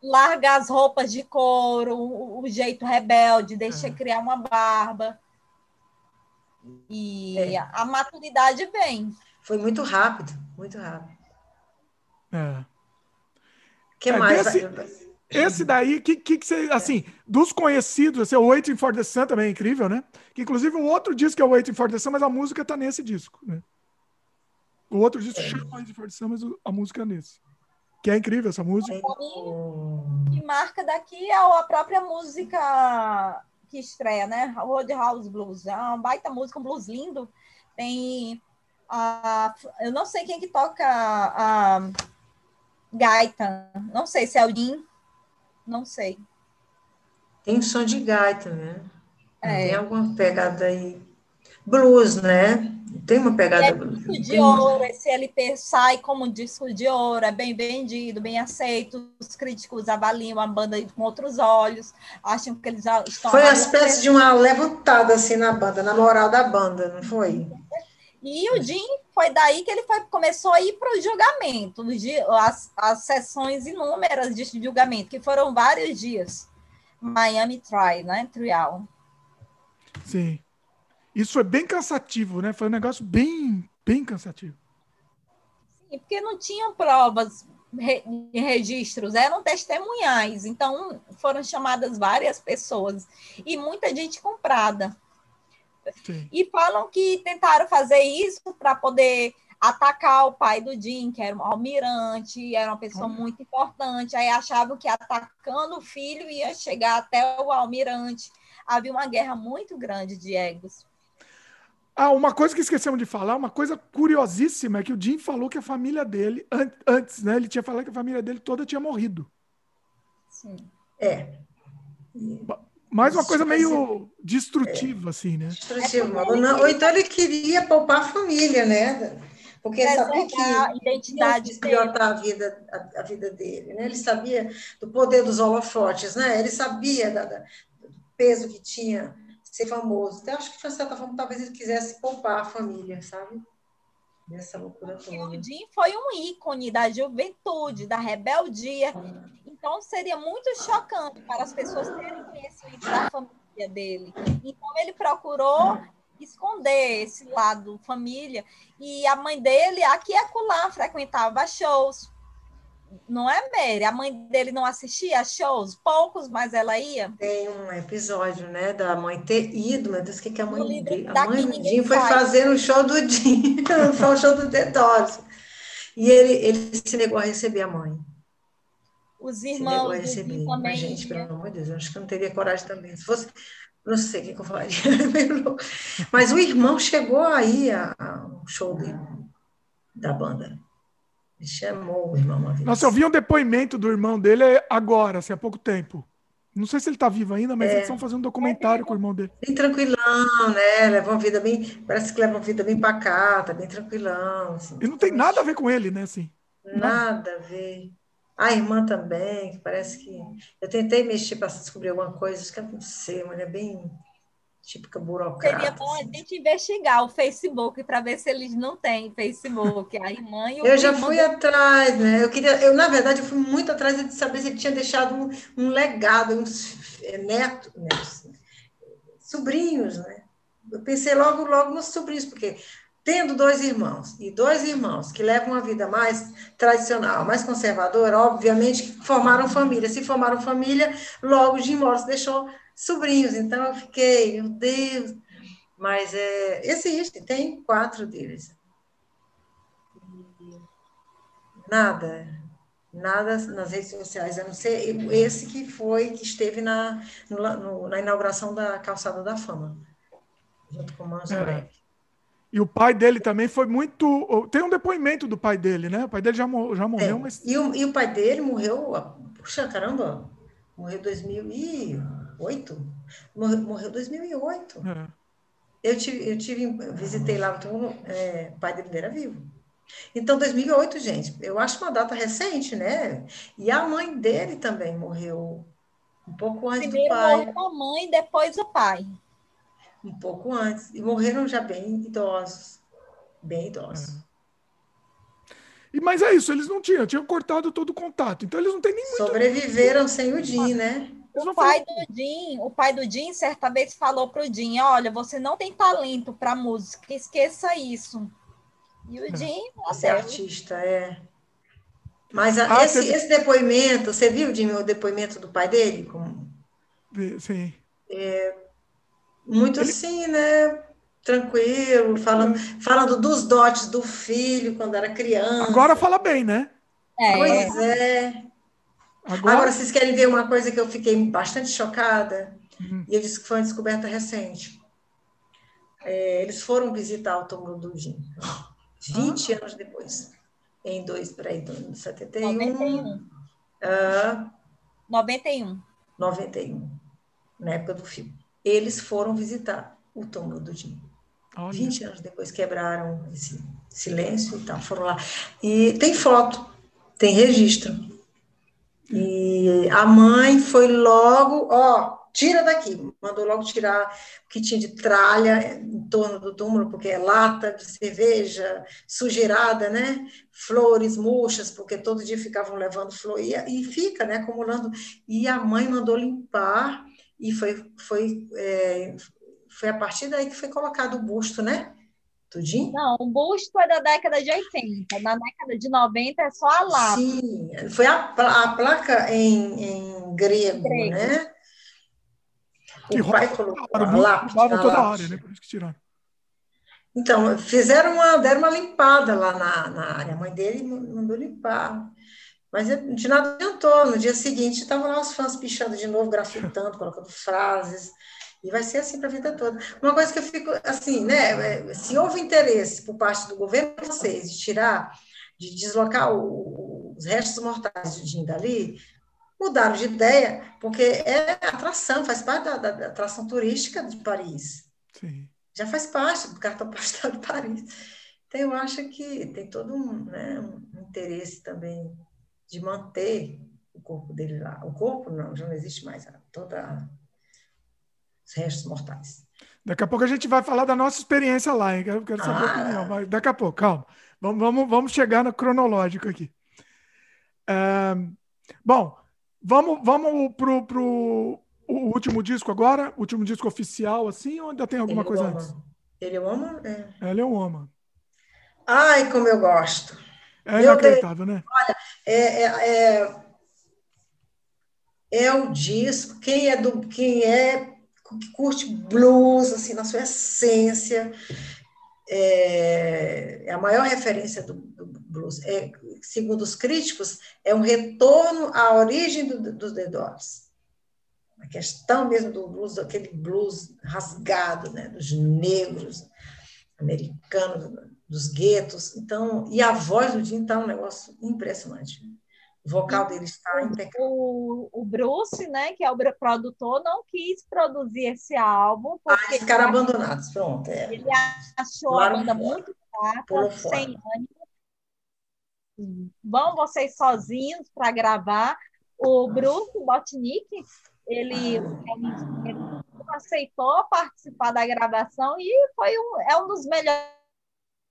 S3: Larga as roupas de couro, o, o jeito rebelde, deixa é. criar uma barba. E é. a, maturidade vem.
S2: Foi muito rápido, muito rápido.
S1: É.
S2: que é, mais?
S1: Desse, esse daí, que, que, que você, assim, dos conhecidos, esse é o Waiting for the Sun também é incrível, né? Que inclusive o outro disco é o Waiting for the Sun, mas a música tá nesse disco, né? O outro disco é. chama Waiting for the Sun, mas a música é nesse. Que é incrível essa música.
S3: O que marca daqui é a própria música que estreia, né? Roadhouse Blues. É uma baita música, um blues lindo. Tem a, eu não sei quem que toca a, a gaita. Não sei se é o Jim. Não sei.
S2: Tem som de gaita, né? É. Tem alguma pegada aí. Blues, né? Tem uma pegada
S3: é blues. Disco de ouro, esse LP sai como um disco de ouro, é bem vendido, bem aceito. Os críticos avaliam a banda com outros olhos, acham que eles estão.
S2: Foi uma espécie de uma levantada assim na banda, na moral da banda, não foi?
S3: E o Jim foi daí que ele foi, começou a ir para o julgamento, as, as sessões inúmeras de julgamento, que foram vários dias. Miami Trial, né? Trial.
S1: Sim. Isso foi bem cansativo, né? Foi um negócio bem, bem cansativo.
S3: Sim, porque não tinham provas e registros, eram testemunhais. Então, foram chamadas várias pessoas e muita gente comprada. Sim. E falam que tentaram fazer isso para poder atacar o pai do Jim, que era um almirante, era uma pessoa muito importante. Aí achavam que atacando o filho ia chegar até o almirante. Havia uma guerra muito grande de egos.
S1: Ah, uma coisa que esquecemos de falar, uma coisa curiosíssima é que o Jim falou que a família dele, antes, né? Ele tinha falado que a família dele toda tinha morrido.
S2: Sim. É.
S1: Mais uma coisa meio destrutiva, é. assim, né?
S2: Destrutiva. Ou, ou então ele queria poupar a família, né? Porque ele sabia que
S3: a identidade
S2: a vida, a, a, vida dele, né? Ele sabia do poder dos holofotes, né? Ele sabia da, da, do peso que tinha ser famoso. Então, acho que, de certa forma, talvez ele quisesse poupar a família, sabe? Dessa loucura toda.
S3: o Jim foi um ícone da juventude, da rebeldia. Então, seria muito chocante para as pessoas terem conhecimento da família dele. Então, ele procurou esconder esse lado família. E a mãe dele, aqui e acolá, frequentava shows. Não é, Mary? A mãe dele não assistia shows? Poucos, mas ela ia?
S2: Tem um episódio, né, da mãe ter ido, meu Deus, o que, que a mãe dele... A mãe do Jim foi fazer o show do Jim, [laughs] foi o show do Doors. E ele, ele se negou a receber a mãe.
S3: Os irmãos. Se negou
S2: a receber. Também, gente, pelo amor de Deus, eu acho que eu não teria coragem também. Se fosse não sei o que, eu falaria. [laughs] Mas o irmão chegou aí ao show da banda. Me chamou o irmão uma vez.
S1: Nossa, eu vi um depoimento do irmão dele agora, assim, há pouco tempo. Não sei se ele está vivo ainda, mas é. eles estão fazendo um documentário com o irmão dele.
S2: Bem tranquilão, né? Leva uma vida bem. Parece que leva uma vida bem pacata, bem tranquilão. Assim.
S1: E não tem nada a ver com ele, né? Assim.
S2: Nada a ver. A irmã também, que parece que. Eu tentei mexer para descobrir alguma coisa, acho que eu não sei, mas é bem típica burocrata.
S3: Seria bom a assim. gente investigar o Facebook para ver se eles não têm Facebook, a irmã e o
S2: Eu já fui atrás, né? Eu queria, eu na verdade eu fui muito atrás de saber se ele tinha deixado um, um legado, uns netos, netos, sobrinhos, né? Eu pensei logo, logo nos sobrinhos, porque tendo dois irmãos e dois irmãos que levam uma vida mais tradicional, mais conservadora, obviamente formaram família. Se formaram família, logo Jim Morris deixou sobrinhos. Então eu fiquei, meu Deus. Mas é, existe, tem quatro deles. Nada, nada nas redes sociais, a não ser esse que foi, que esteve na, no, na inauguração da Calçada da Fama, junto com o Manso é.
S1: E o pai dele também foi muito. Tem um depoimento do pai dele, né? O pai dele já, já morreu, é. mas.
S2: E o, e o pai dele morreu. Puxa, caramba! Morreu em 2008. Morreu, morreu em 2008. É. Eu tive, eu tive, visitei lá, então, é, o pai dele era vivo. Então, 2008, gente, eu acho uma data recente, né? E a mãe dele também morreu um pouco antes Primeiro do pai.
S3: Primeiro a mãe, depois o pai
S2: um pouco antes, e morreram já bem idosos, bem idosos. É.
S1: E, mas é isso, eles não tinham, tinham cortado todo o contato, então eles não têm nem muito...
S2: Sobreviveram sem o Jim, né?
S3: O pai do Jim, o pai do Jim certa vez falou pro Jim, olha, você não tem talento para música, esqueça isso. E o é. Jim,
S2: você é artista, é. Mas a, ah, esse, teve... esse depoimento, você viu, Jim, o depoimento do pai dele? Como...
S1: Sim.
S2: É, muito Ele... assim, né? Tranquilo, falando, falando dos dotes do filho quando era criança.
S1: Agora fala bem, né?
S2: É. Pois é. Agora... Agora, vocês querem ver uma coisa que eu fiquei bastante chocada? Uhum. E eu disse que foi uma descoberta recente. É, eles foram visitar o túmulo do Jim, 20 ah. anos depois, em dois, peraí, 71. 91. Uh,
S3: 91.
S2: 91, na época do filme eles foram visitar o túmulo do Jim. Olha. 20 anos depois quebraram esse silêncio e tal, foram lá. E tem foto, tem registro. E a mãe foi logo, ó, tira daqui, mandou logo tirar o que tinha de tralha em torno do túmulo, porque é lata de cerveja, sujeirada, né? Flores murchas, porque todo dia ficavam levando flor, e, e fica, né, acumulando. E a mãe mandou limpar e foi, foi, é, foi a partir daí que foi colocado o busto, né? Tudinho?
S3: Não, o busto é da década de 80. Na década de 90 é só a lápis.
S2: Sim, foi a, a placa em, em grego, grego, né?
S1: Que o pai colocou a lápis. toda a área, né? Por isso que tiraram.
S2: Então, fizeram uma, deram uma limpada lá na, na área. A mãe dele mandou limpar. Mas de nada adiantou. No dia seguinte, estavam lá os fãs pichando de novo, grafitando, colocando frases. E vai ser assim para a vida toda. Uma coisa que eu fico assim, né? É, se houve interesse por parte do governo de vocês de tirar, de deslocar o, os restos mortais de Jim dali, mudaram de ideia, porque é atração, faz parte da, da, da atração turística de Paris.
S1: Sim.
S2: Já faz parte do cartão postal de Paris. Então, eu acho que tem todo um, né, um interesse também de manter o corpo dele lá. O corpo não, já não existe mais, toda os restos mortais.
S1: Daqui a pouco a gente vai falar da nossa experiência lá, hein? Quero, quero saber ah. a opinião. Mas daqui a pouco, calma. Vamos, vamos, vamos chegar no cronológico aqui. É, bom, vamos, vamos pro, pro o último disco agora? O último disco oficial, assim, ou ainda tem alguma Ele coisa antes?
S2: Ele ama?
S1: É. Ele é um ama.
S2: Ai, como eu gosto.
S1: É inacreditável, né?
S2: Olha, é, é, é, é, o disco, quem é do quem é que curte blues assim na sua essência, é, é a maior referência do, do blues. É, segundo os críticos, é um retorno à origem dos do The Doors. A questão mesmo do blues, aquele blues rasgado, né, dos negros americanos, dos guetos. Então, e a voz do Jim está um negócio impressionante. O vocal dele está impecável.
S3: O, o Bruce, né, que é o produtor, não quis produzir esse álbum.
S2: Ah, eles ficaram abandonados, pronto. É.
S3: Ele achou a banda muito fraca, sem ânimo. Vão vocês sozinhos para gravar. O Bruce Botnick, ele, ele, aceitou participar da gravação e foi um, é um dos melhores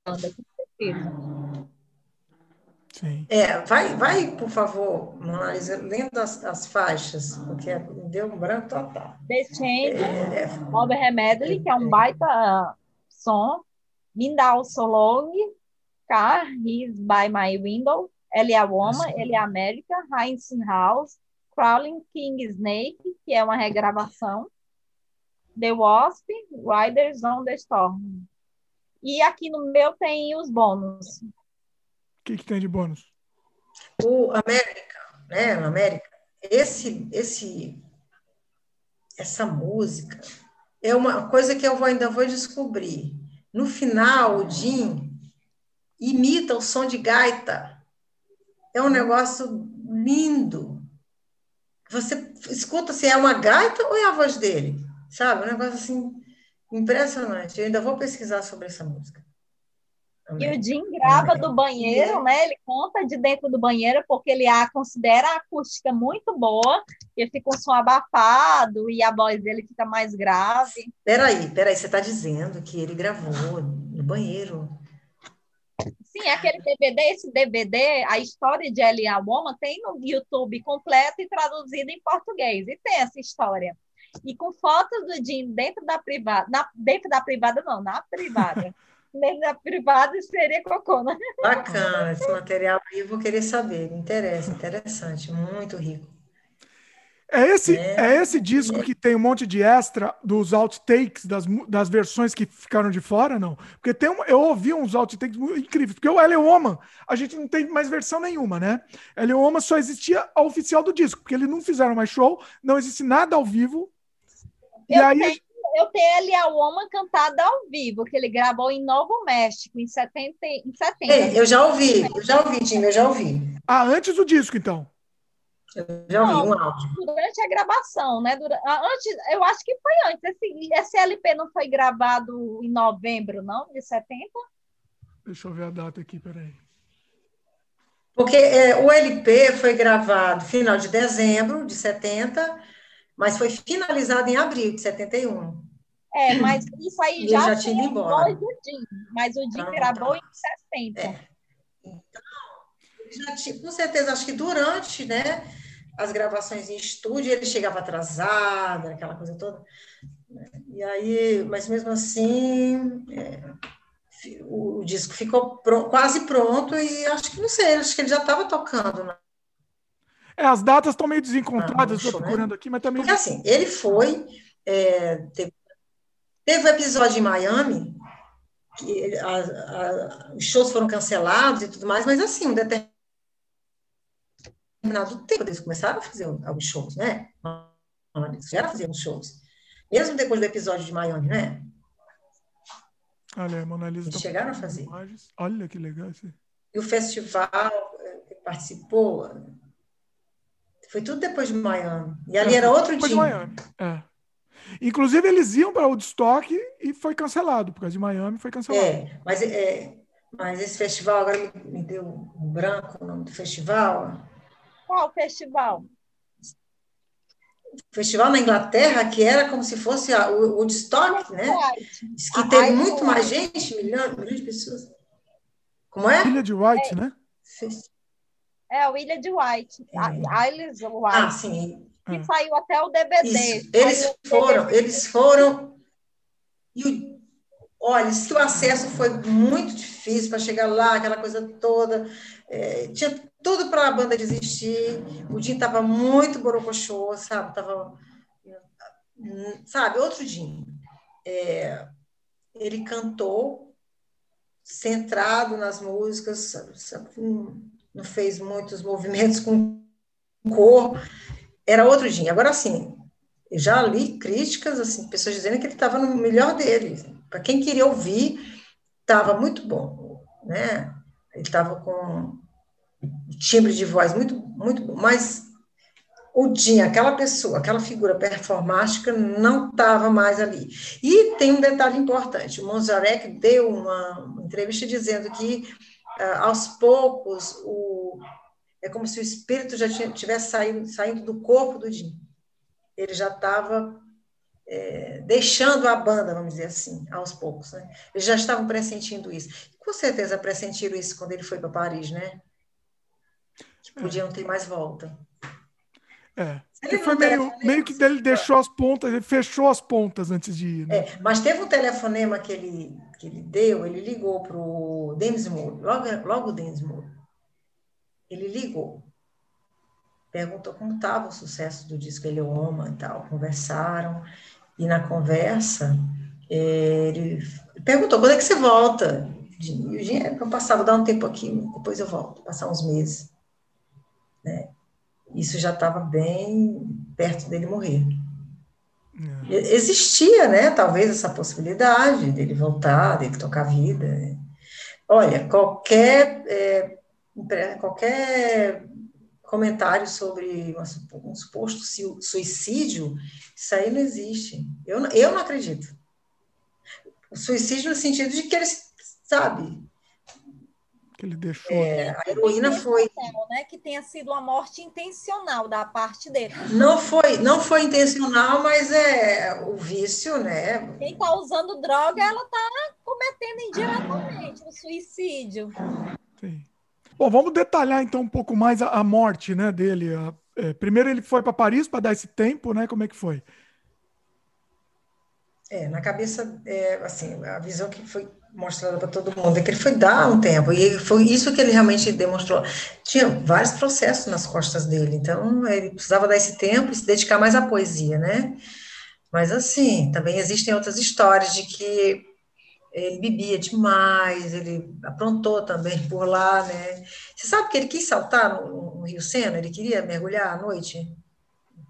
S3: com certeza.
S2: Sim. É, vai, vai, por favor, mas lendo as, as faixas, porque deu um branco total.
S3: The Chamber, é, é. Bob Remedley, que é um baita som. Mindal Solong, Car, He's by My Window, Ele é a Woman, Ele é a América, Heinz House, Crawling King Snake, que é uma regravação. The Wasp, Riders on the Storm. E aqui no meu tem os bônus. O
S1: que, que tem de bônus?
S2: O América, né? O América, esse, esse, essa música é uma coisa que eu vou, ainda vou descobrir. No final, o Jim imita o som de gaita. É um negócio lindo. Você escuta se é uma gaita ou é a voz dele, sabe? Um negócio assim Impressionante. Eu ainda vou pesquisar sobre essa música.
S3: E o Jim grava do banheiro, né? Ele conta de dentro do banheiro porque ele a considera a acústica muito boa. Ele fica um som abafado e a voz dele fica mais grave.
S2: Peraí, peraí, você está dizendo que ele gravou no banheiro?
S3: Sim, aquele DVD, esse DVD, a história de Elia Woman tem no YouTube completo e traduzido em português. E tem essa história e com fotos do Jim dentro da privada, na, dentro da privada não, na privada. [laughs] dentro da privada seria cocô, né?
S2: Bacana, esse material aí eu vou querer saber, me interessa, interessante, muito rico.
S1: É esse, é, é esse disco é. que tem um monte de extra dos outtakes, das, das versões que ficaram de fora, não? Porque tem um, eu ouvi uns outtakes incríveis, porque o Eleoma, a gente não tem mais versão nenhuma, né? Eleoma só existia a oficial do disco, porque eles não fizeram mais show, não existe nada ao vivo,
S3: e eu aí. Tenho, eu tenho ali a Woman cantada ao vivo, que ele gravou em Novo México, em 70. Em 70
S2: Ei, eu já ouvi, eu já ouvi, Tim, eu já ouvi.
S1: Ah, antes do disco, então.
S2: Eu já ouvi não, um áudio.
S3: Durante a gravação, né? Durante, ah, antes, eu acho que foi antes. Esse, esse LP não foi gravado em novembro, não? De 70?
S1: Deixa eu ver a data aqui, peraí.
S2: Porque é, o LP foi gravado final de dezembro de 70 mas foi finalizado em abril de 71.
S3: É, mas isso aí já, já tinha ido embora. Do mas o Jim então, gravou em 60. É. Então,
S2: já tinha, com certeza, acho que durante né, as gravações em estúdio, ele chegava atrasado, aquela coisa toda. E aí, mas mesmo assim, é, o, o, disco ficou quase pronto e acho que, não sei, acho que ele já estava tocando na
S1: é, as datas estão meio desencontradas, estou ah, procurando né? aqui, mas também.
S2: Porque assim, ele foi. É, teve, teve um episódio em Miami, que a, a, os shows foram cancelados e tudo mais, mas assim, um determinado tempo eles começaram a fazer alguns shows, né? Eles já uns shows. Mesmo depois do episódio de Miami, né?
S1: Olha, a Mona Lisa.
S2: Eles tá chegaram a fazer.
S1: Imagens. Olha que legal isso.
S2: E o festival que participou, foi tudo depois de Miami. E ali é, era outro depois
S1: dia. De Miami. É. Inclusive, eles iam para o Woodstock e foi cancelado, por causa de Miami foi cancelado.
S2: É, mas, é, mas esse festival agora me, me deu um branco o nome do festival.
S3: Qual festival?
S2: festival na Inglaterra que era como se fosse a, o Woodstock, né? Diz que teve muito mais gente, milhões, milhões de pessoas. Como é?
S1: Ilha de White, é. né?
S3: É, o Ilha de White. É. Isles White.
S2: Ah, sim.
S3: Que é. saiu até o DVD.
S2: Eles foram, DVD. eles foram. E o, olha, se o acesso foi muito difícil para chegar lá, aquela coisa toda. É, tinha tudo para a banda desistir. O Dinho estava muito borocochô, sabe? Tava, sabe, outro Dinho. É, ele cantou centrado nas músicas, sabe, sabe, não fez muitos movimentos com cor. Era outro Dinho. Agora, sim, já li críticas, assim, pessoas dizendo que ele estava no melhor dele. Para quem queria ouvir, estava muito bom, né? Ele estava com timbre de voz muito, muito bom, mas o Dinho, aquela pessoa, aquela figura performática, não estava mais ali. E tem um detalhe importante: o Monzarek deu uma entrevista dizendo que, aos poucos, o, é como se o espírito já tivesse saindo, saindo do corpo do Dinho. Ele já estava é, deixando a banda, vamos dizer assim, aos poucos. Né? Eles já estavam pressentindo isso. Com certeza pressentiram isso quando ele foi para Paris, né? que podiam ter mais volta.
S1: É. Ele foi meio, meio que ele deixou as pontas, ele fechou as pontas antes de ir. Né?
S2: É, mas teve um telefonema que ele, que ele deu, ele ligou para o Densmore, logo, logo o Densmore. Ele ligou, perguntou como estava o sucesso do disco Ele Oma e tal, conversaram, e na conversa ele perguntou, quando é que você volta? E o dinheiro, eu passava, dar um tempo aqui, depois eu volto, passar uns meses. Isso já estava bem perto dele morrer. É. Existia, né, talvez essa possibilidade dele voltar, dele tocar vida. Olha, qualquer, é, qualquer comentário sobre um suposto suicídio, isso aí não existe. Eu, eu não acredito. O suicídio no sentido de que ele, sabe,
S1: que ele deixou.
S2: É, a heroína foi.
S3: Né, que tenha sido uma morte intencional da parte dele.
S2: Não foi, não foi intencional, mas é o vício, né?
S3: Quem está usando droga, ela está cometendo indiretamente o suicídio.
S1: Sim. Bom, vamos detalhar então um pouco mais a, a morte né, dele. A, é, primeiro ele foi para Paris para dar esse tempo, né? Como é que foi?
S2: É, na cabeça, é, assim, a visão que foi mostrada para todo mundo, é que ele foi dar um tempo, e foi isso que ele realmente demonstrou. Tinha vários processos nas costas dele, então ele precisava dar esse tempo e se dedicar mais à poesia, né? Mas, assim, também existem outras histórias de que ele bebia demais, ele aprontou também por lá, né? Você sabe que ele quis saltar no, no Rio Sena, ele queria mergulhar à noite?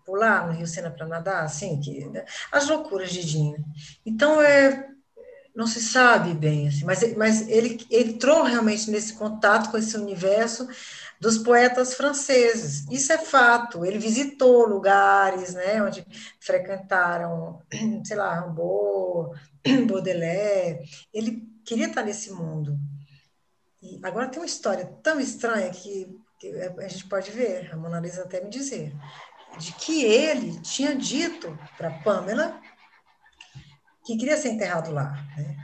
S2: pular no Rio Sena para nadar, assim, que, né? as loucuras de Dinho. Então, é, não se sabe bem, assim, mas, mas ele entrou realmente nesse contato com esse universo dos poetas franceses. Isso é fato. Ele visitou lugares, né, onde frequentaram, [clears throat] sei lá, Rimbaud, [clears throat] Baudelaire. Ele queria estar nesse mundo. E agora tem uma história tão estranha que, que a gente pode ver, a Mona Lisa até me dizer, de que ele tinha dito para Pamela que queria ser enterrado lá, né?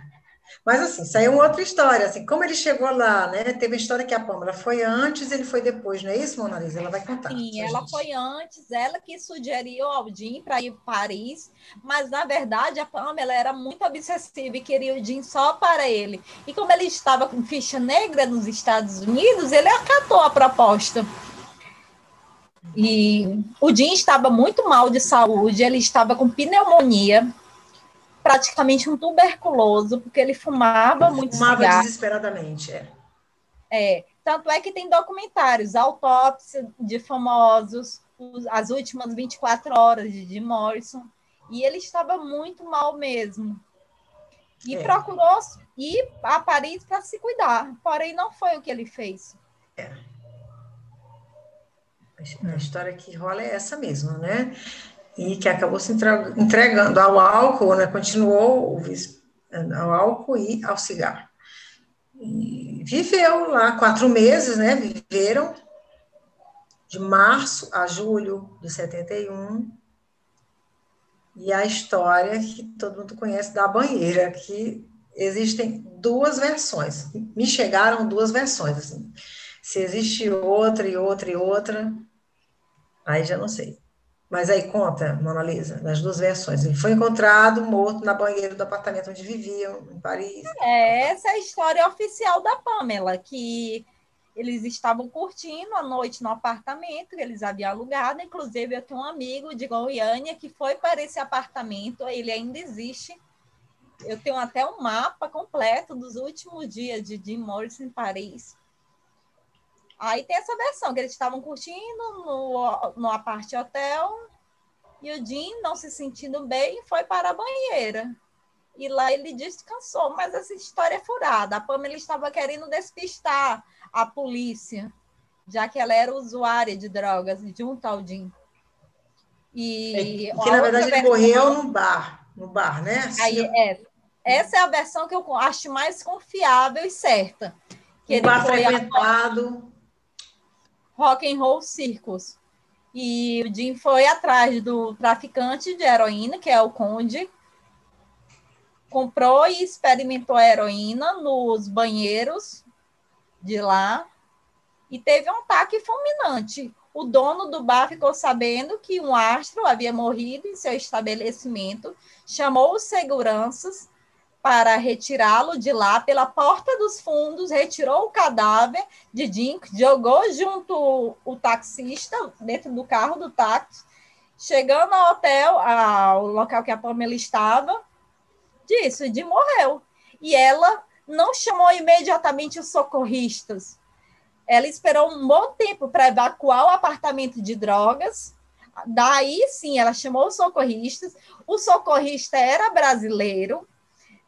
S2: Mas assim, saiu uma outra história, assim, como ele chegou lá, né? Teve a história que a Pâmela foi antes, ele foi depois, não é isso, Mona Lisa? Ela vai contar.
S3: Sim, ela gente. foi antes, ela que sugeriu ao Jim para ir para Paris, mas na verdade a Pâmela era muito obsessiva e queria o Jim só para ele. E como ele estava com ficha negra nos Estados Unidos, ele acatou a proposta. E o Jim estava muito mal de saúde, ele estava com pneumonia, praticamente um tuberculoso, porque ele fumava muito
S2: Fumava cigarro. desesperadamente, é.
S3: É, tanto é que tem documentários, autópsia de famosos, as últimas 24 horas de Jim Morrison, e ele estava muito mal mesmo. E é. procurou ir a Paris para se cuidar, porém não foi o que ele fez. É.
S2: A história que rola é essa mesmo, né? E que acabou se entregando ao álcool, né, continuou ao álcool e ao cigarro. E viveu lá quatro meses, né, viveram de março a julho de 71, e a história que todo mundo conhece da banheira, que existem duas versões. Me chegaram duas versões, assim. Se existe outra e outra e outra, aí já não sei. Mas aí conta, Mona Lisa, das duas versões. Ele foi encontrado morto na banheira do apartamento onde viviam, em Paris.
S3: É, essa é a história oficial da Pamela, que eles estavam curtindo a noite no apartamento que eles haviam alugado. Inclusive, eu tenho um amigo de Goiânia que foi para esse apartamento, ele ainda existe. Eu tenho até um mapa completo dos últimos dias de Jim Morrison em Paris. Aí tem essa versão, que eles estavam curtindo no, no aparte hotel e o Jim, não se sentindo bem, foi para a banheira. E lá ele descansou, mas essa história é furada. A Pamela estava querendo despistar a polícia, já que ela era usuária de drogas junto ao Jim.
S2: E, que, na verdade, ele morreu no bar, no bar, né?
S3: Aí, é, essa é a versão que eu acho mais confiável e certa.
S2: Que um bar frequentado.
S3: Rock and Roll Circus. E o Jim foi atrás do traficante de heroína, que é o Conde, comprou e experimentou a heroína nos banheiros de lá e teve um ataque fulminante. O dono do bar ficou sabendo que um astro havia morrido em seu estabelecimento, chamou os seguranças para retirá-lo de lá pela porta dos fundos, retirou o cadáver de Jim, jogou junto o taxista dentro do carro do táxi, chegando ao hotel, ao local que a Pamela estava, disse, Jim morreu. E ela não chamou imediatamente os socorristas. Ela esperou um bom tempo para evacuar o apartamento de drogas. Daí sim, ela chamou os socorristas. O socorrista era brasileiro.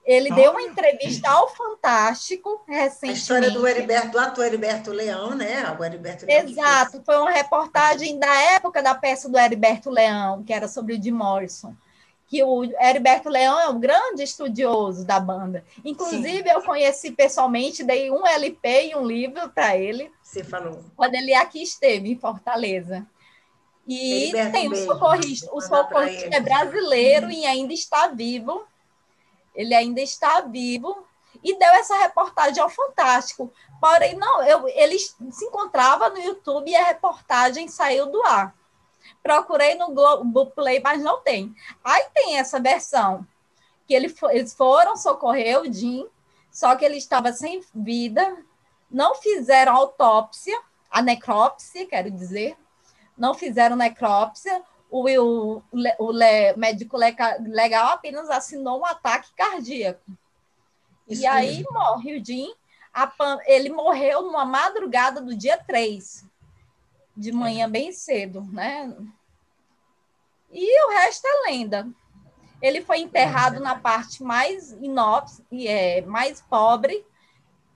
S3: Ele deu uma entrevista ao Fantástico recentemente. A
S2: história do Heriberto, do ator Heriberto Leão, né? O Heriberto
S3: Leão Exato, foi uma reportagem da época da peça do Heriberto Leão, que era sobre o Jim Morrison que o Heriberto Leão é um grande estudioso da banda. Inclusive, Sim. eu conheci pessoalmente, dei um LP e um livro para ele.
S2: Você falou.
S3: Quando ele aqui esteve, em Fortaleza. E Heriberto tem o socorrista. O socorrista é brasileiro e ainda está vivo. Ele ainda está vivo. E deu essa reportagem ao Fantástico. Porém, não, eu, ele se encontrava no YouTube e a reportagem saiu do ar. Procurei no Globoplay, mas não tem. Aí tem essa versão, que ele, eles foram socorrer o Jim, só que ele estava sem vida, não fizeram autópsia, a necrópsia, quero dizer, não fizeram necrópsia, o, o, o, médico legal apenas assinou um ataque cardíaco. Isso e mesmo. aí morre o Jim. ele morreu numa madrugada do dia 3 de manhã bem cedo, né? E o resto é lenda. Ele foi enterrado na parte mais inópsia, é, mais pobre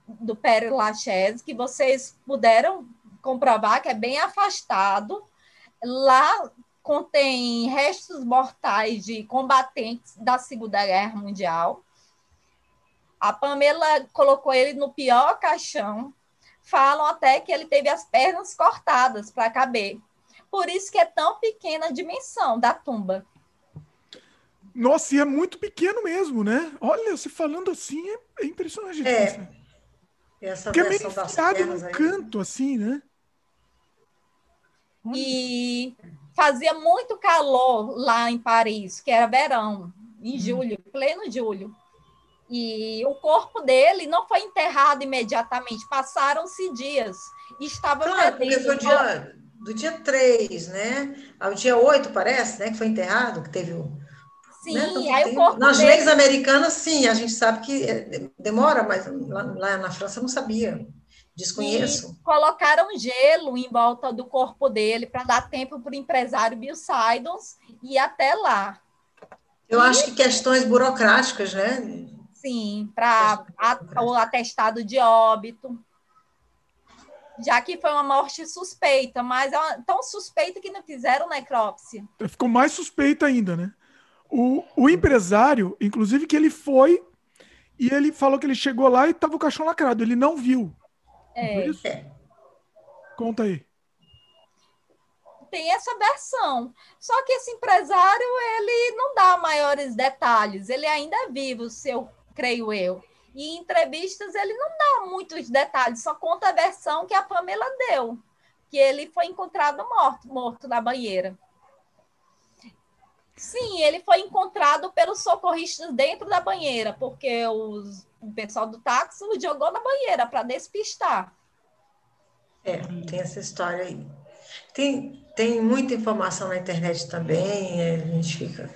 S3: do Père Lachaise, que vocês puderam comprovar que é bem afastado. Lá contém restos mortais de combatentes da Segunda Guerra Mundial. A Pamela colocou ele no pior caixão falam até que ele teve as pernas cortadas para caber. Por isso que é tão pequena a dimensão da tumba.
S1: Nossa, e é muito pequeno mesmo, né? Olha, você falando assim é, é impressionante.
S2: É. Essa
S1: Porque é meio enfiado num canto, assim, né?
S3: E fazia muito calor lá em Paris, que era verão, em hum. julho, pleno julho. E o corpo dele não foi enterrado imediatamente, passaram-se dias. E estava
S2: claro, porque foi dia, do dia 3, né? Ao dia 8, parece, né? Que foi enterrado, que teve o.
S3: Sim, né? aí o corpo
S2: Nas dele... leis americanas, sim, a gente sabe que é, demora, mas lá, lá na França não sabia. Desconheço.
S3: E colocaram gelo em volta do corpo dele para dar tempo para o empresário Bill Sidons ir até lá.
S2: Eu e... acho que questões burocráticas, né?
S3: Sim, para o atestado de óbito. Já que foi uma morte suspeita, mas é uma, tão suspeita que não fizeram necrópsia.
S1: Ficou mais suspeita ainda, né? O, o empresário, inclusive, que ele foi e ele falou que ele chegou lá e estava o caixão lacrado. Ele não viu.
S3: É.
S1: Isso? Conta aí.
S3: tem essa versão. Só que esse empresário, ele não dá maiores detalhes, ele ainda é vivo, se eu creio eu. E em entrevistas ele não dá muitos detalhes, só conta a versão que a Pamela deu, que ele foi encontrado morto, morto na banheira. Sim, ele foi encontrado pelos socorristas dentro da banheira, porque os, o pessoal do táxi o jogou na banheira para despistar.
S2: É, tem essa história aí. Tem, tem muita informação na internet também, é, a gente fica,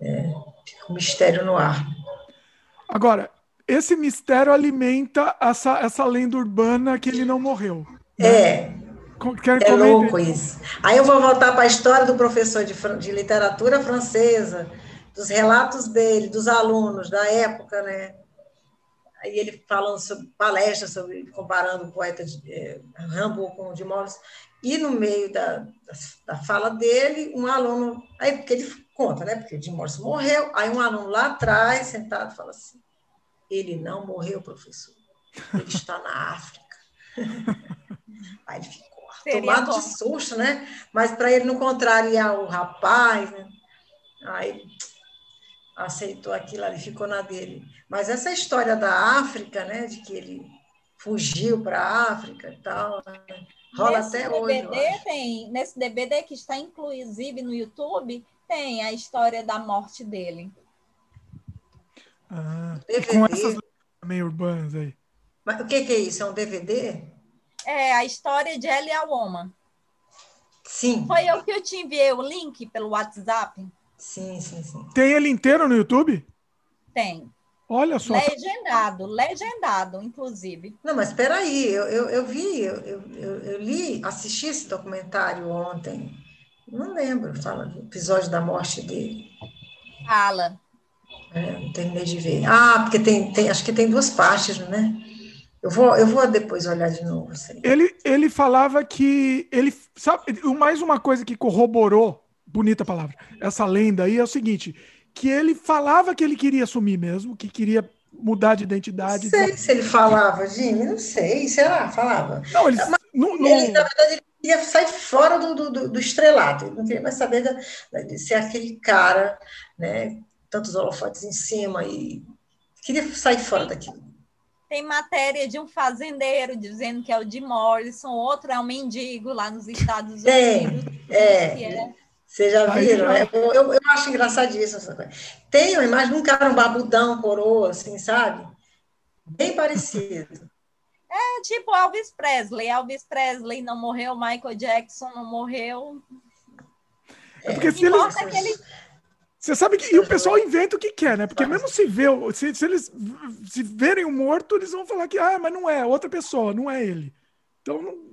S2: é, fica um mistério no ar.
S1: Agora, esse mistério alimenta essa, essa lenda urbana que ele não morreu.
S2: Né? É. Quer é louco isso. Aí eu vou voltar para a história do professor de, de literatura francesa, dos relatos dele, dos alunos da época, né? Aí ele falando sobre palestras, sobre, comparando o poeta de, é, Rambo com o de Morris, e no meio da, da, fala dele, um aluno, aí porque ele conta, né? Porque o de Morris morreu, aí um aluno lá atrás, sentado, fala assim: ele não morreu, professor, ele está na África. [laughs] aí ele Seria tomado bom. de susto, né? Mas para ele não contrariar o rapaz, né? Aí aceitou aquilo ali, ficou na dele. Mas essa história da África, né, de que ele fugiu para a África e tal, né, rola nesse até DVD
S3: hoje. Tem, nesse DVD que está inclusive no YouTube, tem a história da morte dele.
S1: Ah, com essas meio urbanas aí.
S2: Mas o que, que é isso? É um DVD?
S3: É a história de Elia Woman.
S2: Sim.
S3: Foi eu que eu te enviei o link pelo WhatsApp.
S2: Sim, sim, sim.
S1: Tem ele inteiro no YouTube?
S3: Tem.
S1: Olha só.
S3: Legendado, legendado, inclusive.
S2: Não, mas espera aí, eu, eu, eu vi, eu, eu, eu, li, assisti esse documentário ontem. Não lembro, fala do episódio da morte dele.
S3: Fala.
S2: É, não terminei de ver. Ah, porque tem, tem, acho que tem duas partes, né? Eu vou, eu vou depois olhar de novo.
S1: Ele, ele falava que ele sabe mais uma coisa que corroborou bonita palavra, essa lenda aí é o seguinte, que ele falava que ele queria assumir mesmo, que queria mudar de identidade.
S2: Não sei se ele falava, Jimmy, não sei, sei lá, falava. Não, ele, Mas, não, não... ele na verdade, ele queria sair fora do, do, do estrelato, ele não queria mais saber de, de ser aquele cara, né, tantos holofotes em cima, e queria sair fora daquilo.
S3: Tem matéria de um fazendeiro dizendo que é o de Morrison, outro é um mendigo lá nos Estados Unidos.
S2: É, é. Vocês já viram? Né? Eu, eu, eu, acho engraçadíssimo essa coisa. Tem uma imagem de um cara, um babudão, coroa, assim, sabe? Bem parecido.
S3: É tipo Elvis Presley. Elvis Presley não morreu, Michael Jackson não morreu.
S1: É porque se eles... Aquele... Você sabe que e o pessoal inventa o que quer, né? Porque mesmo se vê, se, se eles se verem o morto, eles vão falar que ah, mas não é outra pessoa, não é ele. Então não,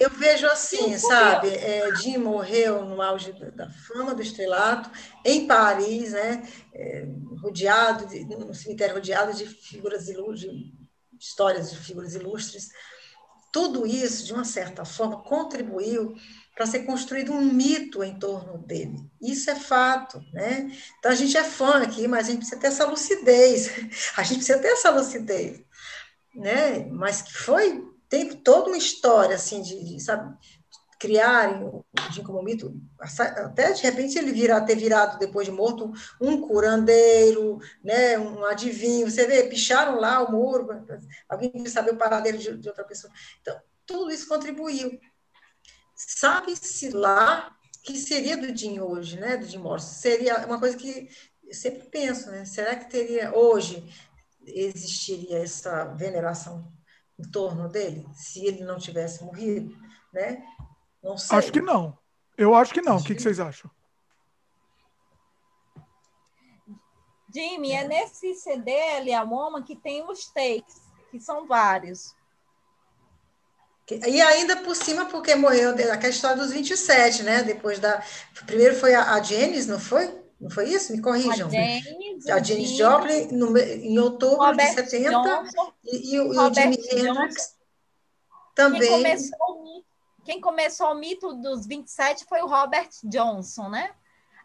S2: eu vejo assim, sabe? É, Jim morreu no auge da fama do estrelato, em Paris, né? É, rodeado, de, no cemitério rodeado de figuras ilustres, de histórias de figuras ilustres. Tudo isso, de uma certa forma, contribuiu para ser construído um mito em torno dele. Isso é fato, né? Então a gente é fã aqui, mas a gente precisa ter essa lucidez. [laughs] A gente precisa ter essa lucidez, né? Mas que foi tem toda uma história, assim, de, de sabe, criarem o Jim como mito, até de repente ele virar, ter virado, depois de morto, um curandeiro, né, um adivinho, você vê, picharam lá o muro, alguém quis saber o paradeiro de, de outra pessoa. Então, tudo isso contribuiu. Sabe-se lá que seria do Jim hoje, né, do Jim Morrison, seria uma coisa que eu sempre penso, né, será que teria, hoje, existiria essa veneração em torno dele, se ele não tivesse morrido, né?
S1: Não sei. Acho que não. Eu acho que não. Acho o que, que, vocês acham?
S3: Jimmy, é, é nesse CD, a Woman, que tem os takes, que são vários.
S2: E ainda por cima, porque morreu aquela história dos 27, né? Depois da. Primeiro foi a, a Janice, não foi? Não foi isso? Me corrijam. A Janis, a Janis Joplin, no, em outubro Robert de 70, Johnson, e, e, o, o Jimi Hendrix também. Quem
S3: começou, quem começou o mito dos 27 foi o Robert Johnson, né?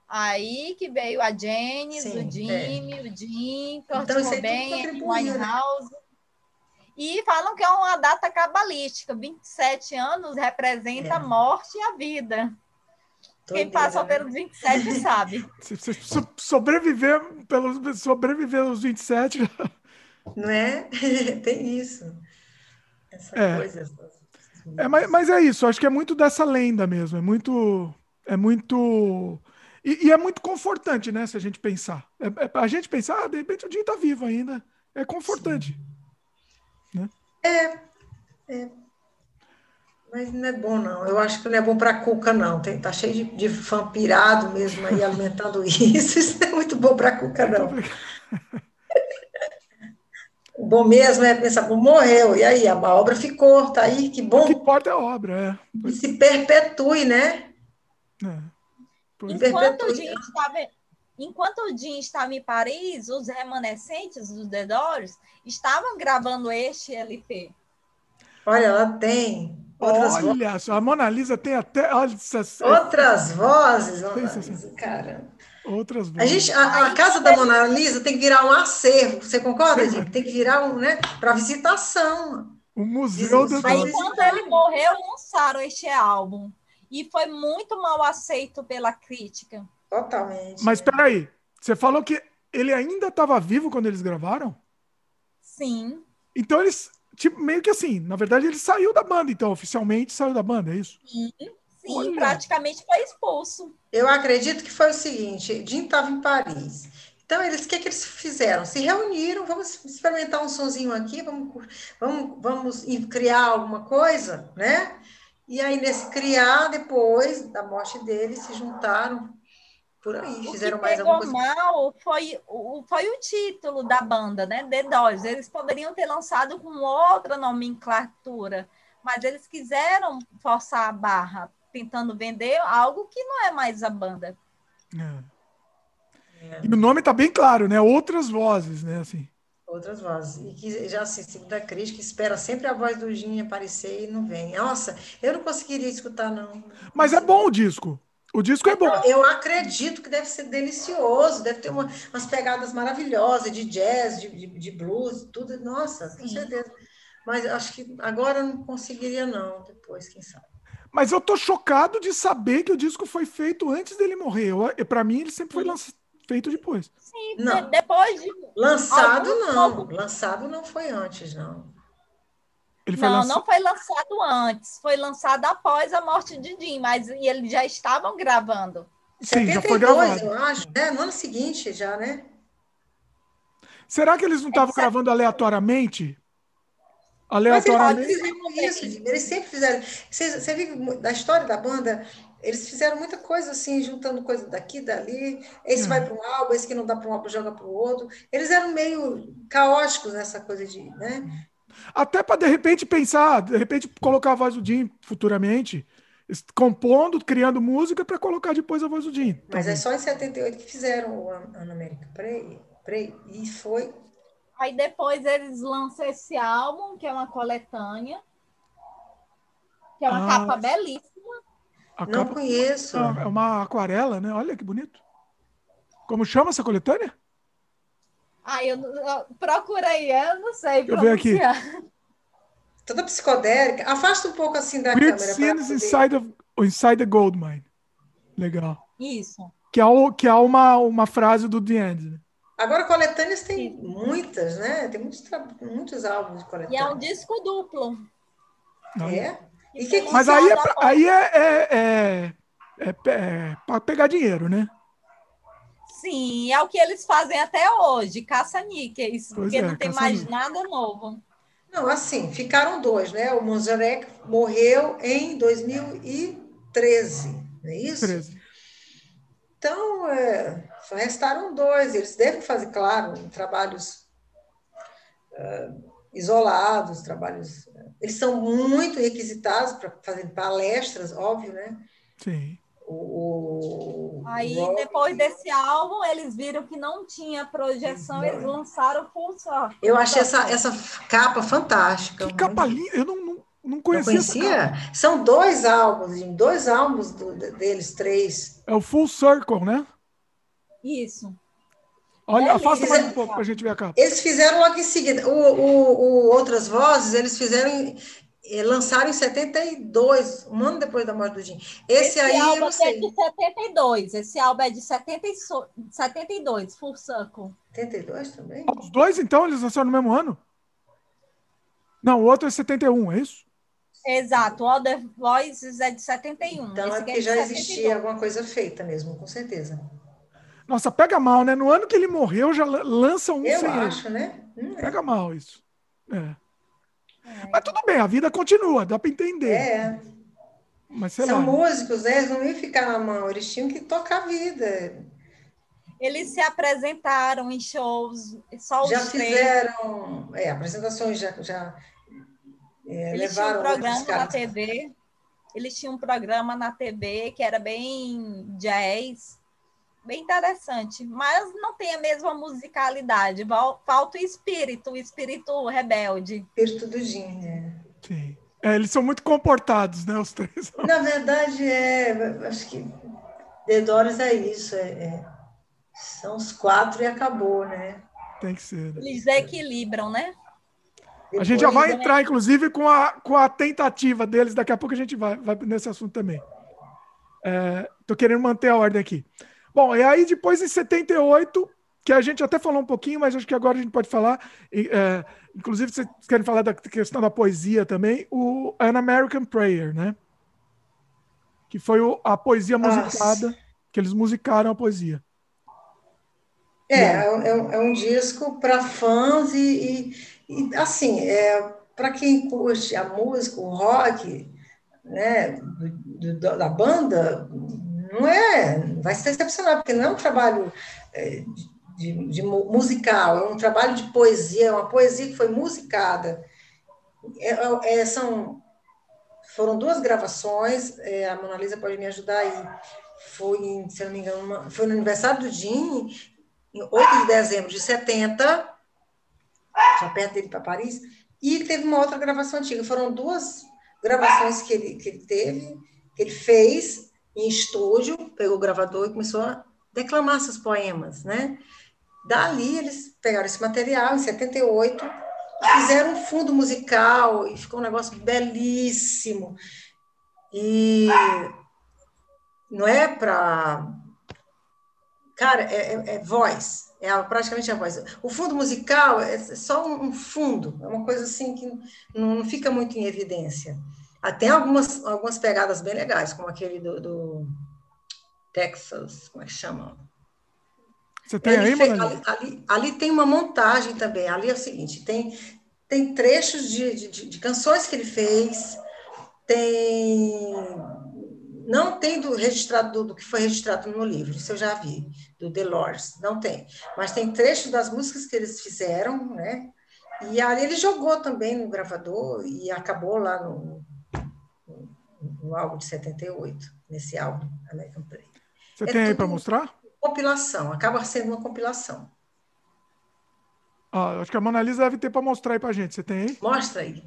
S3: Aí que veio a Janis, o Jimmy, é. o Jim, Kurt então, Cobain, o Winehouse. E falam que é uma data cabalística. 27 anos representa é. a morte e a vida. Quem passa né? pelos 27 [laughs] sabe.
S1: Se, se, se sobreviver pelos sobreviver aos 27. [laughs]
S2: Não é? [laughs] Tem isso. Essa
S1: é. coisa. É, mas, mas é isso, acho que é muito dessa lenda mesmo. É muito. É muito. E, e é muito confortante, né? Se a gente pensar. É, é, a gente pensar, ah, de repente o dia está vivo ainda. É confortante. Né?
S2: É. É. Mas não é bom, não. Eu acho que não é bom para a Cuca, não. Tem, tá cheio de, de fã pirado mesmo aí alimentando [laughs] isso. Isso não é muito bom para a Cuca, não. O [laughs] bom mesmo é pensar, bom, morreu, e aí? A obra ficou, tá aí, que bom. O
S1: que importa é a obra,
S2: é. E se perpetue, né?
S3: É. Enquanto, o Jim estava, enquanto o Jim estava em Paris, os remanescentes dos The Doors estavam gravando este LP.
S2: Olha, ela tem
S1: Outras Olha vozes. a Mona Lisa tem até.
S2: Outras vozes, Mona Lisa, cara.
S1: Outras
S2: vozes. A, gente, a, a, casa da Mona Lisa tem que virar um acervo, você concorda, gente? Tem que virar um, né? Para visitação.
S1: O museu
S3: da Aí, quando ele morreu, lançaram este álbum. E foi muito mal aceito pela crítica.
S2: Totalmente.
S1: Mas peraí, você falou que ele ainda estava vivo quando eles gravaram?
S3: Sim.
S1: Então eles tipo, meio que assim, na verdade ele saiu da banda, então, oficialmente saiu da banda, é isso?
S3: Sim, sim praticamente foi expulso.
S2: Eu acredito que foi o seguinte, Jim estava em Paris. Então, eles, o que, que eles fizeram? Se reuniram, vamos experimentar um sonzinho aqui, vamos, vamos, vamos criar alguma coisa, né? E aí, nesse criar, depois da morte dele, se juntaram por aí,
S3: o
S2: fizeram
S3: mais
S2: alguma coisa.
S3: mal foi o, foi o título da banda, né? The Doors. Eles poderiam ter lançado com outra nomenclatura, mas eles quiseram forçar a barra, tentando vender algo que não é mais a banda.
S1: É. É. E o nome está bem claro, né? Outras vozes, né? Assim.
S2: Outras vozes. E que já assim, segundo a crítica, espera sempre a voz do Jim aparecer e não vem. Nossa, eu não conseguiria escutar, não.
S1: Mas é bom o disco. O disco é bom.
S2: Eu acredito que deve ser delicioso, deve ter uma, umas pegadas maravilhosas de jazz, de, de, de blues, tudo. Nossa, com certeza. Mas acho que agora não conseguiria, não, depois, quem sabe.
S1: Mas eu tô chocado de saber que o disco foi feito antes dele morrer. Para mim, ele sempre foi lançado, feito depois.
S3: Sim, não. depois de.
S2: Lançado não. Lançado não foi antes, não.
S3: Ele não, lançado... não foi lançado antes, foi lançado após a morte de Jim, mas e eles já estavam gravando.
S1: Sim, 72, já foi gravado.
S2: eu acho, né? No ano seguinte já, né?
S1: Será que eles não estavam gravando aleatoriamente? Aleatoriamente.
S2: Mas eles, isso, eles sempre fizeram. Você, você viu da história da banda, eles fizeram muita coisa assim, juntando coisa daqui, dali. Esse hum. vai para um álbum, esse que não dá para um álbum joga para o outro. Eles eram meio caóticos nessa coisa de, né?
S1: Até para de repente pensar, de repente colocar a voz do Jim futuramente, compondo, criando música para colocar depois a voz do Jim.
S2: Mas é só em 78 que fizeram o Ana América Prey, Prey e foi.
S3: Aí depois eles lançam esse álbum, que é uma coletânea, que é uma ah, capa belíssima.
S2: Não capa, conheço.
S1: É uma aquarela, né? Olha que bonito. Como chama essa coletânea?
S3: Ah, eu, eu procura aí, eu não sei
S1: eu ver aqui.
S2: Toda psicodélica. Afasta um pouco assim da
S1: Weird câmera. Scenes inside, of, inside the Gold Mine. Legal.
S3: Isso.
S1: Que é, o, que é uma, uma frase do The End. Né?
S2: Agora, coletâneas tem Sim. muitas, né? Tem muitos, muitos álbuns de coletâneas.
S3: E é um disco duplo.
S2: É?
S1: E que, Mas aí é, aí é, é, é, é, é para pegar dinheiro, né?
S3: Sim, é o que eles fazem até hoje, caça-níqueis, porque é, não tem mais nada novo.
S2: Não, assim, ficaram dois, né? O Monzarek morreu em 2013, não é isso? 13. Então, é, só restaram dois. Eles devem fazer, claro, trabalhos uh, isolados, trabalhos. Eles são muito requisitados para fazer palestras, óbvio, né?
S1: Sim.
S2: O,
S3: Aí, depois desse álbum, eles viram que não tinha projeção, eles lançaram Full Circle.
S2: Eu achei essa, essa capa fantástica.
S1: Que capa linda! Eu não, não, não conhecia. Não conhecia?
S2: São dois álbuns, dois álbuns do, deles, três.
S1: É o Full Circle, né?
S3: Isso.
S1: Olha, afasta mais um pouco para a gente ver a capa.
S2: Eles fizeram logo em seguida. O, o, o Outras Vozes, eles fizeram lançaram em 72, um ano depois da morte do Jim. Esse, esse aí
S3: álbum
S2: eu sei.
S3: é de 72. Esse álbum é de 70, 72, Full Circle.
S2: 72 também?
S1: Os dois, então, eles lançaram no mesmo ano? Não, o outro é 71, é isso?
S3: Exato, o Other Voices é de 71.
S2: Então
S3: Esse
S2: é porque
S3: é
S2: já
S3: 72.
S2: existia alguma coisa feita mesmo, com certeza.
S1: Nossa, pega mal, né? No ano que ele morreu, já lança um
S2: Eu
S1: sem ele.
S2: acho, né? Hum, é.
S1: Pega mal isso. É.
S3: É.
S1: Mas tudo bem, a vida continua, dá para entender.
S2: É,
S1: Mas sei
S2: são
S1: lá.
S2: músicos, né? Eles não iam ficar na mão, eles tinham que tocar a vida.
S3: Eles se apresentaram em shows, só os
S2: já
S3: três.
S2: fizeram é, apresentações, já, já é,
S3: Eles tinham
S2: levaram
S3: um programa na. TV. Eles tinham um programa na TV que era bem jazz, bem interessante, mas não tem a mesma musicalidade. Falta o espírito, o espírito rebelde.
S2: Espírito do Jim, né?
S1: Sim. É, eles são muito comportados, né? Os três. [laughs]
S2: Na verdade, é, acho que The Doors é isso, é, é- são os quatro e acabou, né?
S1: Tem que ser. né?
S3: Eles equilibram, né?
S1: A gente já vai
S2: Depois,
S1: entrar, inclusive, com a, com a tentativa deles. Daqui a pouco a gente vai, vai nesse assunto também. Estou querendo manter a ordem aqui. Bom, e aí depois em 78, que a gente até falou um pouquinho, mas acho que agora a gente pode falar. é, inclusive, vocês querem falar da questão da poesia também, o An American Prayer, né? Que foi o- a poesia
S2: Nossa.
S1: musicada, que eles musicaram a poesia.
S2: É, é, um- é um- é um disco para fãs e, e- e, assim, é, para quem curte a música, o rock, né, do- da banda, não é, vai se decepcionar, porque não é um trabalho é, de, de mu- musical, é um trabalho de poesia, é uma poesia que foi musicada. É- é- são, foram duas gravações, é, a Mona Lisa pode me ajudar aí. Foi, se não me engano, uma- foi no aniversário do Jim, em 8 de dezembro de 70, já perto dele para Paris, e teve uma outra gravação antiga. Foram duas gravações que ele, que ele teve, que ele fez em estúdio, pegou o gravador e começou a declamar seus poemas, né? Dali eles pegaram esse material em 78, fizeram um fundo musical e ficou um negócio belíssimo. E não é para Cara, é, é- é voz, é praticamente a voz. O fundo musical é só um, fundo, é uma coisa assim que não fica muito em evidência. Tem algumas, algumas pegadas bem legais, como aquele do, do Texas, como é que chama?
S1: Você tem
S2: Ele
S1: aí,
S2: fez- ali, ali- ali tem uma montagem também. Ali é o seguinte: tem, tem trechos de, de- de- canções que ele fez, tem. Não tem do registrado do, do que foi registrado no livro, isso eu já vi, do Delors, não tem. Mas tem trechos das músicas que eles fizeram, né? E ali ele jogou também no gravador e acabou lá no, no álbum de 78, nesse álbum, American Play
S1: Você
S2: é
S1: tem aí para mostrar?
S2: compilação, acaba sendo uma compilação.
S1: Ah, acho que a Mona Lisa deve ter para mostrar aí para gente. Você tem aí?
S2: Mostra aí.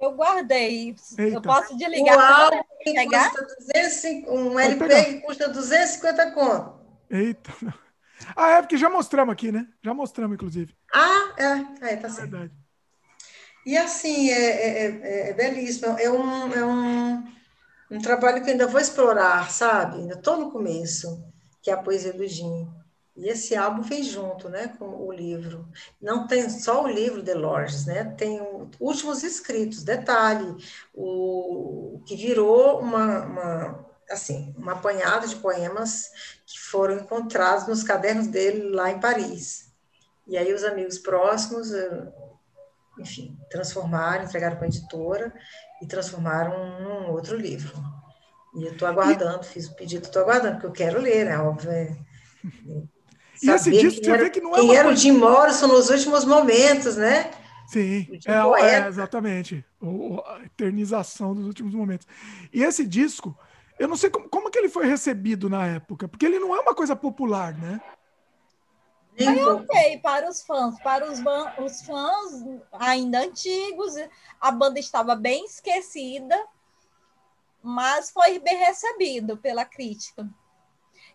S3: Eu guardei.
S1: Eita.
S3: Eu posso
S2: O
S3: desligar para
S2: álbum custa 250, um LP que custa 250 conto.
S1: Eita. [laughs] Ah, é porque já mostramos aqui, né? Já mostramos, inclusive.
S2: Ah, é, é tá
S1: É
S2: certo.
S1: verdade.
S2: E assim, é, é, é- é belíssimo. É, um, é um, um trabalho que ainda vou explorar, sabe? Ainda estou no começo, que é a poesia do Jim. E esse álbum vem junto, né, com o livro. Não tem só o livro de Lorges, né? Tem o- últimos escritos. Detalhe, o que virou uma, uma assim, uma apanhada de poemas que foram encontrados nos cadernos dele lá em Paris. E aí os amigos próximos eh, enfim, transformaram, entregaram para a editora e transformaram num outro livro. E eu estou aguardando, fiz o pedido, estou aguardando, porque eu quero ler, né? Óbvio. é-
S1: E esse disco, você
S2: era-
S1: vê que não é
S2: Quem era o Jim Morrison nos últimos momentos, né?
S1: Sim, é, é, exatamente. O, a eternização dos últimos momentos. E esse disco, eu não sei como, como que ele foi recebido na época, porque ele não é uma coisa popular, né?
S2: Nem um pouco.
S3: Ok, para os fãs, para os, os fãs ainda antigos, a banda estava bem esquecida, mas foi bem recebido pela crítica.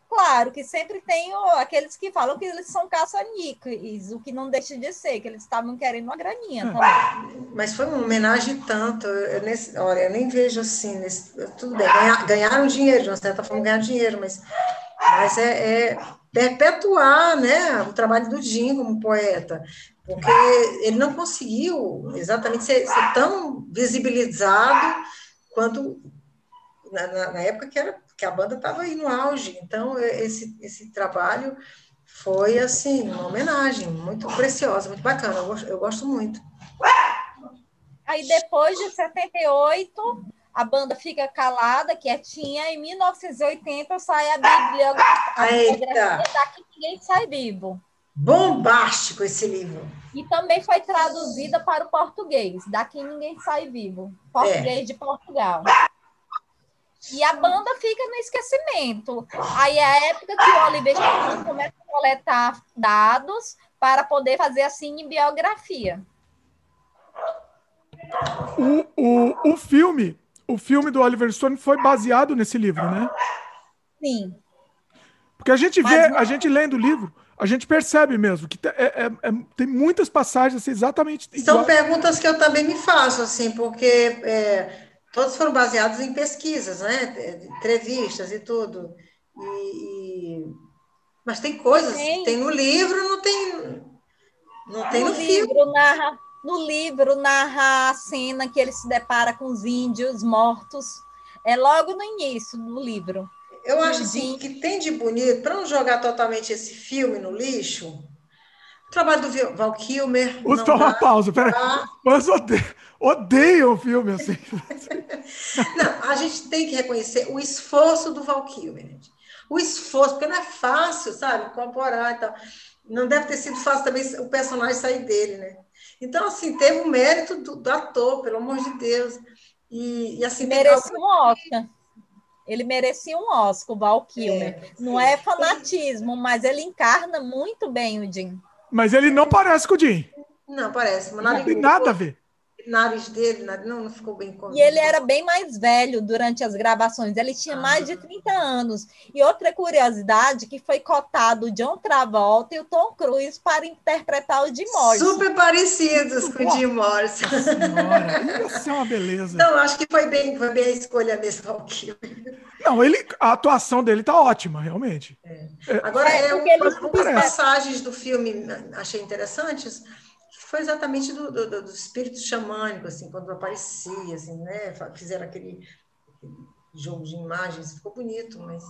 S3: claro que sempre tem aqueles que falam que eles são caça-níqueis, o que não deixa de ser, que eles estavam querendo uma graninha também. [laughs]
S2: Mas foi uma homenagem tanto, eu, nesse, olha, eu nem vejo assim, nesse, tudo bem, ganhar, ganharam dinheiro, de uma certa forma ganhar dinheiro, mas, mas é, é perpetuar né, o trabalho do Jim como poeta, porque ele não conseguiu exatamente ser, ser tão visibilizado quanto na, na, na, época que, era, que a banda estava aí no auge. Então, esse, esse trabalho foi, assim, uma homenagem muito preciosa, muito bacana. Eu gosto, eu gosto muito.
S3: Aí, depois de 78, a banda fica calada, quietinha. Em 1980 sai a Bíblia, a bibliografia Daqui Ninguém Sai Vivo.
S2: Bombástico esse livro.
S3: E também foi traduzida para o português. Daqui Ninguém Sai Vivo. Português é. de Portugal. E a banda fica no esquecimento. Aí é a época que o Oliver começa a coletar dados para poder fazer assim em biografia.
S1: O, o, o filme, o filme do Oliver Stone foi baseado nesse livro, né?
S3: Sim.
S1: Porque a gente vê, não... a gente lendo o livro, a gente percebe mesmo que é, é, é, tem muitas passagens assim, exatamente.
S2: São igual. perguntas que eu também me faço, assim, porque é, todos foram baseados em pesquisas, né? Entrevistas e tudo. E, e... Mas tem coisas, tem. tem no livro, não tem, não tem no, no filme.
S3: Livro narra, no livro narra a cena que ele se depara com os índios mortos. É logo no início do livro.
S2: Eu acho assim, que tem de bonito, para não jogar totalmente esse filme no lixo, o trabalho do Val Kilmer.
S1: Usa uma pausa, peraí. Mas odeio, odeio o filme assim. [laughs]
S2: não, a gente tem que reconhecer o esforço do Val Kilmer. O esforço, porque não é fácil, sabe, incorporar e tal. Não deve ter sido fácil também o personagem sair dele, né? Então, assim, teve o mérito do, do ator, pelo amor de Deus. E, e assim,
S3: merece um Oscar. Ele merecia um Oscar, o Val Kilmer. É, não é fanatismo, mas ele encarna muito bem o Jim.
S1: Mas ele não parece com o Jim.
S2: Não, parece.
S1: Mas não tem nada a ver.
S2: O nariz dele não, não ficou bem
S3: com E ele era bem mais velho durante as gravações. Ele tinha ah. mais de 30 anos. E outra curiosidade, que foi cotado o John Travolta e o Tom Cruise para interpretar o Jim Morrison.
S2: Super parecidos com o Jim Morrison.
S1: Senhora, isso é uma beleza.
S2: Não, acho que foi bem, foi bem a escolha mesmo.
S1: Não, ele, a atuação dele tá ótima, realmente.
S2: É. É. Agora, é, é algumas passagens do filme achei interessantes foi exatamente do, do, do espírito xamânico, assim, quando aparecia, assim, né? Fizeram aquele, jogo de imagens, ficou bonito, mas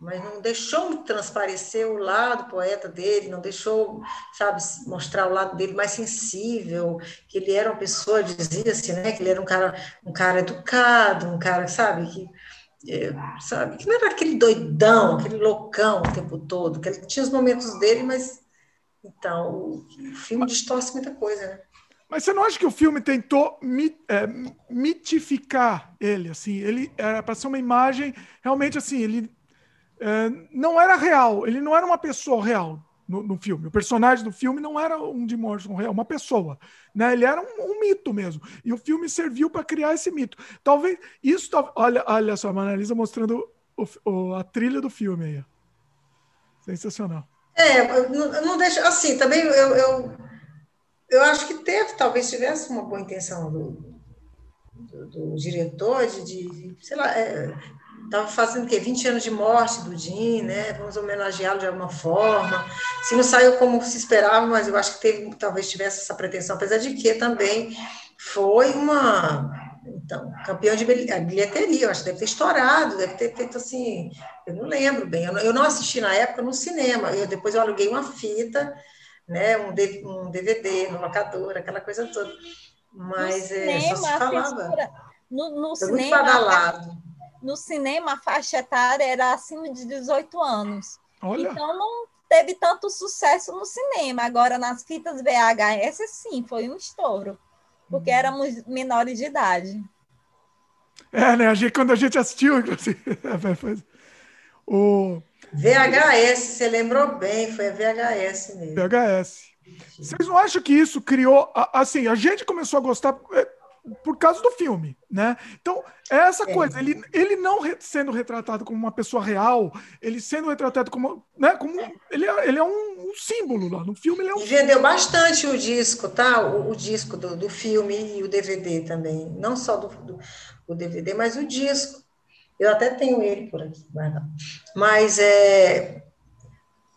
S2: mas não deixou transparecer o lado poeta dele, não deixou, sabe, mostrar o lado dele mais sensível, que ele era uma pessoa, dizia-se, né, que ele era um cara, um cara educado, um cara, sabe, que é, sabe, que não era aquele doidão, aquele loucão o tempo todo, que ele tinha os momentos dele, mas então, o, filme distorce muita coisa, né?
S1: Mas você não acha que o filme tentou mit, é, mitificar ele? Assim, ele era para ser uma imagem realmente assim. Ele é, não era real. Ele não era uma pessoa real no, no, filme. O personagem do filme não era um de Morrison real, uma pessoa. Né? Ele era um, um mito mesmo. E o filme serviu para criar esse mito. Talvez isso. Olha, olha só, a Manalisa mostrando o, o, a trilha do filme aí. Sensacional.
S2: É, não, não deixa. Assim, também eu, eu, eu acho que teve, talvez tivesse uma boa intenção do, do, do diretor de, de, sei lá, estava é, fazendo o quê? 20 anos de morte do Jim, né? Vamos homenageá-lo de alguma forma. Se não saiu como se esperava, mas eu acho que teve, talvez tivesse essa pretensão, apesar de que também foi uma então, campeão de bilheteria, eu acho que deve ter estourado, deve ter feito assim, eu não lembro bem, eu não, eu não assisti na época no cinema, eu, depois eu aluguei uma fita, né, um, um DVD no locador, aquela coisa toda. Mas no é, cinema, só se falava.
S3: No, no cinema, no cinema, a faixa etária era acima de 18 anos. Olha. Então não teve tanto sucesso no cinema. Agora, nas fitas VHS, sim, foi um estouro porque éramos menores de idade.
S1: É, né? A gente, quando a gente assistiu, inclusive. [laughs] o...
S2: VHS, você lembrou bem, foi a VHS mesmo.
S1: VHS. Vocês não acham que isso criou. Assim, a gente começou a gostar. Por causa do filme, né? Então, é essa é. coisa, ele, ele não re, sendo retratado como uma pessoa real, ele sendo retratado como, né, como ele, é, ele é um, um símbolo lá, no filme ele é um...
S2: Vendeu bastante o disco, tá? O, o disco do, do filme e o DVD também, não só do, do o DVD, mas o disco. Eu até tenho ele por aqui, mas é,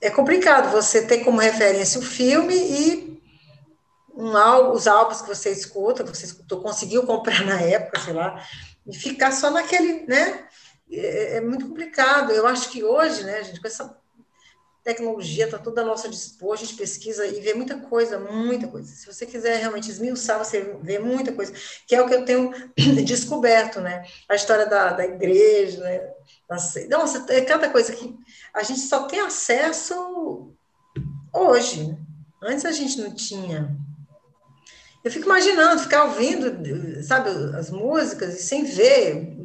S2: é complicado você ter como referência o filme e um os álbuns que você escuta, você escutou, conseguiu comprar [laughs] na época, sei lá, e ficar só naquele, né? É, é muito complicado. Eu acho que hoje, né, gente, com essa tecnologia está toda a nosso dispor, a gente pesquisa e vê muita coisa, muita coisa. Se você quiser realmente esmiuçar, você vê muita coisa, que é o que eu tenho [clears throat] descoberto, né? A história da, da igreja, né? Nossa, é cada coisa que a gente só tem acesso hoje. Né? Antes a gente não tinha. Eu fico imaginando, ficar ouvindo, sabe, as músicas e sem ver,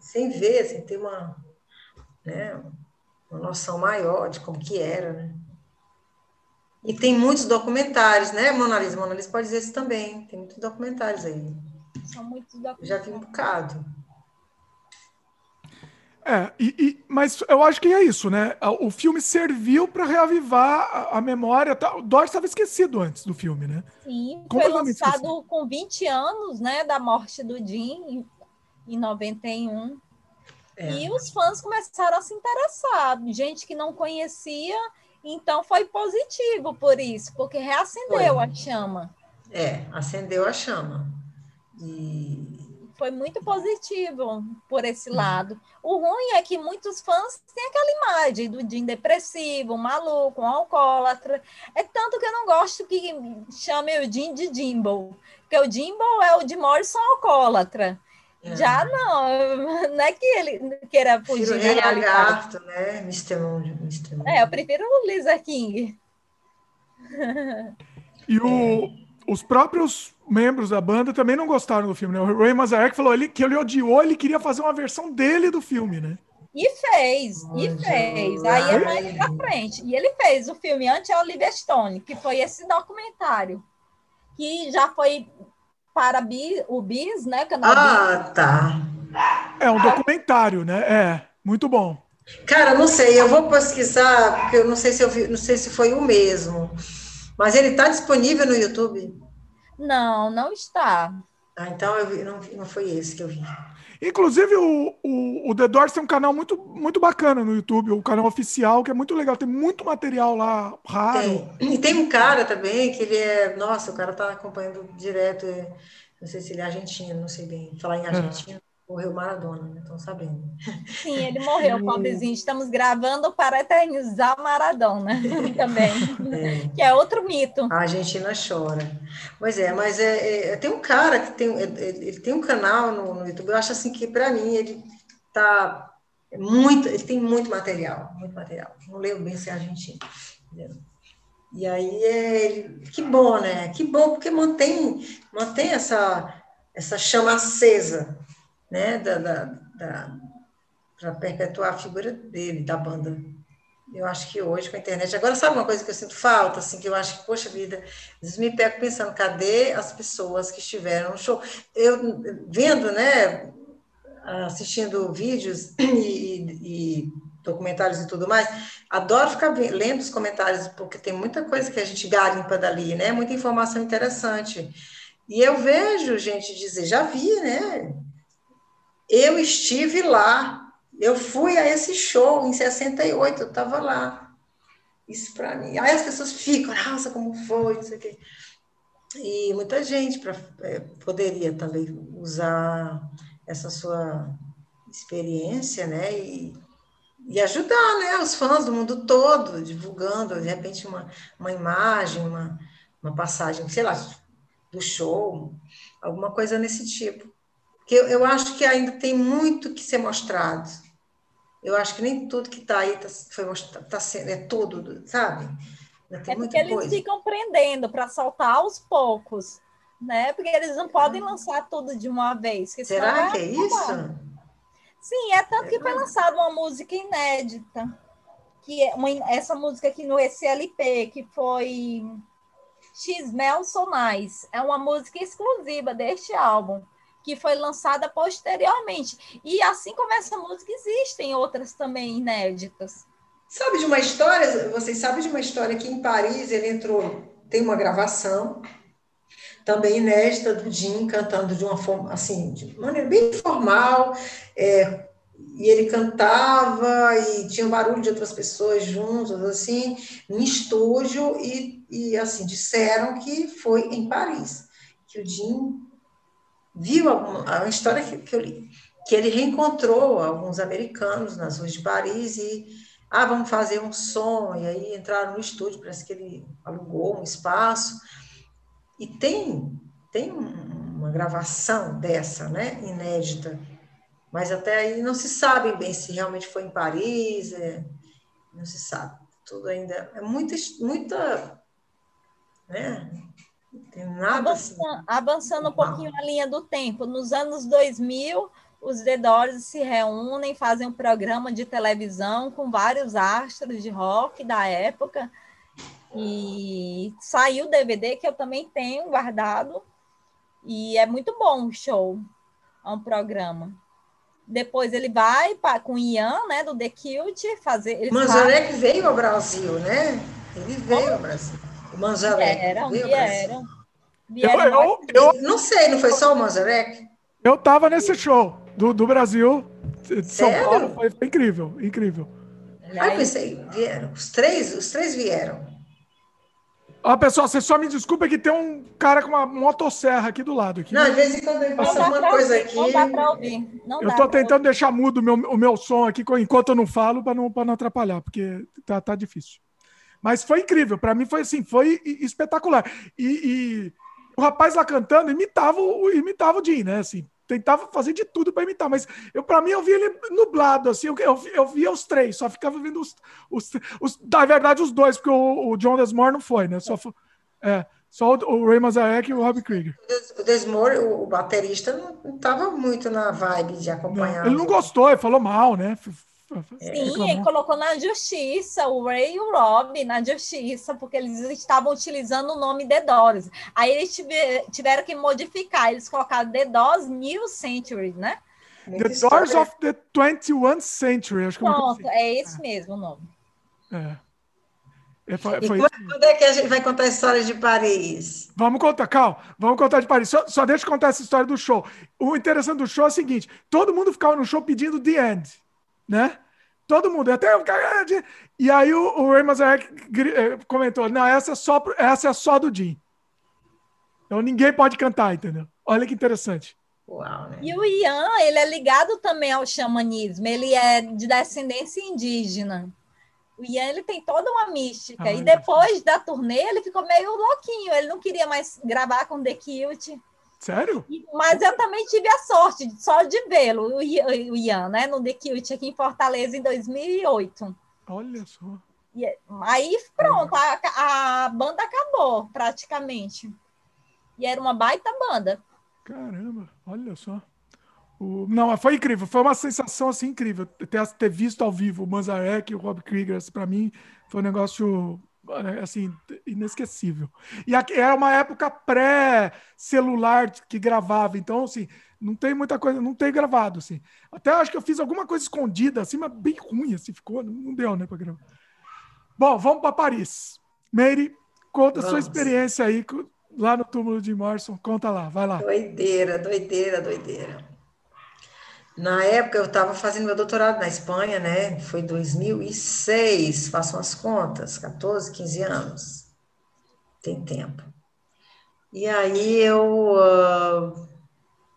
S2: sem ver, sem ter uma, né, uma noção maior de como que era, né? E tem muitos documentários, né, Mona Lisa? Mona Lisa pode dizer isso também. Tem muitos documentários aí.
S3: São muitos documentários.
S2: Já vi um bocado.
S1: É, e, e, mas eu acho que é isso, né? O filme serviu para reavivar a, a memória. Tá, o Dodge estava esquecido antes do filme, né?
S3: Sim, foi lançado esquecido. com 20 anos, né, da morte do Jim, em, em 91. É. E os fãs começaram a se interessar, gente que não conhecia, então foi positivo por isso, porque reacendeu foi. a chama.
S2: É, acendeu a chama. E
S3: foi muito positivo por esse uhum. lado. O ruim é que muitos fãs têm aquela imagem do Jim depressivo, maluco, um alcoólatra. É tanto que eu não gosto que chame o Jim de Jimbo, porque o Jimbo é o de Morrison alcoólatra. É. Já não, [laughs] não é que ele queira fugir da
S2: realidade. né? Mr. Moon, Mr.
S3: É, eu prefiro o Lisa King. [laughs]
S1: E o, os próprios membros da banda também não gostaram do filme, né? O Ray Manzarek falou ele, que ele odiou, ele queria fazer uma versão dele do filme, né?
S3: E fez, e fez. Aí é mais pra frente. E ele fez o filme Anti-Oliver Stone, que foi esse documentário, que já foi para o BIS, né?
S2: Canal ah, BIS. tá.
S1: É um documentário, né? É, muito bom.
S2: Cara, não sei, eu vou pesquisar, porque eu não sei se eu vi, não sei se foi o mesmo. Mas ele está disponível no YouTube?
S3: Não, não está.
S2: Ah, então eu vi, não, não foi esse que eu vi.
S1: Inclusive, o, o, o The Doors tem um canal muito, muito bacana no YouTube, o canal oficial, que é muito legal, tem muito material lá raro.
S2: Tem. E tem um cara também que ele é. Nossa, o cara tá acompanhando direto. É, não sei se ele é argentino, não sei bem. Falar em é. argentino. É. Morreu Maradona, né? Estão sabendo.
S3: Sim, ele morreu, [laughs] pobrezinho. Estamos gravando para eternizar Maradona [laughs] também, é. que é outro mito.
S2: A Argentina chora. Pois é, mas é, é tem um cara que tem, é, é, ele tem um canal no, no YouTube, eu acho assim que, para mim, ele tá muito, ele tem muito material, muito material. Não leio bem se é argentino. Entendeu? E aí, é, que bom, né? Que bom, porque mantém, mantém essa, essa chama acesa né, da, da, da para perpetuar a figura dele, da banda. Eu acho que hoje, com a internet. Agora, sabe uma coisa que eu sinto falta? Assim, que eu acho que, poxa vida, me pego pensando, cadê as pessoas que estiveram no show? Eu, vendo, né, assistindo vídeos [clears throat] e, e documentários e tudo mais, adoro ficar lendo os comentários, porque tem muita coisa que a gente garimpa dali, né? Muita informação interessante. E eu vejo gente dizer, já vi, né? Eu estive lá, eu fui a esse show em 68, eu estava lá. Isso para mim. Aí as pessoas ficam, nossa, como foi, não sei o quê. E muita gente pra, é, poderia também usar essa sua experiência, né? E, e ajudar né, os fãs do mundo todo, divulgando, de repente, uma, uma imagem, uma, uma passagem, sei lá, do show, alguma coisa nesse tipo que eu, eu acho que ainda tem muito que ser mostrado. Eu acho que nem tudo que está aí tá, foi mostrado, tá sendo, é tudo, sabe?
S3: é porque eles coisa. ficam prendendo para soltar aos poucos, né? Porque eles não podem ah. lançar tudo de uma vez.
S2: Será que é isso?
S3: Sim, é tanto que foi lançada uma música inédita, que é uma, essa música aqui no SLP, que foi Xmel Sonais. É uma música exclusiva deste álbum, que foi lançada posteriormente. E assim como essa música, existem outras também inéditas.
S2: Sabe de uma história? Vocês sabem de uma história que em Paris ele entrou, tem uma gravação também inédita do Jim cantando de uma forma assim, de maneira bem informal, é, e ele cantava e tinha barulho de outras pessoas juntos, assim, em estúdio, e, e assim, disseram que foi em Paris, que o Jim viu alguma, a história que, que eu li, que ele reencontrou alguns americanos nas ruas de Paris e, ah, vamos fazer um som, e aí entraram no estúdio, parece que ele alugou um espaço, e tem, tem uma gravação dessa, né, inédita, mas até aí não se sabe bem se realmente foi em Paris, é, não se sabe. Tudo ainda é muita, muita, né?
S3: Avançando, assim, avançando um pouquinho a linha do tempo, nos anos 2000 os The Doors se reúnem, fazem um programa de televisão com vários astros de rock da época. E saiu o DVD que eu também tenho guardado. E é muito bom o show. É um programa. Depois ele vai pra, com o Ian, né, do The Cute, fazer.
S2: Manzarek fazem... veio ao Brasil, né? Ele veio ao Brasil. O Manzarek.
S3: Vieram, vieram.
S1: vieram eu, eu,
S2: eu, não sei, não foi só o Manzarek?
S1: Eu tava nesse show do, do Brasil, de São Sério? Paulo, foi, foi incrível, incrível.
S2: Ah, eu pensei, vieram. Os três, os três vieram.
S1: Ó, pessoal, você só me desculpa que tem um cara com uma motosserra aqui do lado. Aqui.
S2: Não, às vezes quando ele passa alguma coisa ouvir, aqui. Não dá para ouvir.
S1: Não eu estou tentando deixar mudo o meu, o meu som aqui enquanto eu não falo, para não, não atrapalhar, porque tá, tá difícil. Mas foi incrível, para mim foi assim, foi espetacular. E, e, o rapaz lá cantando imitava o, imitava o Jim, né? Assim, tentava fazer de tudo para imitar, mas eu para mim eu via ele nublado, assim, eu, eu, eu via os três, só ficava vendo os, os, os na verdade os dois, porque o, o John Desmore não foi, né? Só foi, é, só o, o Ray Mazarek e o Rob Krieger.
S2: O Desmore, o baterista, não estava muito na vibe de acompanhar.
S1: Não, ele não gostou, ele falou mal, né?
S3: Sim, ele colocou na justiça o Ray e o Rob na justiça, porque eles estavam utilizando o nome The Doors. Aí eles tiveram que modificar, eles colocaram The Doors New Century, né?
S1: The Doors of the 21st Century, acho que
S3: Pronto, assim. é esse mesmo o nome.
S1: É.
S2: É, foi, foi quando é que a gente vai contar a história de Paris?
S1: Vamos contar, Cal. Vamos contar de Paris. Só, só deixa eu contar essa história do show. O interessante do show é o seguinte: todo mundo ficava no show pedindo The End né? Todo mundo, até o E aí o, o Ray Mazarek eh, comentou: não, essa é, só, essa é só do Jim. Então ninguém pode cantar, entendeu? Olha que interessante.
S3: Uau, né? E o Ian, ele é ligado também ao xamanismo, ele é de descendência indígena. O Ian, ele tem toda uma mística. Ah, e depois da turnê, ele ficou meio louquinho, ele não queria mais gravar com The Cute.
S1: Sério?
S3: Mas eu também tive a sorte só de vê-lo, o Ian, né, no The Cute aqui em Fortaleza em 2008.
S1: Olha só.
S3: E aí pronto, a, a banda acabou praticamente. E era uma baita banda.
S1: Caramba, olha só. O... Não, foi incrível, foi uma sensação assim incrível ter, ter visto ao vivo o Manzarek e o Rob Krieger. Para mim foi um negócio é, assim, inesquecível. E era é uma época pré-celular que gravava, então, assim, não tem muita coisa, não tem gravado, assim. Até acho que eu fiz alguma coisa escondida, assim, mas bem ruim, assim, ficou, não deu, né, para gravar. Bom, vamos para Paris. Meire, conta vamos. a sua experiência aí lá no túmulo de Morrison, conta lá, vai lá.
S2: Doideira, doideira, doideira. Na época, eu estava fazendo meu doutorado na Espanha, né? Foi 2006, façam as contas, 14, 15 anos. Tem tempo. E aí eu uh,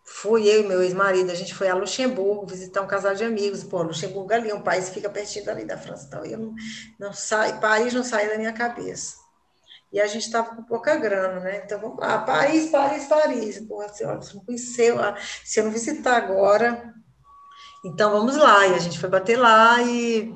S2: fui, eu e meu ex-marido, a gente foi a Luxemburgo visitar um casal de amigos. Pô, Luxemburgo ali, um país que fica pertinho ali da França. Então, eu não, não sai, Paris não sai da minha cabeça. E a gente estava com pouca grana, né? Então, vamos lá, Paris, Paris, Paris. Porra, assim, olha, se eu não visitar agora, então vamos lá, e a gente foi bater lá e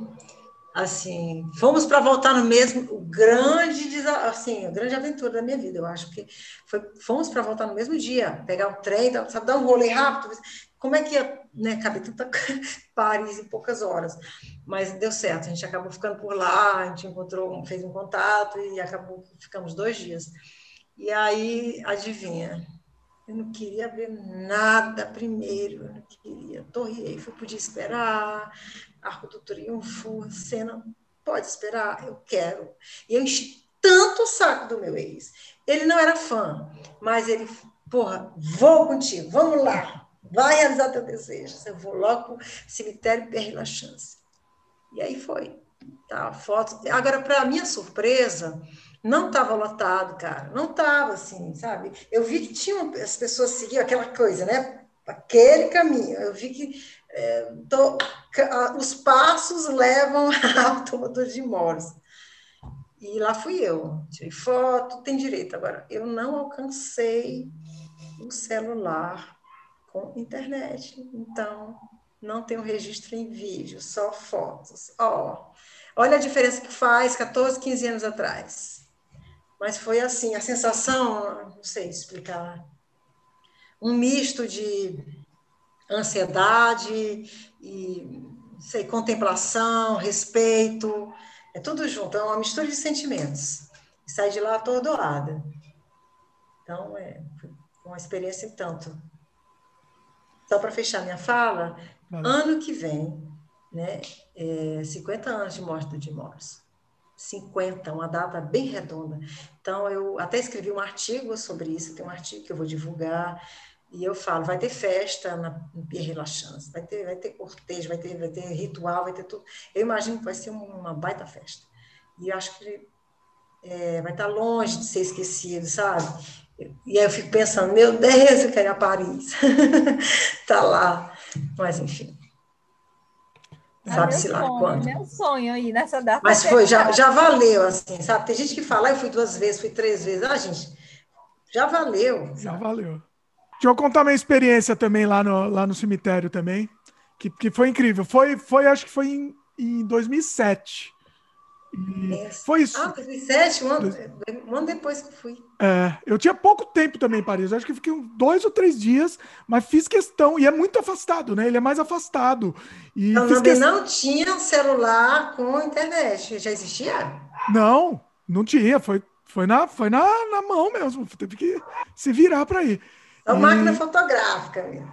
S2: assim, fomos para voltar no mesmo, o grande, assim, a grande aventura da minha vida, eu acho que foi, fomos para voltar no mesmo dia, pegar o trem, sabe, dar um rolê rápido, como é que ia, né, caber tanta Paris em poucas horas, mas deu certo, a gente acabou ficando por lá, a gente encontrou, fez um contato e acabou, ficamos dois dias. E aí, adivinha? Eu não queria ver nada primeiro, eu não queria. Torriei, fui, podia esperar. Arco do Triunfo, cena, pode esperar, eu quero. E eu enchi tanto o saco do meu ex. Ele não era fã, mas ele, porra, vou contigo, vamos lá, vai realizar teu desejo. Eu vou logo cemitério Père La Chance. E aí foi. Tá, foto. Agora, para minha surpresa, não estava lotado, cara. Não estava assim, sabe? Eu vi que tinham as pessoas seguiam aquela coisa, né? Aquele caminho. Eu vi que é, tô, os passos levam [laughs] ao tomador de Morse. E lá fui eu. Tirei foto, tem direito. Agora, eu não alcancei o celular com internet. Então, não tenho registro em vídeo, só fotos. Ó, olha a diferença que faz 14, 15 anos atrás. Mas foi assim, a sensação, não sei explicar, um misto de ansiedade e sei, contemplação, respeito, é tudo junto, é uma mistura de sentimentos. E sai de lá atordoada. Então, é uma experiência tanto. Só para fechar minha fala, ano que vem, né, é 50 anos de morte do Jim Morrison. 50, uma data bem redonda. Então, eu até escrevi um artigo sobre isso, tem um artigo que eu vou divulgar, e eu falo, vai ter festa na, Pierre Lachance, vai ter, vai ter cortejo, vai ter, vai ter ritual, vai ter tudo. Eu imagino que vai ser uma baita festa. E eu acho que é, vai estar longe de ser esquecido, sabe? E aí eu fico pensando, meu Deus, eu quero ir a Paris. [laughs] tá lá. Mas, enfim.
S3: É Sabe-se lá sonho, quando. Meu sonho aí nessa data.
S2: Mas foi, já, já valeu, assim, sabe? Tem gente que fala, ah, eu fui duas vezes, fui três vezes. Ah, gente, já valeu.
S1: Já valeu. Deixa eu contar minha experiência também lá no, lá no cemitério também, que, que foi incrível. Foi, foi, acho que foi em, em 2007.
S2: E foi isso. Ah, 2007, um ano, um ano depois que fui.
S1: É, eu tinha pouco tempo também em Paris. Eu acho que fiquei dois ou três dias, mas fiz questão. E é muito afastado, né? Ele é mais afastado. E
S2: então, não, questão... não tinha celular com internet. Já existia?
S1: Não, não tinha. Foi, foi, na, foi na, na mão mesmo. Teve que se virar para ir.
S2: É uma e... máquina fotográfica mesmo.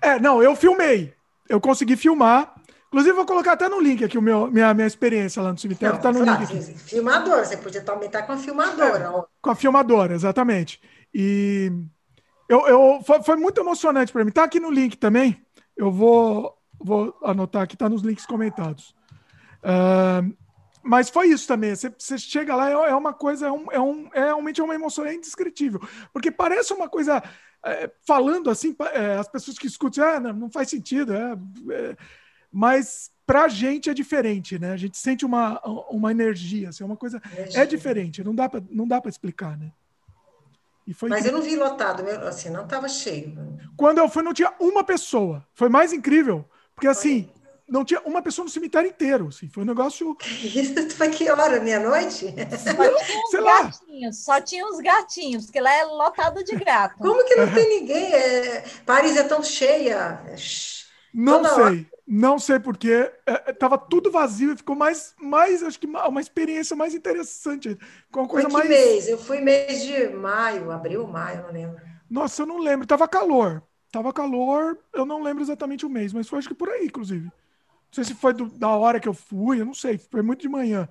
S1: É, não, eu filmei. Eu consegui filmar. Inclusive, vou colocar até no link aqui o meu, minha, minha experiência lá no cemitério. Não, tá no link aqui.
S2: Filmadora, você podia também estar com a filmadora. É,
S1: com a filmadora, exatamente. E eu, eu, foi, foi muito emocionante para mim. Tá aqui no link também. Eu vou, vou anotar aqui, tá nos links comentados. Uh, mas foi isso também. Você, você chega lá, é, é uma coisa, é, um, é, um, é realmente uma emoção indescritível. Porque parece uma coisa. É, falando assim, é, as pessoas que escutam, ah, não, não faz sentido. É, é mas para a gente é diferente, né? A gente sente uma, uma energia, assim, é uma coisa é diferente, não dá para não dá para explicar, né?
S2: Mas eu não vi lotado, assim, não estava cheio.
S1: Quando eu fui não tinha uma pessoa, foi mais incrível, porque assim não tinha uma pessoa no cemitério inteiro, assim, foi um negócio. [laughs]
S2: Isso foi que hora? Meia-noite? [laughs]
S3: Sei lá. Gatinhos, só tinha os gatinhos, porque lá é lotado de gato.
S2: Como que não [laughs] tem ninguém? É... Paris é tão cheia.
S1: Não Toda sei. Hora. Não sei porquê. Estava é, é tudo vazio e ficou mais, mais, acho que uma experiência mais interessante. Com uma coisa
S2: Foi
S1: que
S2: mais... mês? Eu fui mês de maio, abril, maio, não lembro.
S1: Nossa, eu não lembro. Tava calor. Tava calor, eu não lembro exatamente o mês, mas foi acho que por aí, inclusive. Não sei se foi do, da hora que eu fui, eu não sei, foi muito de manhã.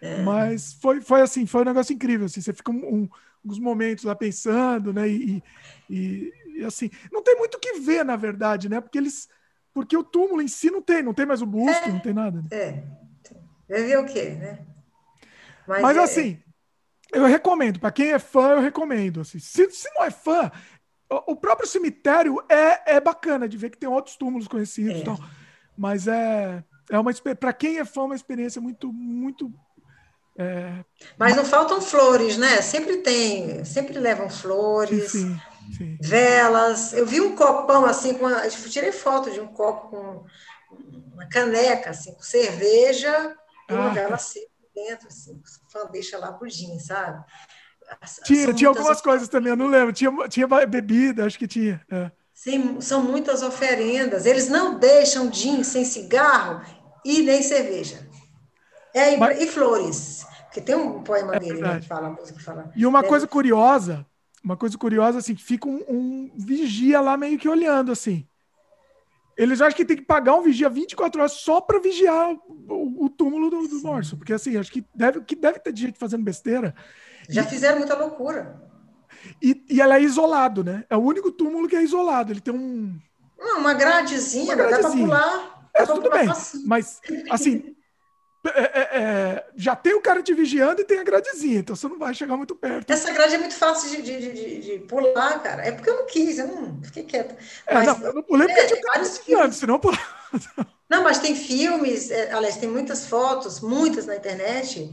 S1: É. Mas foi, foi assim, foi um negócio incrível. Assim, você fica um, um, uns momentos lá pensando, né? E, e, e, assim, não tem muito o que ver, na verdade, né? Porque eles porque o túmulo em si não tem, não tem mais o busto, é, não tem nada. Né?
S2: É. Vai ver o quê, né?
S1: Mas, Mas é... assim, eu recomendo. Para quem é fã, eu recomendo. Assim. Se, se não é fã, o, o próprio cemitério é, é bacana de ver que tem outros túmulos conhecidos. É. Então, mas é, é uma para quem é fã, uma experiência muito, muito. É...
S2: Mas não faltam flores, né? Sempre tem, sempre levam flores. Sim, sim. Sim. velas. Eu vi um copão assim, com a, eu tirei foto de um copo com uma caneca, assim, com cerveja e uma ah. vela seca dentro, assim, deixa lá pro gin, sabe?
S1: Tinha, tinha algumas coisas também, eu não lembro. Tinha, tinha bebida, acho que tinha. É.
S2: Sim, são muitas oferendas. Eles não deixam gin sem cigarro e nem cerveja. É, Mas... E flores. Porque tem um poema é dele né, que fala, a música que fala.
S1: E uma coisa curiosa, uma coisa curiosa, assim, que fica um, um, vigia lá meio que olhando, assim. Eles acham que tem que pagar um vigia 24 horas só para vigiar o, o, túmulo do, do morso. Porque, assim, acho que deve, que deve ter gente fazendo besteira.
S2: Já fizeram muita loucura.
S1: E, e ela é isolado, né? É o único túmulo que é isolado. Ele tem um.
S2: Não, uma gradezinha, uma gradezinha. dá para pular.
S1: É, tudo bem. Mas, assim, [laughs] é, é, é, já tem o cara te vigiando e tem a gradezinha, então você não vai chegar muito perto.
S2: Essa grade é muito fácil de, de, de, de pular, cara. É porque eu não quis, eu não fiquei quieta.
S1: É, mas, não, eu não pulei porque é, tinha um cara vigiando, senão eu [laughs]
S2: Não, mas tem filmes, é, aliás, tem muitas fotos, muitas na internet,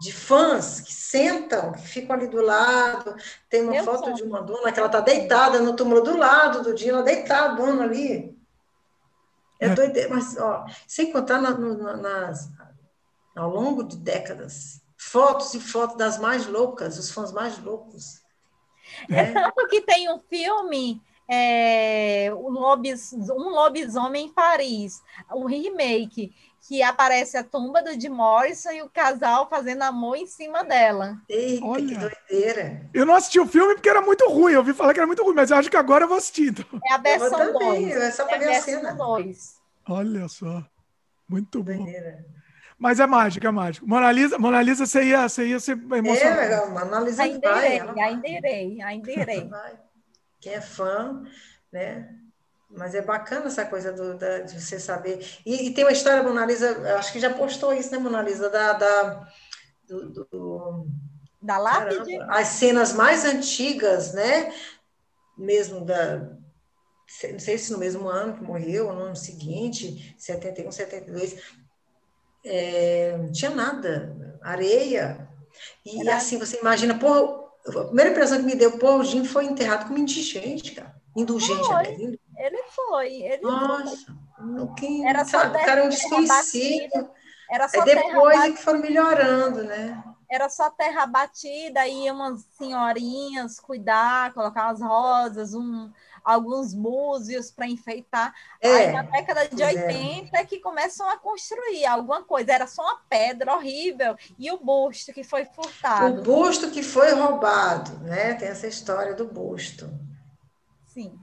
S2: de fãs que sentam, que ficam ali do lado. Tem uma foto de uma dona que ela está deitada no túmulo do lado do Dino, deitada, dona ali. É, é. doideira, mas ó, sem contar na, no, nas ao longo de décadas. Fotos e fotos das mais loucas, os fãs mais loucos.
S3: É né? tanto que tem um filme, é, um, lobis, um lobisomem em Paris, o um remake, que aparece a tumba do Jim Morrison e o casal fazendo amor em cima dela.
S2: Eita, Olha, que doideira.
S1: Eu não assisti o filme porque era muito ruim, eu ouvi falar que era muito ruim, mas eu acho que agora eu vou assistir. Então.
S3: É a versão 2.
S2: É só para é ver a cena.
S3: Dois.
S1: Olha só, muito bom. Mas é mágica, é mágica. Mona Lisa, Mona Lisa você, ia, você ia ser emocionado.
S2: É, Mona Lisa
S3: ainda vai. Irei, ainda irei, ainda irei.
S2: Quem é fã, né? Mas é bacana essa coisa do, da, de você saber. E, e, tem uma história, Mona Lisa, acho que já postou isso, né, Mona Lisa? Da, da, do, do,
S3: da lápide?
S2: As cenas mais antigas, né? Mesmo da. Não sei se no mesmo ano que morreu, ou no ano seguinte, 71, 72 é, não tinha nada, areia. E Era... assim, você imagina, porra, a primeira impressão que me deu, pô, o Jim foi enterrado como indigente, cara. Indulgente,
S3: foi. Né? Ele foi. Ele
S2: Nossa,
S3: foi.
S2: Que, era só sabe, o cara é um desconhecido. Era só é depois é que foram melhorando, né?
S3: Era só terra batida, e umas senhorinhas cuidar, colocar as rosas, um, alguns músios para enfeitar. É, Aí na década de 80 é. que começam a construir alguma coisa. Era só uma pedra horrível e o busto que foi furtado.
S2: O busto que foi roubado, né? Tem essa história do busto.
S3: Sim.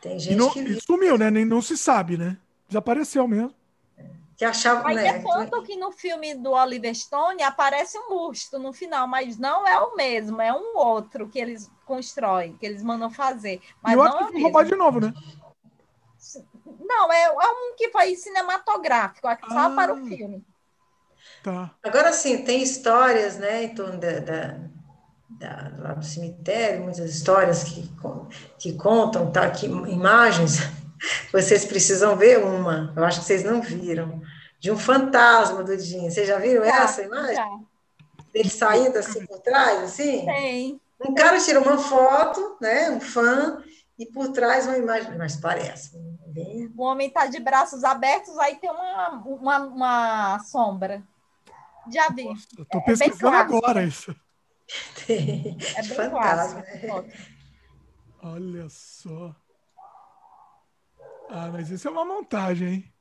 S1: Tem gente e não, que... sumiu, né? Nem não se sabe, né? Desapareceu mesmo
S2: que achava,
S3: Aí
S2: né?
S3: é tanto que no filme do Oliver Stone aparece um busto no final, mas não é o mesmo, é um outro que eles constroem, que eles mandam fazer. Mas e
S1: o outro é roubar de novo, né?
S3: Não, é, é um que foi cinematográfico, só ah, para o filme.
S1: Tá.
S2: Agora sim, tem histórias, né, em torno da, da, da, lá do cemitério, muitas histórias que, que contam, tá, que, imagens vocês precisam ver uma, eu acho que vocês não viram, de um fantasma do Dinho. Vocês já viram já, essa imagem? Já. Ele saindo assim por trás, assim?
S3: Tem.
S2: Um cara tira uma foto, né? Um fã, e por trás uma imagem, mas parece.
S3: Bem... O homem está de braços abertos, aí tem uma, uma, uma sombra. Já vi.
S1: Estou é, pesquisando é agora isso. [laughs]
S2: Tem. É bem fantasma. Né?
S1: Olha só. Ah, mas isso é uma montagem, hein?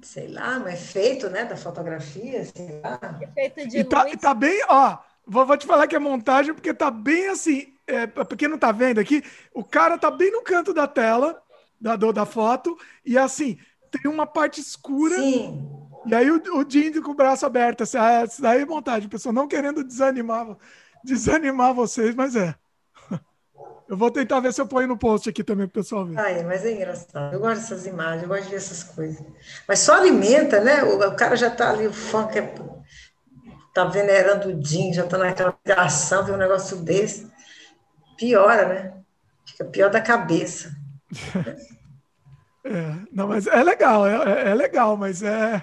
S2: Sei lá, mas é feito, né, da fotografia, sei lá.
S3: É feito de
S1: e tá, e tá bem, ó, vou, vou, te falar que é montagem, porque tá bem assim, é, pra quem não tá vendo aqui, o cara tá bem no canto da tela, da, da foto, e assim, tem uma parte escura.
S2: Sim.
S1: E aí o, o Jindy com o braço aberto, assim, ah, isso daí é montagem, pessoal não querendo desanimar, desanimar vocês, mas é. Eu vou tentar ver se eu ponho no post aqui também para o pessoal ver.
S2: Ai, mas é engraçado. Eu gosto dessas imagens, eu gosto de ver essas coisas. Mas só alimenta, né? O, o cara já está ali, o fã que é, tá venerando o Jim, já está naquela ligação, vê um negócio desse. Piora, né? Fica pior da cabeça. [laughs]
S1: é, não, mas é legal, é, é, é legal, mas é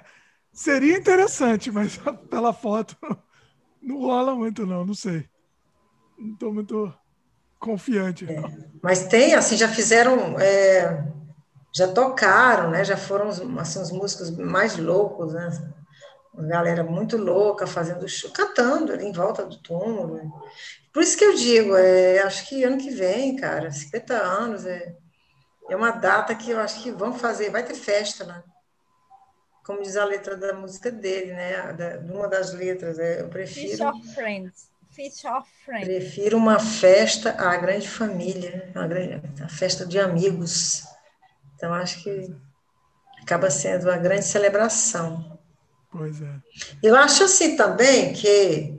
S1: seria interessante, mas [laughs] pela foto [laughs] não rola muito, não, não sei. Não estou muito confiante. É.
S2: Mas tem, assim, já fizeram, é, já tocaram, né? Já foram assim, os músicos mais loucos, né? Uma galera muito louca fazendo show, cantando ali em volta do túmulo. Né? Por isso que eu digo, é, acho que ano que vem, cara, 50 anos, é, é uma data que eu acho que vão fazer, vai ter festa, né? como diz a letra da música dele, né? Da, uma das letras, é, eu prefiro.
S3: Fish of Friends. Fish of Friends.
S2: Prefiro uma festa à grande família, a, grande, a festa de amigos. Então, acho que acaba sendo uma grande celebração.
S1: Pois é.
S2: Eu acho assim também que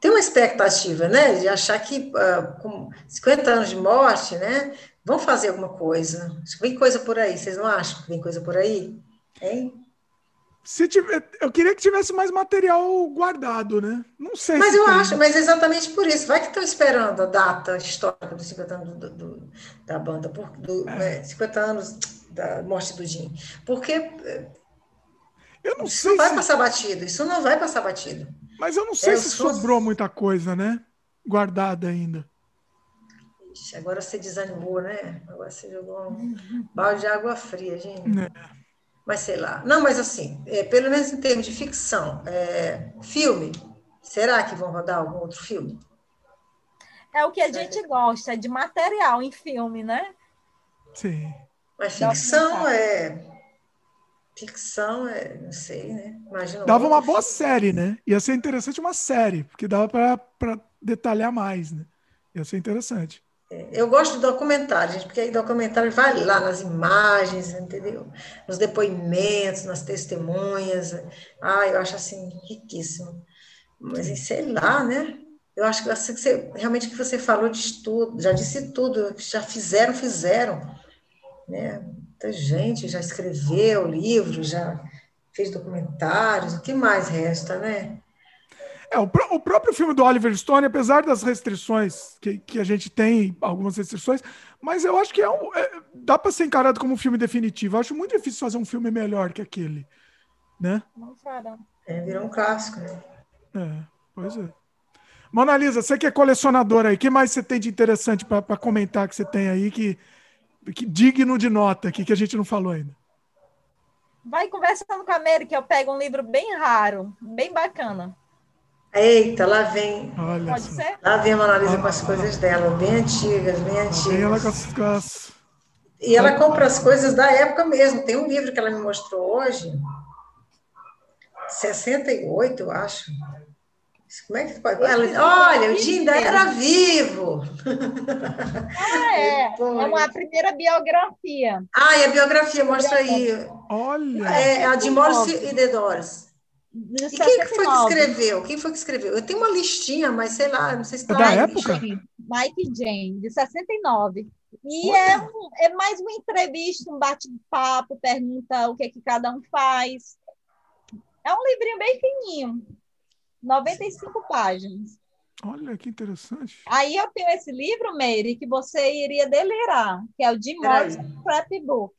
S2: tem uma expectativa, né, de achar que uh, com 50 anos de morte, né, vão fazer alguma coisa. Acho que vem coisa por aí. Vocês não acham que vem coisa por aí? Hein?
S1: Se tiver, eu queria que tivesse mais material guardado, né? Não sei.
S2: Mas
S1: se
S2: eu
S1: tem.
S2: acho, mas exatamente por isso. Vai que estão esperando a data histórica dos 50 anos do, do, da banda, por, do,
S1: É.
S2: é, 50 anos da morte do Jim. Porque é,
S1: Eu não
S2: isso
S1: sei
S2: não vai
S1: se,
S2: passar batido, isso não vai passar batido.
S1: mas eu não sei
S2: É,
S1: se
S2: fãs-
S1: sobrou muita coisa, né? Guardada ainda.
S2: Ixi, agora você desanimou, né? Agora você jogou um balde de água fria, gente.
S1: Né?
S2: Mas sei lá. Não, mas assim, é, pelo menos em termos de ficção, é, filme, será que vão rodar algum outro filme?
S3: É o que a gente gosta, de material em filme, né?
S1: Sim.
S2: Mas ficção é. Ficção é. Não sei, né? Imagina. um
S1: Dava uma boa
S2: filme.
S1: série, né? Ia ser interessante uma série, porque dava para detalhar mais, né? Ia ser interessante.
S2: Eu gosto de documentário, gente, porque aí documentário vai lá nas imagens, entendeu? Nos depoimentos, nas testemunhas. Ah, eu acho assim, riquíssimo. Mas sei lá, né? Eu acho que você, realmente que você falou de tudo, já disse tudo, já fizeram, fizeram. Né? Muita gente já escreveu livro, já fez documentários, o que mais resta, né?
S1: É, o, pró- o próprio filme do Oliver Stone, apesar das restrições que, que a gente tem, algumas restrições, mas eu acho que é um, é- dá para ser encarado como um filme definitivo. Eu acho muito difícil fazer um filme melhor que aquele, né?
S2: É, virou um clássico, né?
S1: É, pois é. Mona Lisa, você que é colecionadora aí, o que mais você tem de interessante para comentar que você tem aí que, que digno de nota aqui que a gente não falou ainda?
S3: Vai conversando com a Mary, que eu pego um livro bem raro, bem bacana.
S2: Eita, lá vem
S1: Olha
S3: Pode
S1: só.
S3: ser?
S2: Lá vem a Mona Lisa com as coisas dela, bem antigas, bem
S1: Vem ela com
S2: antigas.
S1: as, com as-
S2: E ela compra as coisas da época mesmo. Tem um livro que ela me mostrou hoje, 68, eu acho. Como é que pode? Ela, olha, o Jim ainda era vivo.
S3: Ah, é.
S2: Depois. [laughs]
S3: É uma primeira biografia.
S2: Ah, e a biografia, mostra aí.
S1: Olha,
S2: É a de Morse e The Doors.
S3: De
S2: E quem que foi que
S3: 69.
S2: escreveu? Quem foi que escreveu? Eu tenho uma listinha, mas sei lá, não sei se
S1: É
S2: tá
S1: da época?
S3: Mike Jane, de 69. E é, um- é mais uma entrevista, um bate-papo, pergunta o que, que cada um faz. É um livrinho bem fininho, 95 páginas.
S1: olha que interessante.
S3: Aí eu tenho esse livro, Mary, que você iria delirar, que é o Jim. Morrison Scrapbook.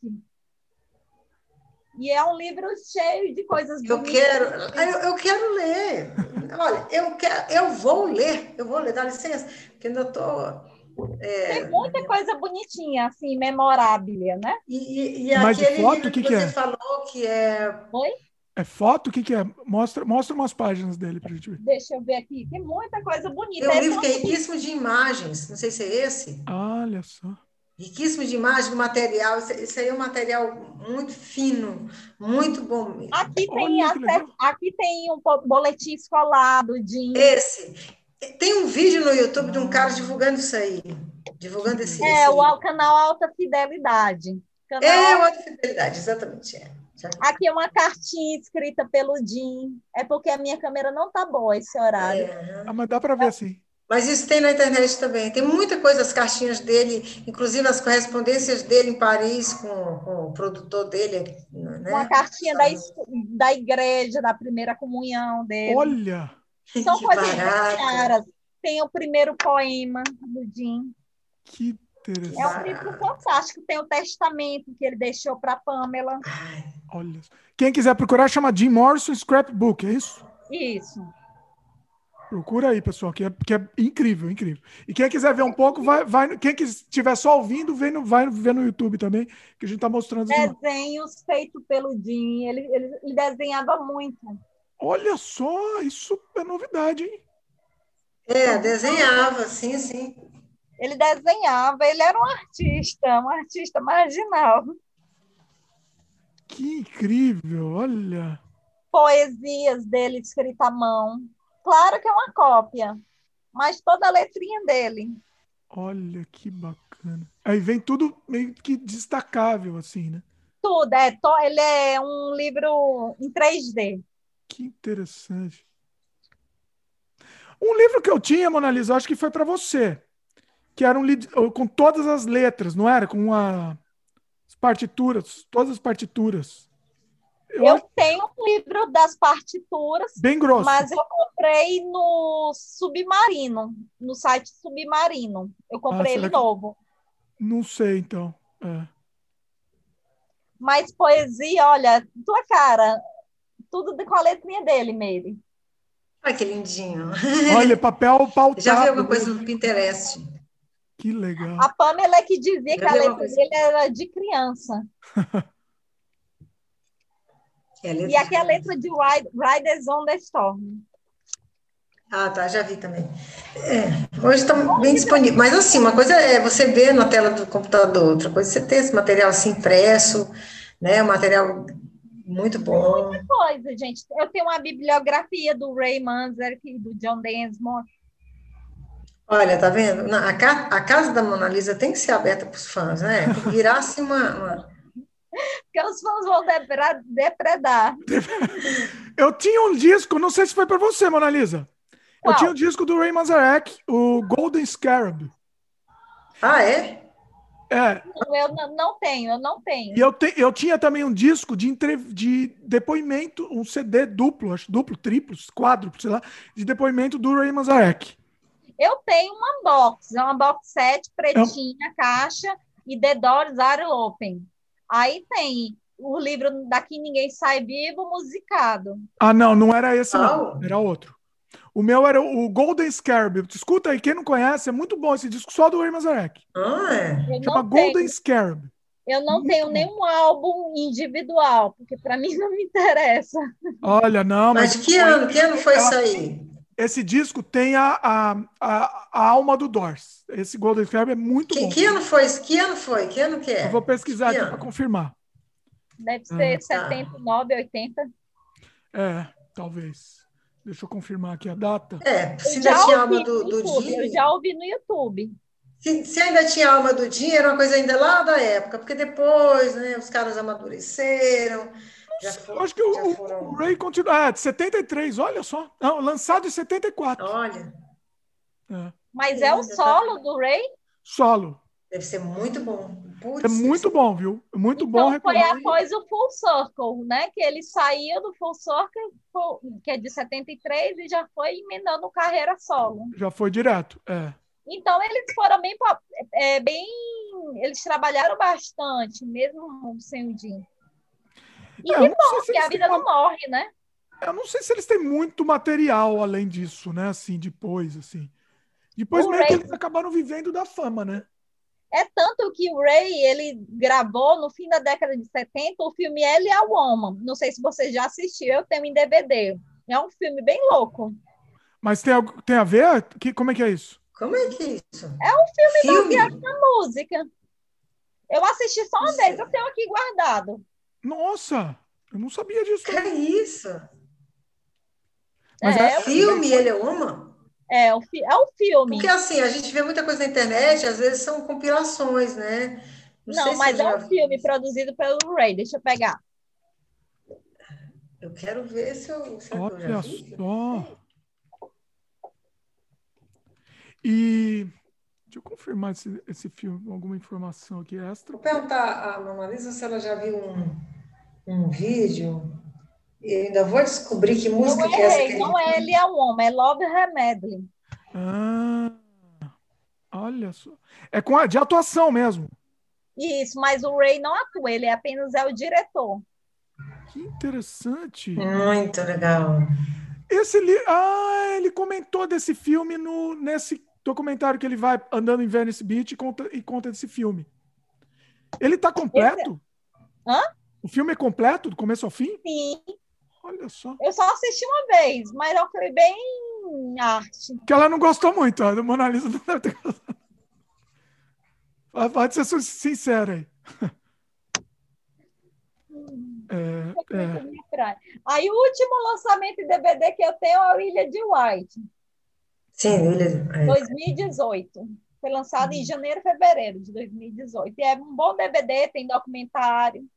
S3: E é um livro cheio de coisas
S2: Eu
S3: bonitas.
S2: quero, eu, eu quero ler. Olha, eu quero, eu vou ler, eu vou ler, dá licença, porque ainda estou.
S3: Tem muita coisa bonitinha, assim, memorável, né?
S2: E, e, e
S1: Mas de
S2: aquele
S1: foto,
S2: livro
S1: o que
S2: que,
S1: que
S2: você
S1: é?
S2: falou que é.
S3: Oi?
S1: É foto? O que, que é? Mostra, mostra umas páginas dele pra gente ver.
S3: Deixa eu ver aqui. Tem muita coisa bonita.
S2: Tem um
S3: É
S2: livro que é riquíssimo de imagens, não sei se é esse.
S1: Olha só.
S2: Riquíssimo de imagens, de material. Isso, aí é um material muito fino, muito bom. mesmo.
S3: Aqui tem,
S1: legal.
S3: aqui tem um boletim escolar do Jim.
S2: Esse. Tem um vídeo no YouTube de um cara divulgando isso aí. Divulgando esse.
S3: É,
S2: esse
S3: o al- canal Alta Fidelidade. Canal
S2: É, outra fidelidade, exatamente. É.
S3: Aqui é uma cartinha escrita pelo Jim. É porque a minha câmera não tá boa esse horário.
S2: é.
S1: Ah, mas dá para ver assim.
S2: Mas isso tem na internet também. Tem muita coisa, as cartinhas dele, inclusive as correspondências dele em Paris com, com o produtor dele. Né?
S3: Uma cartinha da, da igreja, da primeira comunhão dele.
S1: Olha,
S3: São
S2: que
S3: coisas caras. Tem o primeiro poema do Jim.
S1: que interessante.
S3: É um livro fantástico. Tem o testamento que ele deixou para Pamela.
S2: Ai,
S1: Olha. Quem quiser procurar, chama Jim Morrison Scrapbook, é isso?
S3: Isso.
S1: Procura aí, pessoal, que é, que é incrível, incrível. E quem quiser ver um pouco, vai, vai quem estiver só ouvindo, vem no, vai ver no YouTube também, que a gente está mostrando.
S3: Desenhos feitos pelo Jim. Ele, ele, ele desenhava muito.
S1: Olha só, isso é novidade, hein?
S2: É, desenhava, sim, sim.
S3: Ele desenhava, ele era um artista, um artista marginal.
S1: Que incrível, olha.
S3: Poesias dele escrita à mão. Claro que é uma cópia, mas toda a letrinha dele.
S1: Olha que bacana. Aí vem tudo meio que destacável, assim, né?
S3: Tudo, é, to, ele é um livro em 3D.
S1: Que interessante. Um livro que eu tinha, Mona Lisa, acho que foi para você. Que era um livro com todas as letras, não era? Com a, as partituras, todas as partituras.
S3: Eu, eu tenho um livro das partituras.
S1: Bem grosso.
S3: Mas eu comprei no Submarino, no site Submarino. Eu comprei ah, ele que... novo.
S1: Não sei, então. É.
S3: Mas poesia, olha, tua cara, tudo com a letrinha dele, Meire.
S2: Olha que lindinho.
S1: Olha, papel pautado. [laughs]
S2: Já viu alguma coisa no Pinterest?
S1: Que legal.
S3: A Pamela é que dizia Já que a letra dele era de criança. [laughs] É e aqui é a letra de Riders on the Storm.
S2: Ah, tá, já vi também. É, hoje está bem disponível. Mas assim, uma coisa é você ver na tela do computador, outra coisa é você ter esse material assim impresso, né? Um material muito bom.
S3: Muita coisa, gente. Eu tenho uma bibliografia do Ray Manzarek e do John Densmore.
S2: Olha, tá vendo? A, a casa da Mona Lisa tem que ser aberta para os fãs, né? Virar assim uma, uma...
S3: Porque os fãs vão depredar. [laughs]
S1: Eu tinha um disco, não sei se foi para você, Mona Lisa. Qual? Eu tinha um disco do Ray Manzarek, o Golden Scarab.
S2: Ah, é?
S1: É.
S3: Eu não tenho, eu não tenho.
S1: E eu, te, eu tinha também um disco de, entre, de depoimento, um CD duplo, acho duplo, triplo, quádruplo, sei lá, de depoimento do Ray Manzarek.
S3: Eu tenho uma box, é uma box set pretinha, é. caixa, e The Doors Are Open. Aí tem o livro Daqui Ninguém Sai Vivo, musicado.
S1: Ah, não, não era esse, não. Era outro. O meu era o Golden Scarab. Escuta aí, quem não conhece, é muito bom esse disco só do Ray Manzarek.
S2: Ah, é?
S1: Chama Golden Scarab.
S3: Eu não muito tenho bom. nenhum álbum individual, porque para [laughs] mim não me interessa.
S1: Olha, não.
S2: Mas, mas que ano? Que ano foi isso aí?
S1: Esse disco tem a, a, a, a, alma do Doors. Esse Golden Scarab é muito
S2: que,
S1: bom.
S2: Que ano foi? Que ano foi? Que ano que é?
S1: Eu vou pesquisar que aqui para confirmar.
S3: Deve ser ah, 79, tá. 80.
S1: É, talvez. Deixa eu confirmar aqui a data.
S2: É, se ainda tinha alma do, do dia.
S3: Eu já ouvi no YouTube.
S2: Se, se, ainda tinha alma do dia, era uma coisa ainda lá da época, porque depois, né, os caras amadureceram.
S1: Já foram, acho que o, foram... o, Ray continua. Ah, de 73, olha só. Não, lançado em 74.
S2: Olha.
S3: É. Mas é o solo do Ray?
S1: Solo.
S2: Deve ser muito bom.
S1: Putz, é muito bom, viu? Muito
S3: então,
S1: bom.
S3: Foi após o Full Circle, né? Que ele saiu do Full Circle, que é de 73, e já foi emendando carreira solo.
S1: Já foi direto, é.
S3: Então, eles foram bem, é, bem. Eles trabalharam bastante, mesmo sem o Jim. E é, que bom, que a vida uma... não morre, né?
S1: Eu não sei se eles têm muito material além disso, né? Assim, depois, assim. Depois o meio Ray... que eles acabaram vivendo da fama, né?
S3: É tanto que o Ray, ele gravou no fim da década de 70 o filme Ele é a Woman. Não sei se você já assistiu, eu tenho em DVD. É um filme bem louco.
S1: Mas tem, tem a ver? Que, como é que é isso?
S2: Como é que é isso?
S3: É um filme, filme? baseado na música. Eu assisti só uma isso. vez, eu tenho aqui guardado.
S1: Nossa, eu não sabia disso.
S2: Que é isso?
S3: Mas é, é
S2: filme, Ele é Woman?
S3: É, o fi é o filme.
S2: Porque assim, a gente vê muita coisa na internet, às vezes são compilações, né?
S3: Não, Não mas é um filme produzido pelo Ray. Deixa eu pegar.
S2: Eu quero ver se eu, se
S1: Olha eu já vi. só. E deixa eu confirmar esse, esse filme, alguma informação aqui extra.
S2: Vou perguntar a Mona Lisa se ela já viu um, um vídeo e ainda vou descobrir que música que é essa.
S3: Que não é Ele é um Homem, é Love Her Medley.
S1: Ah, olha só. É com a, de atuação mesmo.
S3: Isso, mas o Ray não atua, ele apenas é o diretor.
S1: Que interessante.
S2: Muito legal.
S1: Esse ah, ele comentou desse filme no nesse documentário que ele vai andando em Venice Beach e conta, e conta desse filme. Ele tá completo?
S3: Esse... Hã?
S1: O filme é completo, do começo ao fim?
S3: Sim.
S1: Olha só.
S3: Eu só assisti uma vez, mas eu fui bem arte.
S1: Que ela não gostou muito, a Mona Lisa não deve ter gostado. Pode ser sincera aí. É,
S3: é. Aí o último lançamento de DVD que eu tenho é o Ilha de White.
S2: Sim, Ilha
S3: é. 2018. Foi lançado em janeiro, fevereiro de 2018. E é um bom DVD, tem documentário.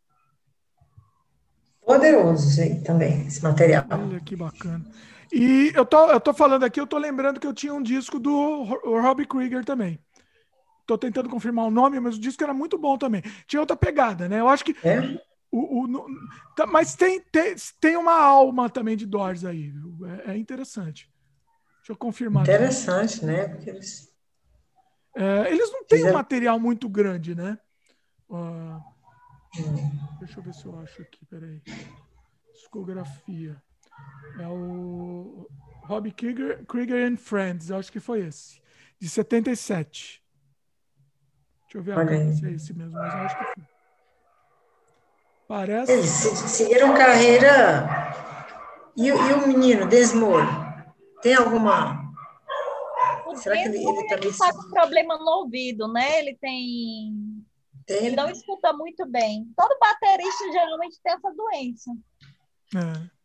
S2: Poderoso sim, também, esse material.
S1: Olha que bacana. E eu tô, eu tô falando aqui, eu tô lembrando que eu tinha um disco do Robbie Krieger também. Tô tentando confirmar o nome, mas o disco era muito bom também. Tinha outra pegada, né? Eu acho que.
S2: É?
S1: O, o, tá, mas tem, tem, tem uma alma também de Doors aí? É, é interessante. Deixa eu confirmar.
S2: Interessante, também. né? Porque eles.
S1: É, eles não têm Fizeram... um material muito grande, né? Uh. Deixa eu ver se eu acho aqui, peraí. Discografia. É o Robbie Krieger, Krieger and Friends, acho que foi esse. De 77. Deixa eu ver agora se é esse mesmo, mas eu acho que foi. Parece.
S2: Eles seguiram carreira. E, e o menino, Desmore? Tem alguma.
S3: O Será que ele, ele também. está com problema no ouvido, né? Ele tem. Ele não escuta muito bem. Todo baterista geralmente tem essa doença.
S1: É.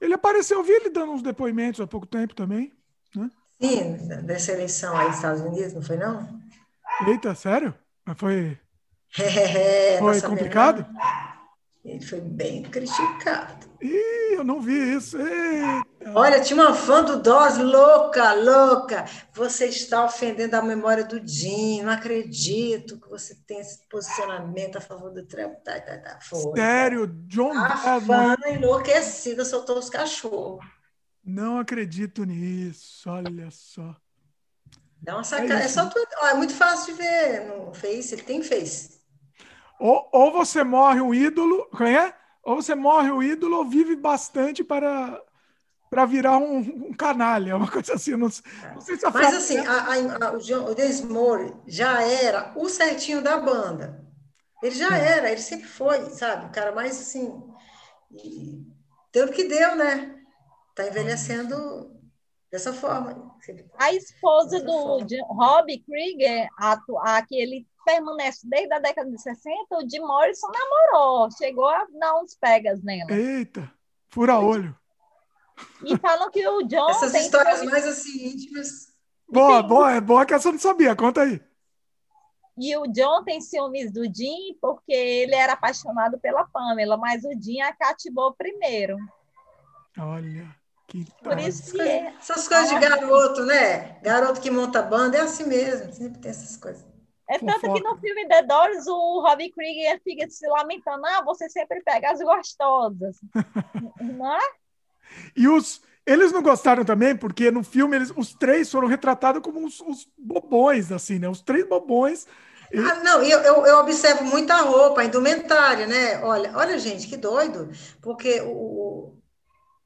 S1: Ele apareceu, eu vi ele dando uns depoimentos há pouco tempo também. Né?
S2: Sim, dessa eleição aí dos Estados Unidos, não foi não?
S1: Eita, sério? Foi, [laughs]
S2: é,
S1: foi complicado?
S2: Ele foi bem criticado.
S1: Ih, eu não vi isso. Eita.
S2: Olha, tinha uma fã do Dós louca, louca. Você está ofendendo a memória do Jim. Não acredito que você tem esse posicionamento a favor do Trump. Tá, tá, tá.
S1: Foi, Sério? John
S2: A fã enlouquecida soltou os cachorros.
S1: Não acredito nisso. Olha só.
S2: Dá uma sacada. É, é só tu... é muito fácil de ver no Face. Ele tem Face.
S1: Ou, ou você morre um ídolo, é? Ou você morre o ídolo ou vive bastante para para virar um, um, canalha, uma coisa assim. Não, não sei se a
S2: Mas assim, a, a, o, John, o Desmore já era o certinho da banda. Ele já é. era, ele sempre foi, sabe? O cara mais assim. Deu o que deu, né? Tá envelhecendo dessa forma.
S3: A esposa do Robbie Krieger, a, a que ele permanece desde a década de 60, o Jim Morrison namorou, chegou a dar uns pegas nela.
S1: Eita, fura olho.
S3: E falam que o John.
S2: Essas histórias mais assim íntimas.
S1: Boa, boa, é boa que essa eu não sabia, conta aí.
S3: E o John tem ciúmes do Jim porque ele era apaixonado pela Pamela, mas o Jim a cativou primeiro.
S1: Olha,
S3: Por isso que é.
S2: Essas coisas de garoto, né? Garoto que monta banda é assim mesmo, sempre tem essas coisas.
S3: É tanto Fofoca. que no filme The Doors o Robbie Krieger fica se lamentando, ah, você sempre pega as gostosas. [laughs] não é?
S1: E os, eles não gostaram também, porque no filme eles, os três foram retratados como os, os bobões, assim, né? Os três bobões.
S2: E... Ah, não, eu, eu, eu, observo muita roupa, indumentária, né? Olha, olha, gente, que doido, porque o,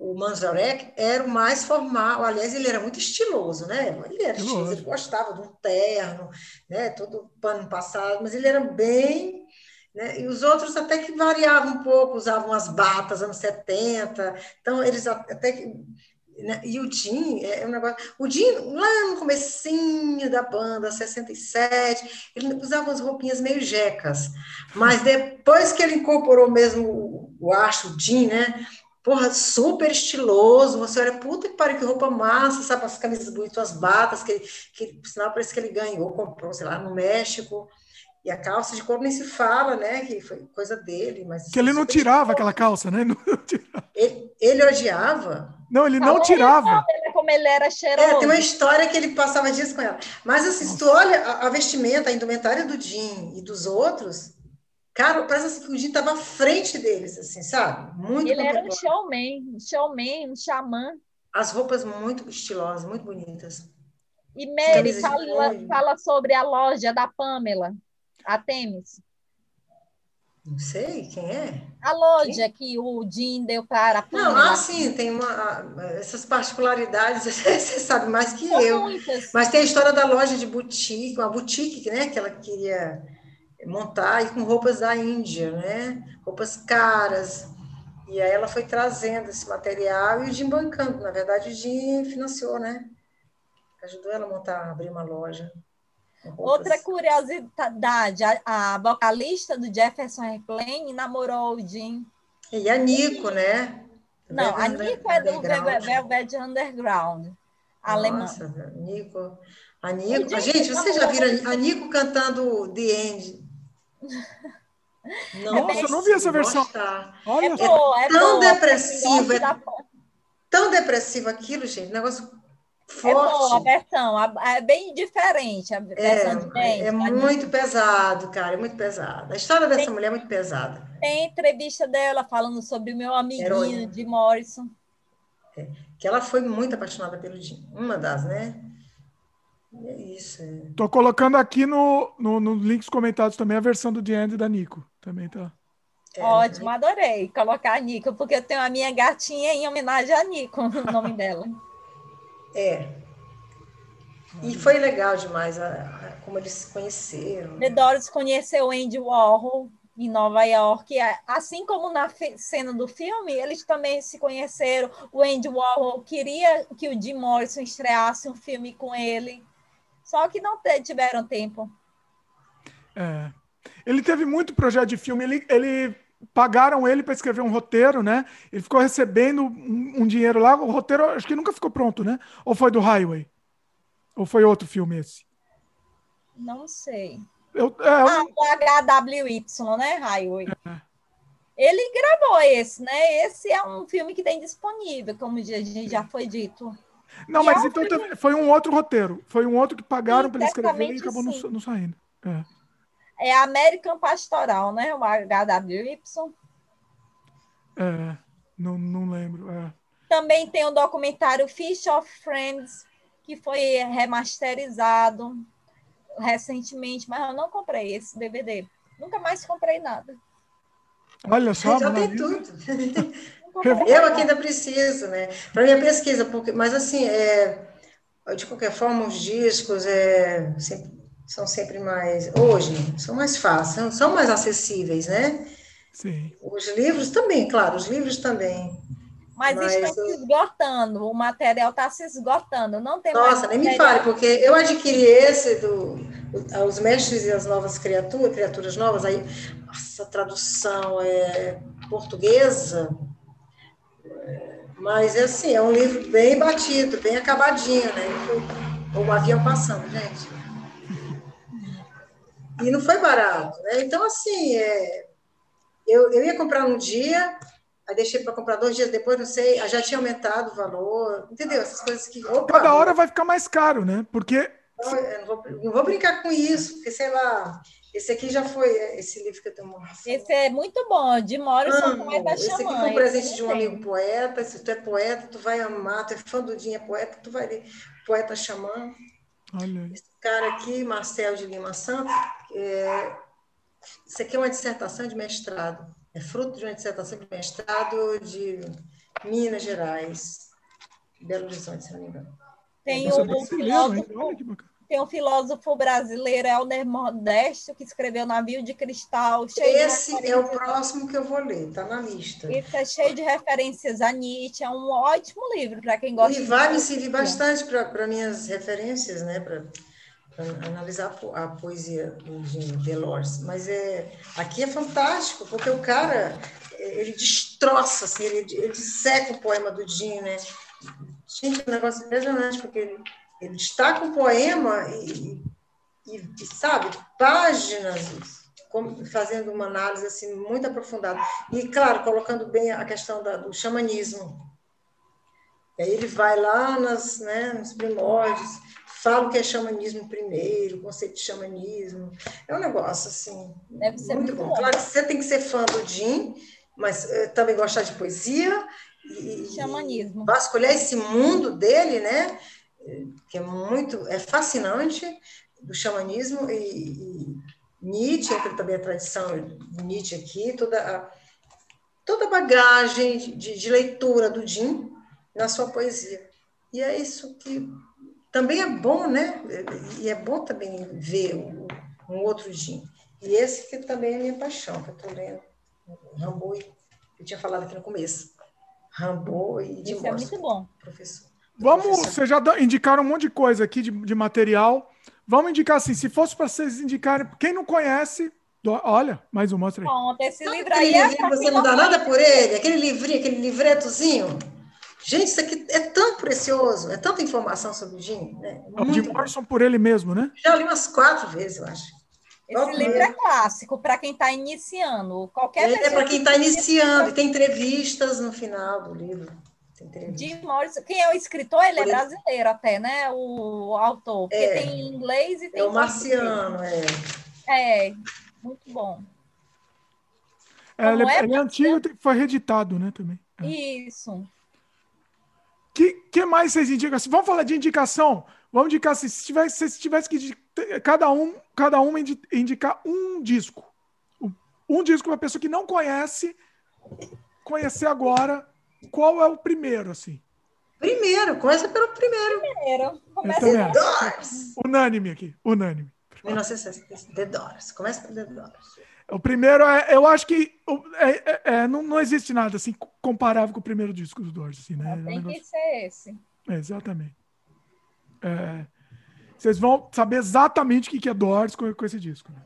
S2: o Manzarek era o mais formal, aliás, ele era muito estiloso, né? Ele era estiloso, ele gostava de um terno, né? Todo pano passado, mas ele era bem. Né? E os outros até que variavam um pouco, usavam as batas anos 70, então eles até que. Né? E o Jim, é, é um negócio. O Jim, lá no comecinho da banda, 67, ele usava umas roupinhas meio jecas. Mas depois que ele incorporou mesmo o, o acho, o Jim, né? Porra, super estiloso. Você olha, puta que pariu, que roupa massa, sabe? As camisas bonitas, as batas, que, que por sinal parece que ele ganhou, comprou, sei lá, no México. E a calça de couro nem se fala, né? Que foi coisa dele. Mas
S1: que ele não tirava aquela calça, né? [laughs]
S2: Ele, ele, odiava.
S1: Não, ele não tirava.
S3: como ele era cheiroso.
S2: É, tem uma história que ele passava dias com ela. Mas assim, Nossa. se tu olha a, a vestimenta, a indumentária do Jim e dos outros, Cara, parece assim que o Jim estava à frente deles, assim, sabe? Muito
S3: Ele era um showman, um showman, um xamã.
S2: As roupas muito estilosas, muito bonitas.
S3: E Mary fala, fala, sobre a loja da Pamela, a Temis.
S2: Não sei, quem é?
S3: A loja quem? que o Jim deu para a Pamela.
S2: Não, ah, sim, tem uma, essas particularidades, [laughs] você sabe mais que São eu. Muitas. Mas tem a história da loja de boutique, uma boutique, né, que ela queria montar e com roupas da Índia, né? Roupas caras. E aí ela foi trazendo esse material e o Jim bancando. Na verdade, o Jim financiou, né? Ajudou ela a montar, abrir uma loja.
S3: Outra curiosidade, a, a, vocalista do Jefferson Airplane namorou o Jim.
S2: E a Nico, né?
S3: Não, a Nico é do Velvet Underground, alemã. Nossa,
S2: Nico. A Nico. Gente, vocês já viram a Nico cantando The End?
S1: Nossa, eu não vi essa versão.
S3: Olha, é, boa, é
S2: tão boa, depressivo, é tão depressivo aquilo, gente. Negócio forte. É boa
S3: a versão, é bem diferente a versão é, de
S2: Band, É muito pesado, cara, é muito pesado. A história dessa tem, mulher é muito pesada.
S3: Tem entrevista dela falando sobre o meu amiguinho Heroína. de Morrison.
S2: É, que ela foi muito apaixonada pelo Jim. Uma das, né? É isso. É.
S1: Tô colocando aqui no, no, no links comentados também a versão do The End da Nico. Também tá.
S3: É, Ótimo, adorei colocar a Nico, porque eu tenho a minha gatinha em homenagem a Nico, [laughs] o nome dela.
S2: É. E foi legal demais a, a, como eles se conheceram.
S3: The Doors conheceu Andy Warhol em Nova York, assim como na cena do filme, eles também se conheceram. O Andy Warhol queria que o Jim Morrison estreasse um filme com ele, só que não tiveram tempo.
S1: É. Ele teve muito projeto de filme, ele, ele pagaram ele para escrever um roteiro, né? Ele ficou recebendo um, um, dinheiro lá. O roteiro acho que nunca ficou pronto, né? Ou foi do Highway? Ou foi outro filme esse?
S3: Não sei.
S1: Eu,
S3: é, ah, o HWY, né? Highway. É. Ele gravou esse, né? Esse é um filme que tem disponível, como a gente já foi dito.
S1: Não, e mas então filme... foi um outro roteiro. Foi um outro que pagaram para ele escrever e acabou não, não, saindo. É.
S3: É American Pastoral, né? O HWY.
S1: É, não, não lembro. É.
S3: Também tem o documentário Fish of Friends, que foi remasterizado recentemente, mas eu não comprei esse DVD. Nunca mais comprei nada.
S1: Olha só,
S2: já tem tudo. [laughs] eu aqui ainda preciso, né? Para minha pesquisa, porque, mas assim, é, de qualquer forma, os discos é, sempre, são sempre mais, hoje, são mais fáceis, são mais acessíveis, né?
S1: Sim.
S2: Os livros também, claro, os livros também.
S3: Mas, Mas estão eu... se esgotando, o material está se esgotando, não tem
S2: Nossa, nem me fale, porque eu adquiri esse do Os Mestres e as Novas Criaturas, Criaturas Novas, aí, essa tradução é portuguesa, mas assim, é um livro bem batido, bem acabadinho, né? O avião passando, gente. E não foi barato, né? Então, assim, é, eu, eu ia comprar um dia, aí deixei para comprar dois dias depois, não sei, já tinha aumentado o valor, entendeu? Essas coisas que.
S1: Opa, Cada hora vai ficar mais caro, né? Porque.
S2: Não, não, vou, não vou brincar com isso, porque sei lá. Esse aqui já foi, esse livro que eu tenho uma...
S3: Esse é muito bom, de Morrison,
S2: Amo. Poeta Esse aqui foi um presente de um amigo poeta, se tu é poeta, tu vai amar, tu é fã do Dinha Poeta, tu vai ler Poeta Xamã.
S1: Olha
S2: Esse cara aqui, Marcel de Lima Santos, é, isso aqui é uma dissertação de mestrado, é fruto de uma dissertação de mestrado de Minas Gerais, Belo Horizonte, se não me engano.
S3: Tem um, filósofo, tem um filósofo brasileiro, Helder Modesto, que escreveu Navio de Cristal.
S2: Esse é o próximo que eu vou ler, está na lista.
S3: Esse é cheio de referências a Nietzsche, é um ótimo livro para quem gosta.
S2: E vai me servir bastante para minhas referências, né? Pra analisar a poesia de Delors, mas é aqui é fantástico porque o cara ele destroça, assim, ele, ele disseca o poema do Jim, né? Gente, é um negócio impressionante porque ele, ele destaca o poema e, e, e sabe páginas fazendo uma análise assim muito aprofundada e claro colocando bem a questão da, do xamanismo. E aí ele vai lá nas, né, nos primórdios falo que é xamanismo primeiro, conceito de xamanismo. É um negócio assim.
S3: Deve ser muito, muito bom.
S2: bom. Claro que você tem que ser fã do Jim, mas uh, também gostar de poesia
S3: e xamanismo.
S2: Vasculhar esse mundo dele, né? Que é muito, é fascinante do xamanismo e, e Nietzsche também a tradição de Nietzsche aqui, toda a, toda a bagagem de, de leitura do Jim na sua poesia. E é isso que também é bom, né? E é bom também ver um, um outro Jim. E esse que também é minha paixão, que eu estou lendo. Rambo, eu tinha falado aqui no começo. Rambo e de
S3: Isso é muito bom.
S2: Professor.
S1: Vamos, vocês já indicaram um monte de coisa aqui de, de material. Vamos indicar assim, se fosse para vocês indicarem, quem não conhece, do- olha, mais um, mostra aí.
S3: Pronto, esse
S2: Sabe
S3: livro
S2: aquele
S3: aí é
S2: livrinho você não dá nada por ele? Aquele livrinho, aquele livretozinho? Gente, isso aqui é tão precioso, é tanta informação sobre o Jim. Né?
S1: É o Jim. Morrison por ele mesmo, né?
S2: Já li umas quatro vezes, eu acho.
S3: Esse
S2: Ok.
S3: livro é clássico para quem está iniciando. Qualquer
S2: é
S3: pessoa
S2: para quem está iniciando, e tem entrevistas no final do livro.
S3: Jim Morrison, quem é o escritor, ele é brasileiro até, né? O autor, porque
S2: É.
S3: tem em inglês e tem
S2: É o. Marciano, é.
S3: É, muito bom.
S1: É, ele,
S3: Como é,
S1: ele é antigo, tem- foi reeditado, né, também. É.
S3: Isso.
S1: Que, que mais vocês indicam? Vamos falar de indicação? Vamos indicar assim, se tivesse, se tivesse que cada um, cada um indi- indicar um disco. Um- Um disco para pessoa que não conhece, conhecer agora. Qual é o primeiro, assim?
S2: Primeiro, começa pelo primeiro.
S3: Primeiro, começa
S1: acho.
S2: Doors.
S1: Unânime aqui, unânime.
S2: 1960. The Doors. Começa pelo The Doors.
S1: O primeiro é, eu acho que é- é- é, não, não existe nada assim comparável com o primeiro disco dos Doors, assim, né? É um
S3: tem
S1: negócio-
S3: que ser esse.
S1: É, exatamente. É, vocês vão saber exatamente o que que é Doors com, com esse disco. né?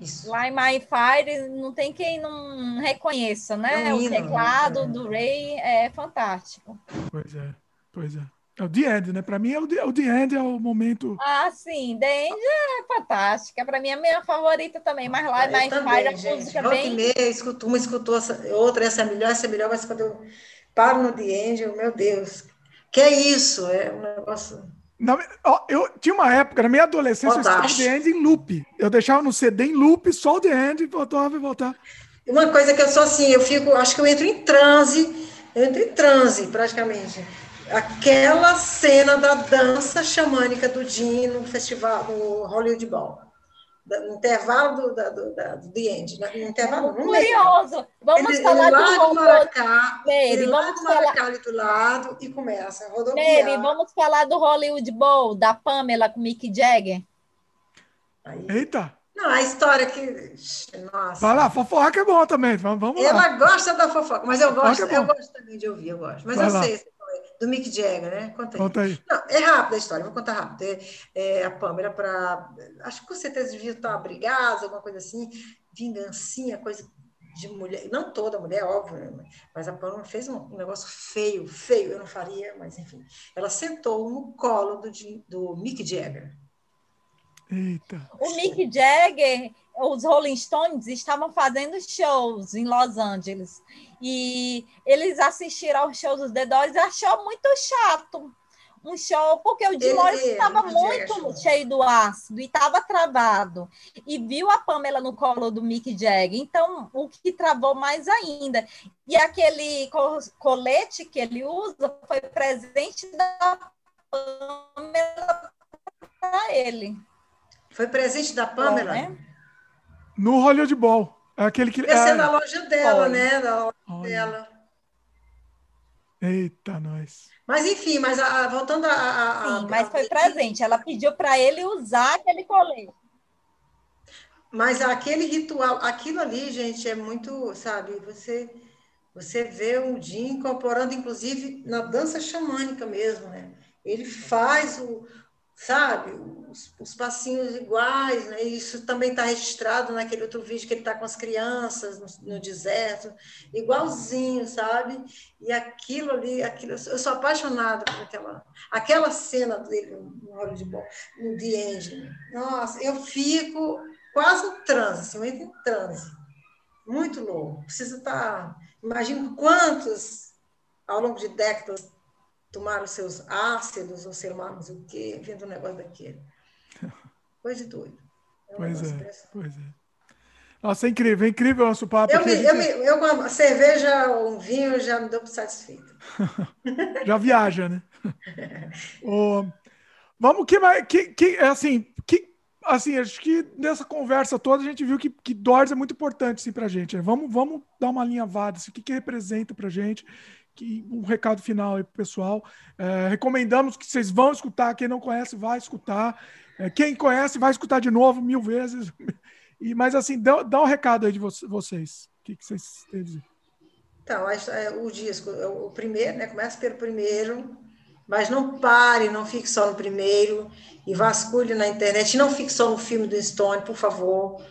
S2: Isso.
S3: Lá em My Fire, não tem quem não reconheça, né?
S2: É um
S3: o teclado
S2: é.
S3: do Ray é fantástico.
S1: Pois é, pois é. É o The End, né? Pra mim, é o The, o The End é o momento.
S3: Ah, sim, The End é fantástica. Para mim é a minha favorita também, mas lá My
S2: também,
S3: Fire a
S2: gente.
S3: música
S2: Volta
S3: bem.
S2: meia, escuto, uma escutou essa- outra, essa é melhor, essa é melhor, mas quando eu paro no The End, eu, meu Deus, que é isso? É um negócio.
S1: Na- ó, eu tinha uma época, na minha adolescência, eu escutava
S2: Fantástico.
S1: The End em loop. Eu deixava no CD em loop, só o The End, e voltava e voltava.
S2: Uma coisa que eu sou assim, eu fico, acho que eu entro em transe, eu entro em transe praticamente. Aquela cena da dança xamânica do Jim no festival, no Hollywood Bowl. No intervalo do, da, do, da, do The End. né? No intervalo, no meio.
S3: Curioso. Vamos
S2: ele,
S3: falar
S2: ele
S3: do
S2: lá do. Maracá,
S3: Nery,
S2: ele lá
S3: vamos
S2: do
S3: falar-
S2: Maracá ali do lado e começa a
S3: vamos falar do Hollywood Bowl, da Pamela com Mick Jagger.
S2: Aí-
S1: Eita!
S2: Não, a história que. Nossa.
S1: Vai lá, fofoca é bom também. Vamos, vamos lá.
S2: Ela gosta da fofoca, mas eu
S1: Fofoca
S2: gosto,
S1: é
S2: eu gosto também de ouvir, eu gosto. Mas
S1: Vai
S2: eu
S1: lá.
S2: sei, do Mick Jagger, né? Conta aí.
S1: Conta aí.
S2: Não, é rápida a história, vou contar rápido. É, é, a Pâmela para. Acho que com certeza devia estar brigados, alguma coisa assim, vingancinha, coisa de mulher. Não toda mulher, óbvio, né? mas a Pâmela fez um, um negócio feio, feio, eu não faria, mas enfim. Ela sentou no colo do, do Mick Jagger.
S1: Eita.
S3: O Mick Jagger, os Rolling Stones estavam fazendo shows em Los Angeles. E eles assistiram aos shows dos The Doors e achou muito chato. Um show, porque o Jim Morrison estava muito cheio do ácido e estava travado. E viu a Pamela no colo do Mick Jagger. Então, o que travou mais ainda. E aquele co- colete que ele usa foi presente da Pamela para ele.
S2: Foi presente da Pamela?
S3: né?
S1: No Hollywood Bowl. É aquele que.
S2: Ia ser
S1: é-
S2: na loja dela,
S3: Foi.
S2: né? Da loja
S1: Olha.
S2: dela.
S1: Eita, nós.
S2: Mas enfim, mas a- a- voltando a. a- a-
S3: Sim, mas
S2: a-
S3: foi presente. Ela pediu para ele usar aquele colete.
S2: Mas aquele ritual, aquilo ali, gente, é muito, sabe, você você vê o Jim incorporando, inclusive, na dança xamânica mesmo, né? Ele faz o, sabe, os, os passinhos iguais, né? Isso também está registrado naquele outro vídeo que ele está com as crianças no, no deserto, igualzinho, sabe? E aquilo ali, aquilo, eu sou apaixonada por aquela, aquela cena dele no Hollywood Bowl, no The End. Nossa, eu fico quase um transe, assim, entro em transe. Muito louco. Precisa estar. Imagino quantos, ao longo de décadas, tomaram seus ácidos, ou sei lá, não sei o quê, vendo um negócio daquele. [laughs] Coisa de doido. É um
S1: Pois é, pois é. Nossa, é incrível, é incrível o nosso papo.
S2: Eu, me,
S1: a
S2: eu,
S1: gente
S2: me, eu com a cerveja ou um vinho já me dou por satisfeita. [laughs]
S1: já viaja, né? [laughs] Ô, vamos que vai. Que, que, é assim, que, assim, acho que nessa conversa toda a gente viu que, que Doors é muito importante assim, pra gente. né? Vamos, vamos dar uma linha vada, assim, o que, que representa pra gente. Um recado final aí pro pessoal. É, recomendamos que vocês vão escutar. Quem não conhece, vai escutar. É, quem conhece, vai escutar de novo mil vezes. [laughs] E, mas assim, dá, dá um recado aí de vo- vocês. O que, que vocês têm a dizer?
S2: Então, é, o disco, é o primeiro, né? Começa pelo primeiro, mas não pare, não fique só no primeiro e vasculhe na internet. Não fique só no filme do Stone, por favor.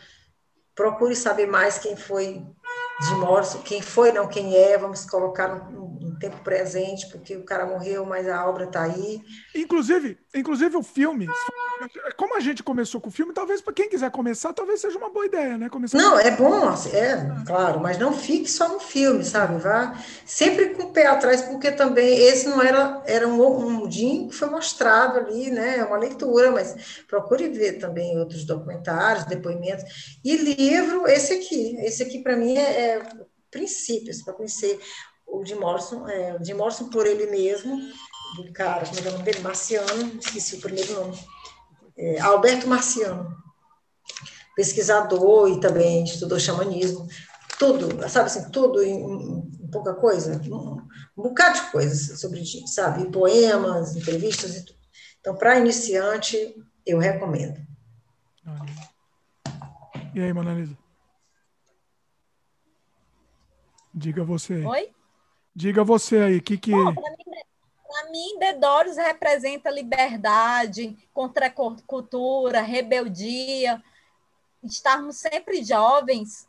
S2: Procure saber mais quem foi de Morrison, quem foi, não quem é, vamos colocar no, no, tempo presente, porque o cara morreu, mas a obra está aí.
S1: Inclusive, inclusive o filme, como a gente começou com o filme, talvez para quem quiser começar, talvez seja uma boa ideia, né? Começar
S2: não, é bom, é, claro, mas não fique só no filme, sabe? Vá sempre com o pé atrás, porque também esse não era, era um, um que foi mostrado ali, né? É uma leitura, mas procure ver também outros documentários, depoimentos. E livro, esse aqui, esse aqui para mim é, é princípios para conhecer o de Morrison, é, o de Morrison por ele mesmo, do cara, como é, é o nome dele? Marciano, esqueci o primeiro nome é, Alberto Marciano, pesquisador e também estudou xamanismo, tudo, sabe assim, tudo em, em pouca coisa, um, um, bocado de coisas sobre, sabe, poemas, entrevistas e tudo. Então, para iniciante, eu recomendo.
S1: E aí, Monalisa? Diga você.
S3: Oi?
S1: Diga você aí, que que... Bom,
S3: para mim, The Doors representa liberdade, contracultura, rebeldia, estarmos sempre jovens,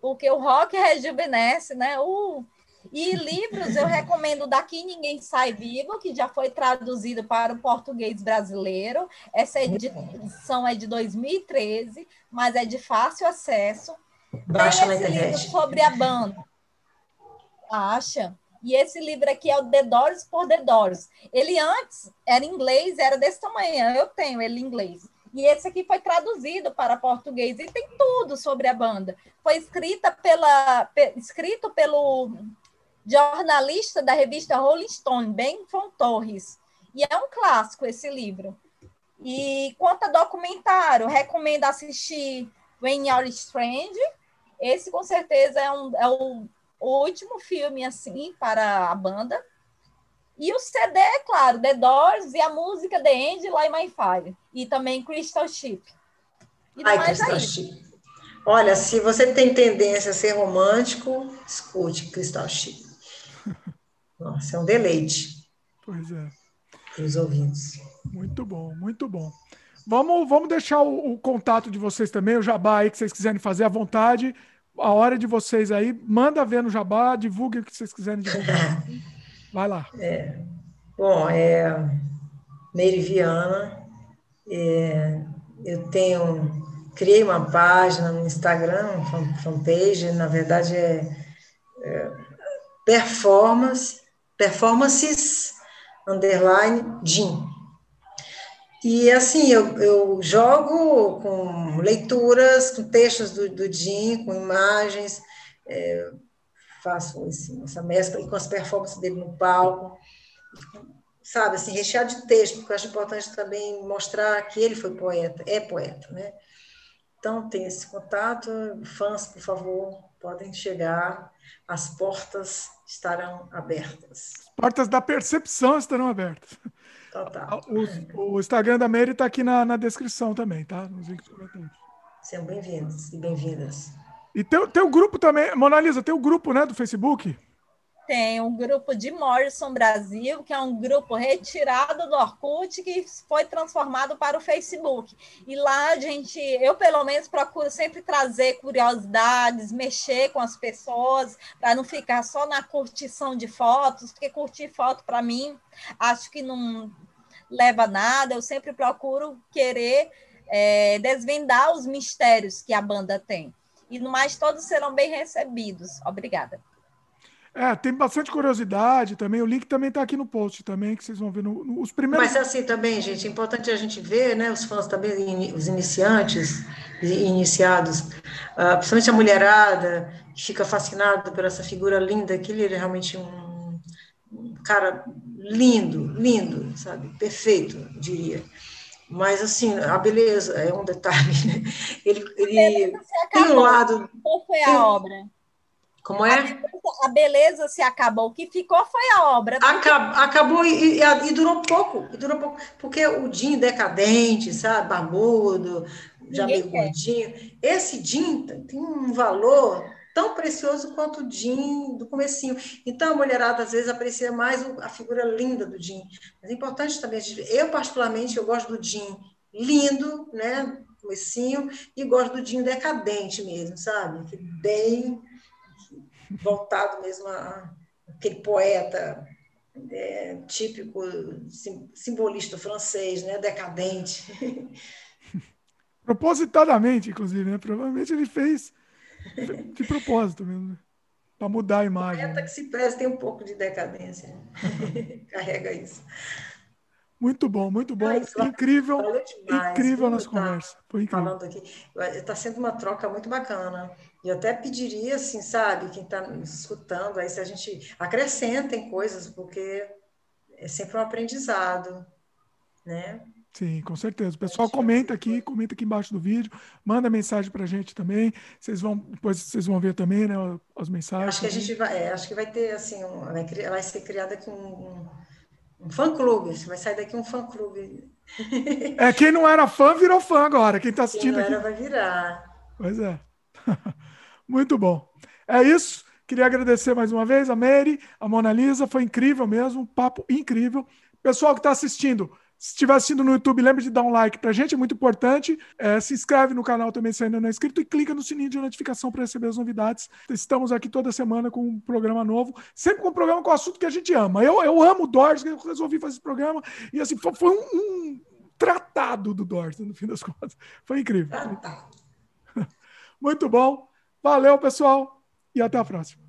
S3: porque o rock rejuvenesce, né? Uh, e livros eu recomendo Daqui Ninguém Sai Vivo, que já foi traduzido para o português brasileiro. Essa edição é de 2013, mas é de fácil acesso.
S2: Baixa na internet.
S3: sobre a banda. Acha? E esse livro aqui é o Doors por Doors. Ele antes era inglês, era desse tamanho. Eu tenho ele em inglês. E esse aqui foi traduzido para português e tem tudo sobre a banda. Foi escrita pela, escrito pelo jornalista da revista Rolling Stone, Ben Von Torres. E é um clássico esse livro. E quanto a documentário, recomendo assistir When You're Strange. Esse, com certeza, é, um, é o o último filme assim para a banda. E o CD, é claro, The Doors e a música The End, Light My Fire. E também Crystal Ship.
S2: E Ai, Crystal Ship. Olha, se você tem tendência a ser romântico, escute Crystal Ship. [laughs] Nossa, é um deleite.
S1: Pois é.
S2: Para os ouvintes.
S1: Muito bom, muito bom. Vamos, vamos deixar o, o, contato de vocês também, o jabá aí que vocês quiserem fazer à vontade a hora de vocês aí. Manda ver no Jabá, divulgue o que vocês quiserem divulgar. [laughs] Vai lá.
S2: É, bom, é Meriviana. É, eu tenho criei uma página no Instagram, fanpage, na verdade é, é performance, performances underline Jim. E assim, eu, eu jogo com leituras, com textos do, do Jim, com imagens, é, faço assim, essa mescla com as performances dele no palco, sabe, assim, recheado de texto, porque eu acho importante também mostrar que ele foi poeta, é poeta, né? Então, tem esse contato, fãs, por favor, podem chegar, as portas estarão abertas.
S1: Portas da percepção estarão abertas. O, o Instagram da Mary está aqui na, na descrição também, tá? Nos links
S2: Sejam bem-vindos e bem-vindas.
S1: E tem, o grupo também, Mona Lisa, tem o grupo, né, do Facebook?
S3: Tem um grupo de Morrison Brasil, que é um grupo retirado do Orkut, que foi transformado para o Facebook. E lá a gente, eu pelo menos procuro sempre trazer curiosidades, mexer com as pessoas, para não ficar só na curtição de fotos, porque curtir foto para mim, acho que não leva nada, eu sempre procuro querer é, desvendar os mistérios que a banda tem. E no mais, todos serão bem recebidos. Obrigada.
S1: É, tem bastante curiosidade também. O link também está aqui no post também, que vocês vão ver no, no, os primeiros.
S2: Mas assim também, gente, é importante a gente ver, né? Os fãs também, os iniciantes, iniciados, uh, principalmente a mulherada, que fica fascinada por essa figura linda, que ele é realmente um, um cara lindo, lindo, sabe? Perfeito, diria. Mas, assim, a beleza é um detalhe, né? Ele, ele tem um lado.
S3: Qual foi a tem, obra?
S2: Como é?
S3: A beleza, a beleza, se acabou. O que ficou foi a obra.
S2: Acab, acabou e, e, e, durou pouco. E durou pouco. Porque o Jim decadente, sabe? Barbudo, já meio gordinho. Esse Jim tem um valor tão precioso quanto o Jim do comecinho. Então, a mulherada, às vezes, aprecia mais a figura linda do Jim. Mas é importante também, eu, particularmente, eu gosto do Jim lindo, né, comecinho, e gosto do Jim decadente mesmo, sabe? Bem voltado mesmo a aquele poeta é, típico simbolista francês, né, decadente. [laughs]
S1: Propositadamente, inclusive, né? Provavelmente ele fez de propósito mesmo, né? para mudar a imagem.
S2: Poeta que se presta tem um pouco de decadência. [laughs] Carrega isso.
S1: Muito bom, muito bom. incrível, demais, incrível nossa tá conversa. Foi incrível.
S2: Falando aqui, está sendo uma troca muito bacana. E até pediria, assim, sabe, quem está nos escutando, aí se a gente acrescentem coisas, porque é sempre um aprendizado, né?
S1: Sim, com certeza. O pessoal comenta aqui, comenta aqui embaixo do vídeo, manda mensagem para a gente também. Vocês vão, depois vocês vão ver também, né, as mensagens.
S2: Acho que a gente vai, é, acho que vai ter assim, um, vai, ser criado aqui um, um fã-clube, vai sair daqui um fã-clube.
S1: É, quem não era fã virou fã agora, quem está assistindo
S2: quem não
S1: era
S2: aqui. vai virar.
S1: Pois é. [laughs] Muito bom. É isso. Queria agradecer mais uma vez a Mary, a Mona Lisa, foi incrível mesmo, um papo incrível. Pessoal que está assistindo, se estiver assistindo no YouTube, lembre de dar um like para a gente, é muito importante. É, se inscreve no canal também se ainda não é inscrito e clica no sininho de notificação para receber as novidades. Estamos aqui toda semana com um programa novo, sempre com um programa com o assunto que a gente ama. Eu, eu amo Doors, eu resolvi fazer esse programa e assim foi, foi um, um, tratado do Doors, no fim das contas. Foi incrível. [laughs] Muito bom. Valeu, pessoal, e até a próxima.